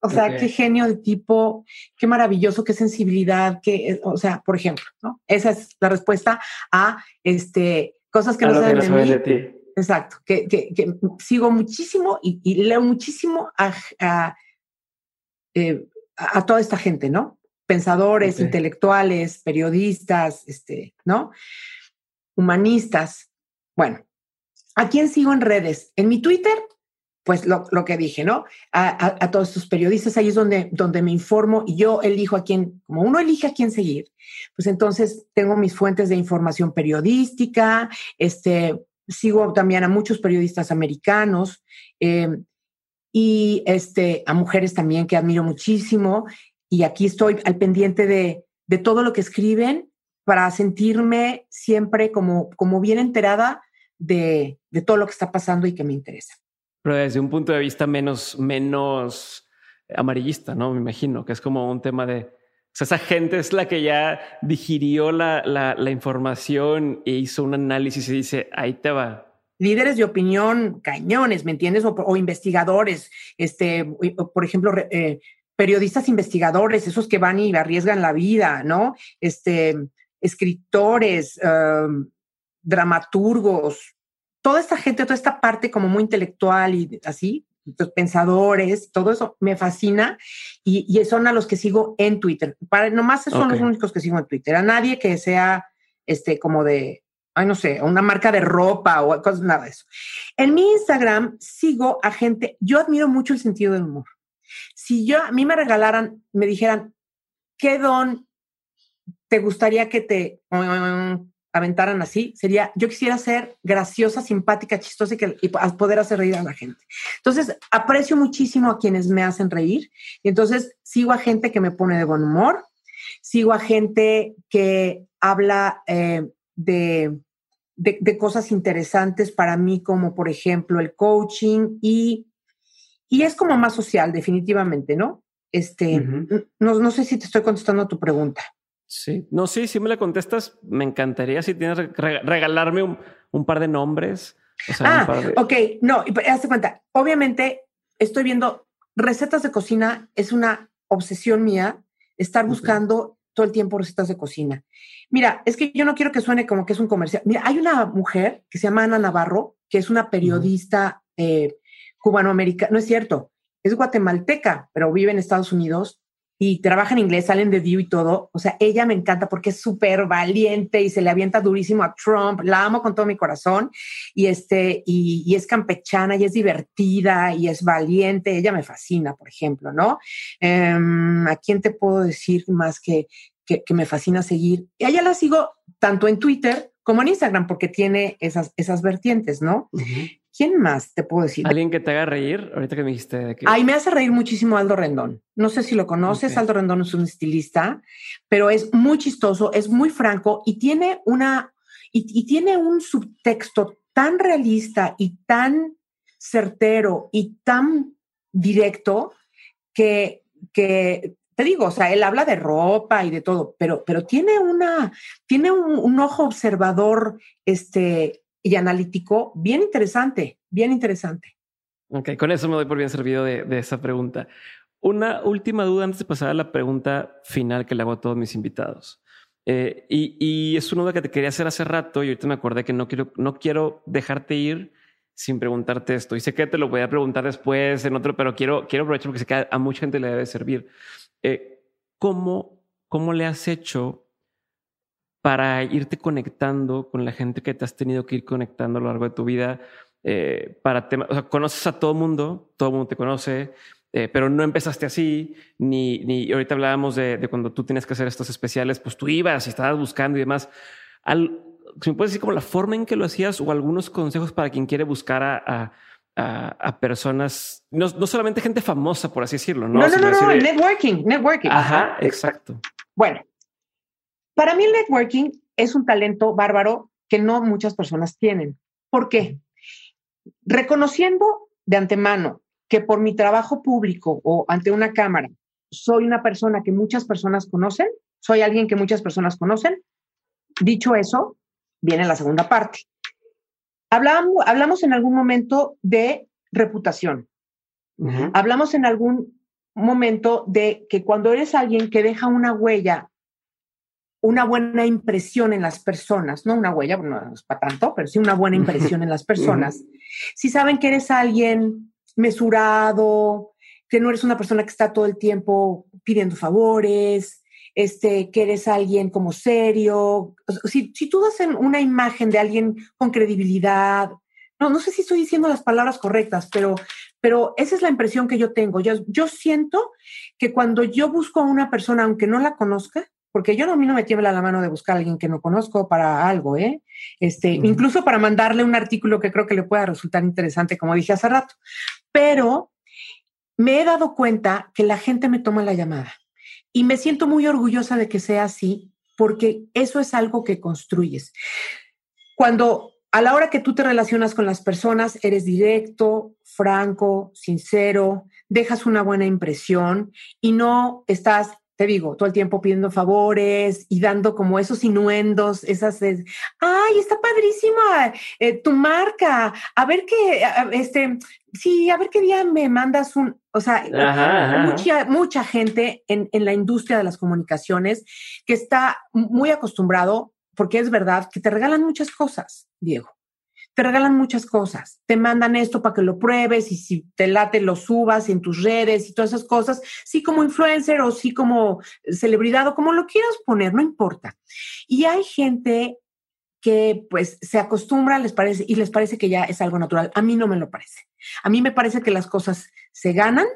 O sea, qué genio de tipo, qué maravilloso, qué sensibilidad, qué, o sea, por ejemplo, ¿no? Esa es la respuesta a este, cosas que no saben de mí. ti. Exacto, que, que, que, sigo muchísimo y, leo muchísimo a, a, eh, a, toda esta gente, ¿no? Pensadores, intelectuales, periodistas, este, ¿no? Humanistas. Bueno, ¿a quién sigo en redes? En mi Twitter, pues lo, que dije, ¿no? A, todos estos periodistas, ahí es donde, donde me informo y yo elijo a quién, como uno elige a quién seguir, pues entonces tengo mis fuentes de información periodística, este, sigo también a muchos periodistas americanos. Em, y este, a mujeres también que admiro muchísimo y aquí estoy al pendiente de, de todo lo que escriben para sentirme siempre como, como bien enterada de, de, todo lo que está pasando y que me interesa. Pero desde un punto de vista menos, menos amarillista, ¿no? Me imagino que es como un tema de... O sea, esa gente es la que ya digirió la, la, la información e hizo un análisis y dice, ahí te va, líderes de opinión cañones, ¿me entiendes? O, o investigadores, este, por ejemplo, eh, periodistas investigadores, esos que van y arriesgan la vida, ¿no? Este, escritores, um, dramaturgos, toda esta gente, toda esta parte como muy intelectual y así, los pensadores, todo eso me fascina y, y, son a los que sigo en Twitter. Para, nomás son los únicos que sigo en Twitter. A nadie que sea este como de, ay, no sé, una marca de ropa o cosas, nada de eso. En mi Instagram sigo a gente, yo admiro mucho el sentido del humor. Si yo, a mí me regalaran, me dijeran, ¿qué don te gustaría que te aventaran así? Sería, yo quisiera ser graciosa, simpática, chistosa y, que, poder hacer reír a la gente. Entonces, aprecio muchísimo a quienes me hacen reír y entonces sigo a gente que me pone de buen humor, sigo a gente que habla eh, de, de, cosas interesantes para mí, como por ejemplo el coaching y y es como más social, definitivamente, ¿no? Este, no, no sé si te estoy contestando a tu pregunta. Sí, no, sí, si me la contestas, me encantaría si tienes regalarme un, un, par de nombres. ah, ok, no, hazte cuenta, obviamente estoy viendo recetas de cocina, es una obsesión mía estar buscando todo el tiempo recetas de cocina. Mira, es que yo no quiero que suene como que es un comercial. Mira, hay una mujer que se llama Ana Navarro, que es una periodista eh, cubanoamericana, no es cierto, es guatemalteca, pero vive en Estados Unidos y trabaja en inglés, salen de Dio y todo. O sea, ella me encanta porque es súper valiente y se le avienta durísimo a Trump. La amo con todo mi corazón y este, y, es campechana y es divertida y es valiente. Ella me fascina, por ejemplo, ¿no? Em, ¿A quién te puedo decir más que, que, me fascina seguir? Y ella la sigo tanto en Twitter como en Instagram porque tiene esas, esas vertientes, ¿no? ¿Quién más te puedo decir? ¿Alguien que te haga reír? Ahorita que me dijiste que... Ay, me hace reír muchísimo Aldo Rendón. No sé si lo conoces, Aldo Rendón es un estilista, pero es muy chistoso, es muy franco y tiene una... Y, tiene un subtexto tan realista y tan certero y tan directo que, que te digo, o sea, él habla de ropa y de todo, pero, pero tiene una, tiene un, un ojo observador, este, y analítico bien interesante, bien interesante. Ok, con eso me doy por bien servido de, esa pregunta. Una última duda antes de pasar a la pregunta final que le hago a todos mis invitados. Eh, y, es una duda que te quería hacer hace rato y ahorita me acordé que no quiero, no quiero dejarte ir sin preguntarte esto. Y sé que te lo voy a preguntar después en otro, pero quiero, quiero aprovechar porque sé que a, mucha gente le debe servir. Eh, ¿cómo, ¿Cómo le has hecho para irte conectando con la gente que te has tenido que ir conectando a lo largo de tu vida. Eh, para temas, o sea, conoces a todo mundo, todo mundo te conoce, eh, pero no empezaste así, ni, ni ahorita hablábamos de, cuando tú tienes que hacer estos especiales, pues tú ibas y estabas buscando y demás. Al, si me puedes decir como la forma en que lo hacías o algunos consejos para quien quiere buscar a, a, a personas, no, no, solamente gente famosa, por así decirlo. No, no, no, no, networking, networking. Ajá, exacto. Bueno, para mí el networking es un talento bárbaro que no muchas personas tienen. ¿Por qué? Reconociendo de antemano que por mi trabajo público o ante una cámara soy una persona que muchas personas conocen, soy alguien que muchas personas conocen, dicho eso, viene la segunda parte. Hablamos, hablamos en algún momento de reputación. Hablamos en algún momento de que cuando eres alguien que deja una huella una buena impresión en las personas, no una huella, no es para tanto, pero sí una buena impresión en las personas. Si saben que eres alguien mesurado, que no eres una persona que está todo el tiempo pidiendo favores, este, que eres alguien como serio, si, si tú das una imagen de alguien con credibilidad, no, no sé si estoy diciendo las palabras correctas, pero, pero esa es la impresión que yo tengo. Yo, yo siento que cuando yo busco a una persona, aunque no la conozca, porque yo no, a mí no me tiembla la mano de buscar a alguien que no conozco para algo, ¿eh? Este, incluso para mandarle un artículo que creo que le pueda resultar interesante, como dije hace rato. Pero me he dado cuenta que la gente me toma la llamada y me siento muy orgullosa de que sea así, porque eso es algo que construyes. Cuando a la hora que tú te relacionas con las personas, eres directo, franco, sincero, dejas una buena impresión y no estás te digo, todo el tiempo pidiendo favores y dando como esos inuendos, esas, ay, está padrísima eh, tu marca, a ver qué, este, sí, a ver qué día me mandas un, o sea, Mucha, mucha gente en, en la industria de las comunicaciones que está muy acostumbrado, porque es verdad, que te regalan muchas cosas, Diego te regalan muchas cosas, te mandan esto para que lo pruebes y si te late lo subas en tus redes y todas esas cosas, sí como influencer o sí como celebridad o como lo quieras poner, no importa. Y hay gente que pues se acostumbra, les parece y les parece que ya es algo natural. A mí no me lo parece. A mí me parece que las cosas se ganan.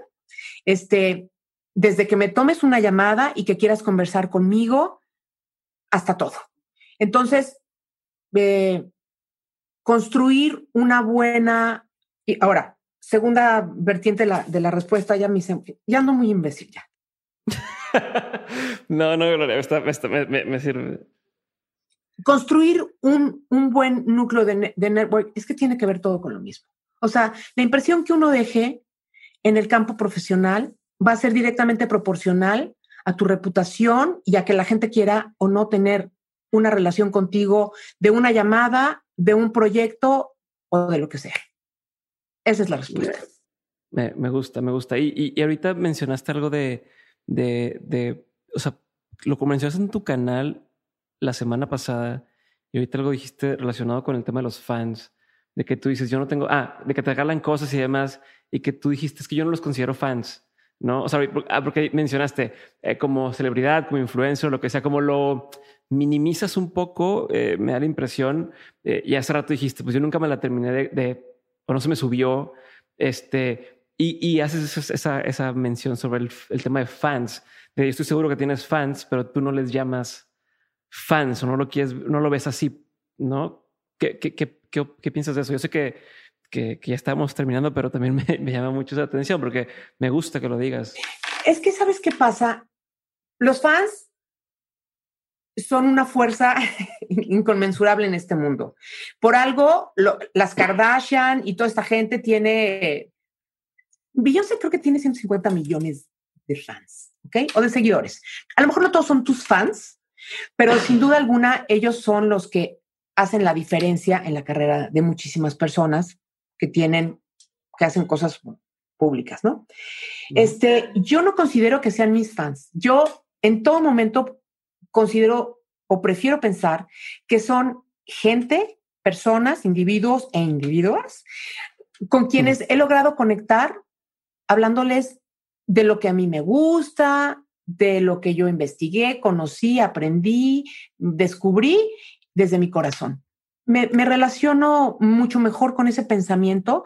Este, desde que me tomes una llamada y que quieras conversar conmigo, hasta todo. Entonces, eh, construir una buena... Y ahora, segunda vertiente de la, de la respuesta, ya me, ya ando muy imbécil ya. no, no, me, me, sirve. Construir un, un buen núcleo de, de, network es que tiene que ver todo con lo mismo. O sea, la impresión que uno deje en el campo profesional va a ser directamente proporcional a tu reputación y a que la gente quiera o no tener una relación contigo de una llamada de un proyecto o de lo que sea. Esa es la respuesta. Me, me gusta, me gusta. Y, y, ahorita mencionaste algo de, de, de, o sea, lo que mencionaste en tu canal la semana pasada y ahorita algo dijiste relacionado con el tema de los fans, de que tú dices, yo no tengo, ah, de que te regalan cosas y demás, y que tú dijiste, es que yo no los considero fans, ¿no? O sea, ah, porque mencionaste eh, como celebridad, como influencer, lo que sea, como lo, minimizas un poco, eh, me da la impresión, eh, y hace rato dijiste, pues yo nunca me la terminé de, o no se me subió, este, y, y haces esa, esa, mención sobre el, tema de fans. Estoy seguro que tienes fans, pero tú no les llamas fans o no lo quieres, no lo ves así, ¿no? ¿Qué, qué, qué, qué, piensas de eso? Yo sé que, que, ya estamos terminando, pero también me, me llama mucho la atención porque me gusta que lo digas. Es que, ¿sabes qué pasa? Los fans son una fuerza inconmensurable en este mundo. Por algo, las Kardashian y toda esta gente tiene, Beyoncé creo que tiene 150 millones de fans, ¿ok? O de seguidores. A lo mejor no todos son tus fans, pero sin duda alguna ellos son los que hacen la diferencia en la carrera de muchísimas personas que tienen, que hacen cosas públicas, ¿no? Este, yo no considero que sean mis fans. Yo en todo momento considero o prefiero pensar que son gente, personas, individuos e individuas con quienes he logrado conectar hablándoles de lo que a mí me gusta, de lo que yo investigué, conocí, aprendí, descubrí desde mi corazón. Me, me, relaciono mucho mejor con ese pensamiento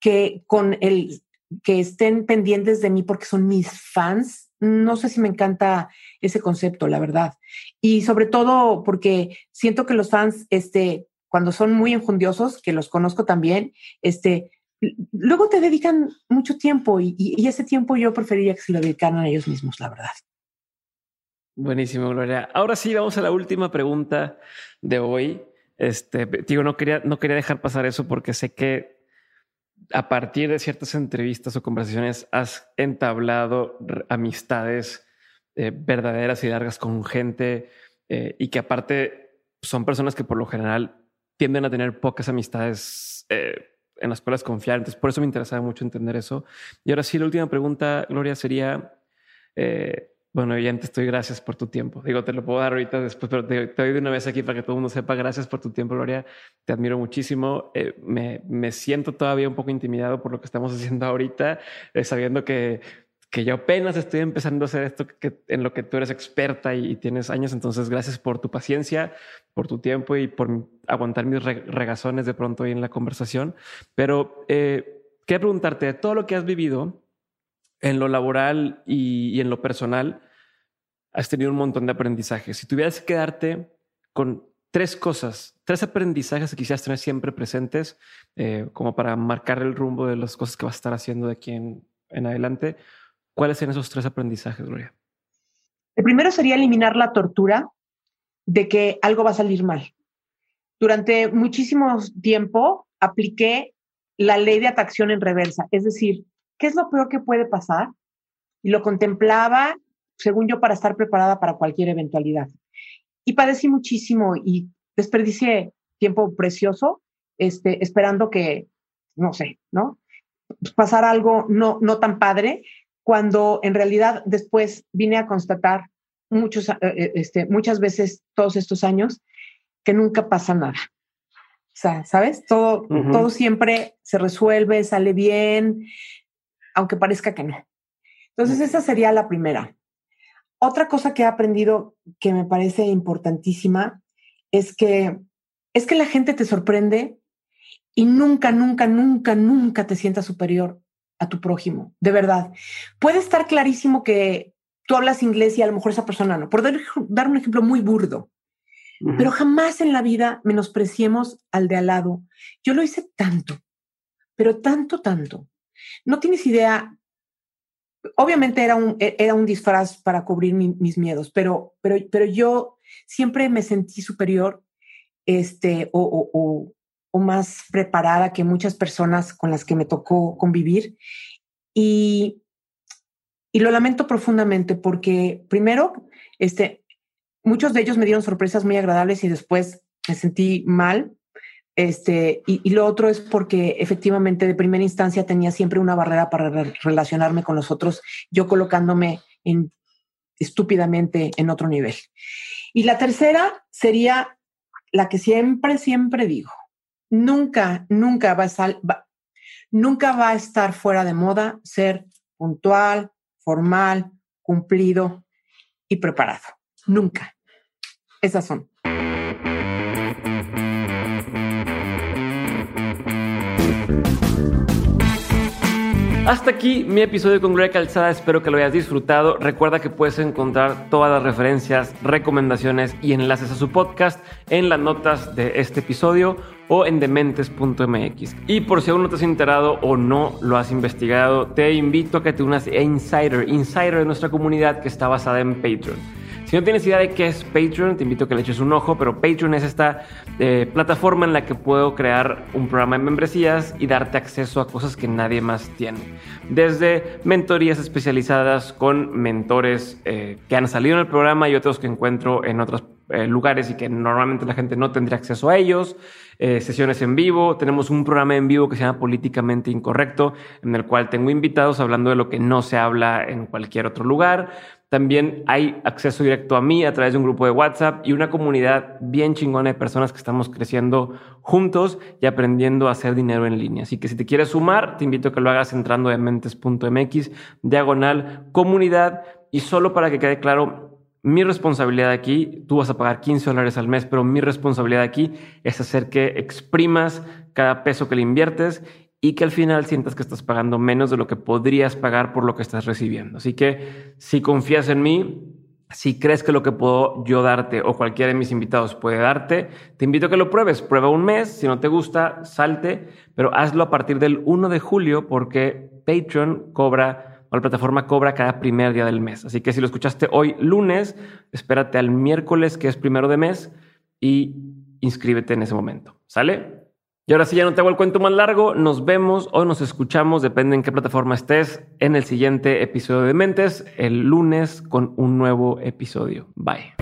que con el que estén pendientes de mí porque son mis fans no sé si me encanta ese concepto, la verdad. Y sobre todo porque siento que los fans, este, cuando son muy enjundiosos, que los conozco también, este, luego te dedican mucho tiempo y, ese tiempo yo preferiría que se lo dedicaran a ellos mismos, la verdad. Buenísimo, Gloria. Ahora sí, vamos a la última pregunta de hoy. Este, digo, no quería, no quería dejar pasar eso porque sé que a partir de ciertas entrevistas o conversaciones has entablado amistades eh, verdaderas y largas con gente eh, y que aparte son personas que por lo general tienden a tener pocas amistades eh, en las cuales confiar. Entonces, por eso me interesaba mucho entender eso. Y ahora sí, la última pregunta, Gloria, sería, bueno, ya te estoy gracias por tu tiempo. Digo, te lo puedo dar ahorita después, pero te, doy de una vez aquí para que todo el mundo sepa. Gracias por tu tiempo, Gloria. Te admiro muchísimo. Eh, me, me, siento todavía un poco intimidado por lo que estamos haciendo ahorita, eh, sabiendo que, que yo apenas estoy empezando a hacer esto que, en lo que tú eres experta y, tienes años. Entonces, gracias por tu paciencia, por tu tiempo y por aguantar mis regazones de pronto ahí en la conversación. Pero eh, quería preguntarte, de todo lo que has vivido en lo laboral y, en lo personal, has tenido un montón de aprendizajes. Si tuvieras que quedarte con tres cosas, tres aprendizajes que quisieras tener siempre presentes, eh, como para marcar el rumbo de las cosas que vas a estar haciendo de aquí en, en adelante, ¿cuáles serían esos tres aprendizajes, Gloria? El primero sería eliminar la tortura de que algo va a salir mal. Durante muchísimo tiempo apliqué la ley de atracción en reversa, es decir, ¿qué es lo peor que puede pasar? Y lo contemplaba según yo, para estar preparada para cualquier eventualidad. Y padecí muchísimo y desperdicié tiempo precioso este, esperando que, no sé, ¿no? Pasar algo no, no tan padre, cuando en realidad después vine a constatar muchos, eh, eh, este, muchas veces todos estos años que nunca pasa nada. O sea, ¿sabes? Todo, todo siempre se resuelve, sale bien, aunque parezca que no. Entonces, esa sería la primera. Otra cosa que he aprendido que me parece importantísima es que es que la gente te sorprende y nunca, nunca, nunca, nunca te sientas superior a tu prójimo, de verdad. Puede estar clarísimo que tú hablas inglés y a lo mejor esa persona no. Por dar, un ejemplo muy burdo, pero jamás en la vida menospreciemos al de al lado. Yo lo hice tanto, pero tanto, tanto. No tienes idea. Obviamente era un, e, era un disfraz para cubrir mis miedos, pero, pero, pero yo siempre me sentí superior este, o, o, o, más preparada que muchas personas con las que me tocó convivir. Y, y lo lamento profundamente porque primero, este, muchos de ellos me dieron sorpresas muy agradables y después me sentí mal. Este, y, lo otro es porque efectivamente de primera instancia tenía siempre una barrera para relacionarme con los otros, yo colocándome en, estúpidamente en otro nivel. Y la tercera sería la que siempre, siempre digo. Nunca, nunca va a, nunca va a estar fuera de moda ser puntual, formal, cumplido y preparado. Nunca. Esas son. Hasta aquí mi episodio con Gloria Calzada, espero que lo hayas disfrutado. Recuerda que puedes encontrar todas las referencias, recomendaciones y enlaces a su podcast en las notas de este episodio o en dementes.mx. Y por si aún no te has enterado o no lo has investigado, te invito a que te unas a Insider, Insider de nuestra comunidad que está basada en Patreon. Si no tienes idea de qué es Patreon, te invito a que le eches un ojo, pero Patreon es esta eh, plataforma en la que puedo crear un programa de membresías y darte acceso a cosas que nadie más tiene. Desde mentorías especializadas con mentores eh, que han salido en el programa y otros que encuentro en otros eh, lugares y que normalmente la gente no tendría acceso a ellos, sesiones en vivo, tenemos un programa en vivo que se llama Políticamente Incorrecto, en el cual tengo invitados hablando de lo que no se habla en cualquier otro lugar. También hay acceso directo a mí a través de un grupo de WhatsApp y una comunidad bien chingona de personas que estamos creciendo juntos y aprendiendo a hacer dinero en línea. Así que si te quieres sumar, te invito a que lo hagas entrando en mentes.mx, diagonal, comunidad y solo para que quede claro, mi responsabilidad aquí, tú vas a pagar 15 dólares al mes, pero mi responsabilidad aquí es hacer que exprimas cada peso que le inviertes y que al final sientas que estás pagando menos de lo que podrías pagar por lo que estás recibiendo. Así que si confías en mí, si crees que lo que puedo yo darte o cualquiera de mis invitados puede darte, te invito a que lo pruebes. Prueba un mes, si no te gusta, salte, pero hazlo a partir del 1 de julio porque Patreon cobra o la plataforma cobra cada primer día del mes. Así que si lo escuchaste hoy lunes, espérate al miércoles que es primero de mes y inscríbete en ese momento. ¿Sale? Y ahora sí, ya no te hago el cuento más largo. Nos vemos o nos escuchamos, depende en qué plataforma estés, en el siguiente episodio de Mentes, el lunes con un nuevo episodio. Bye.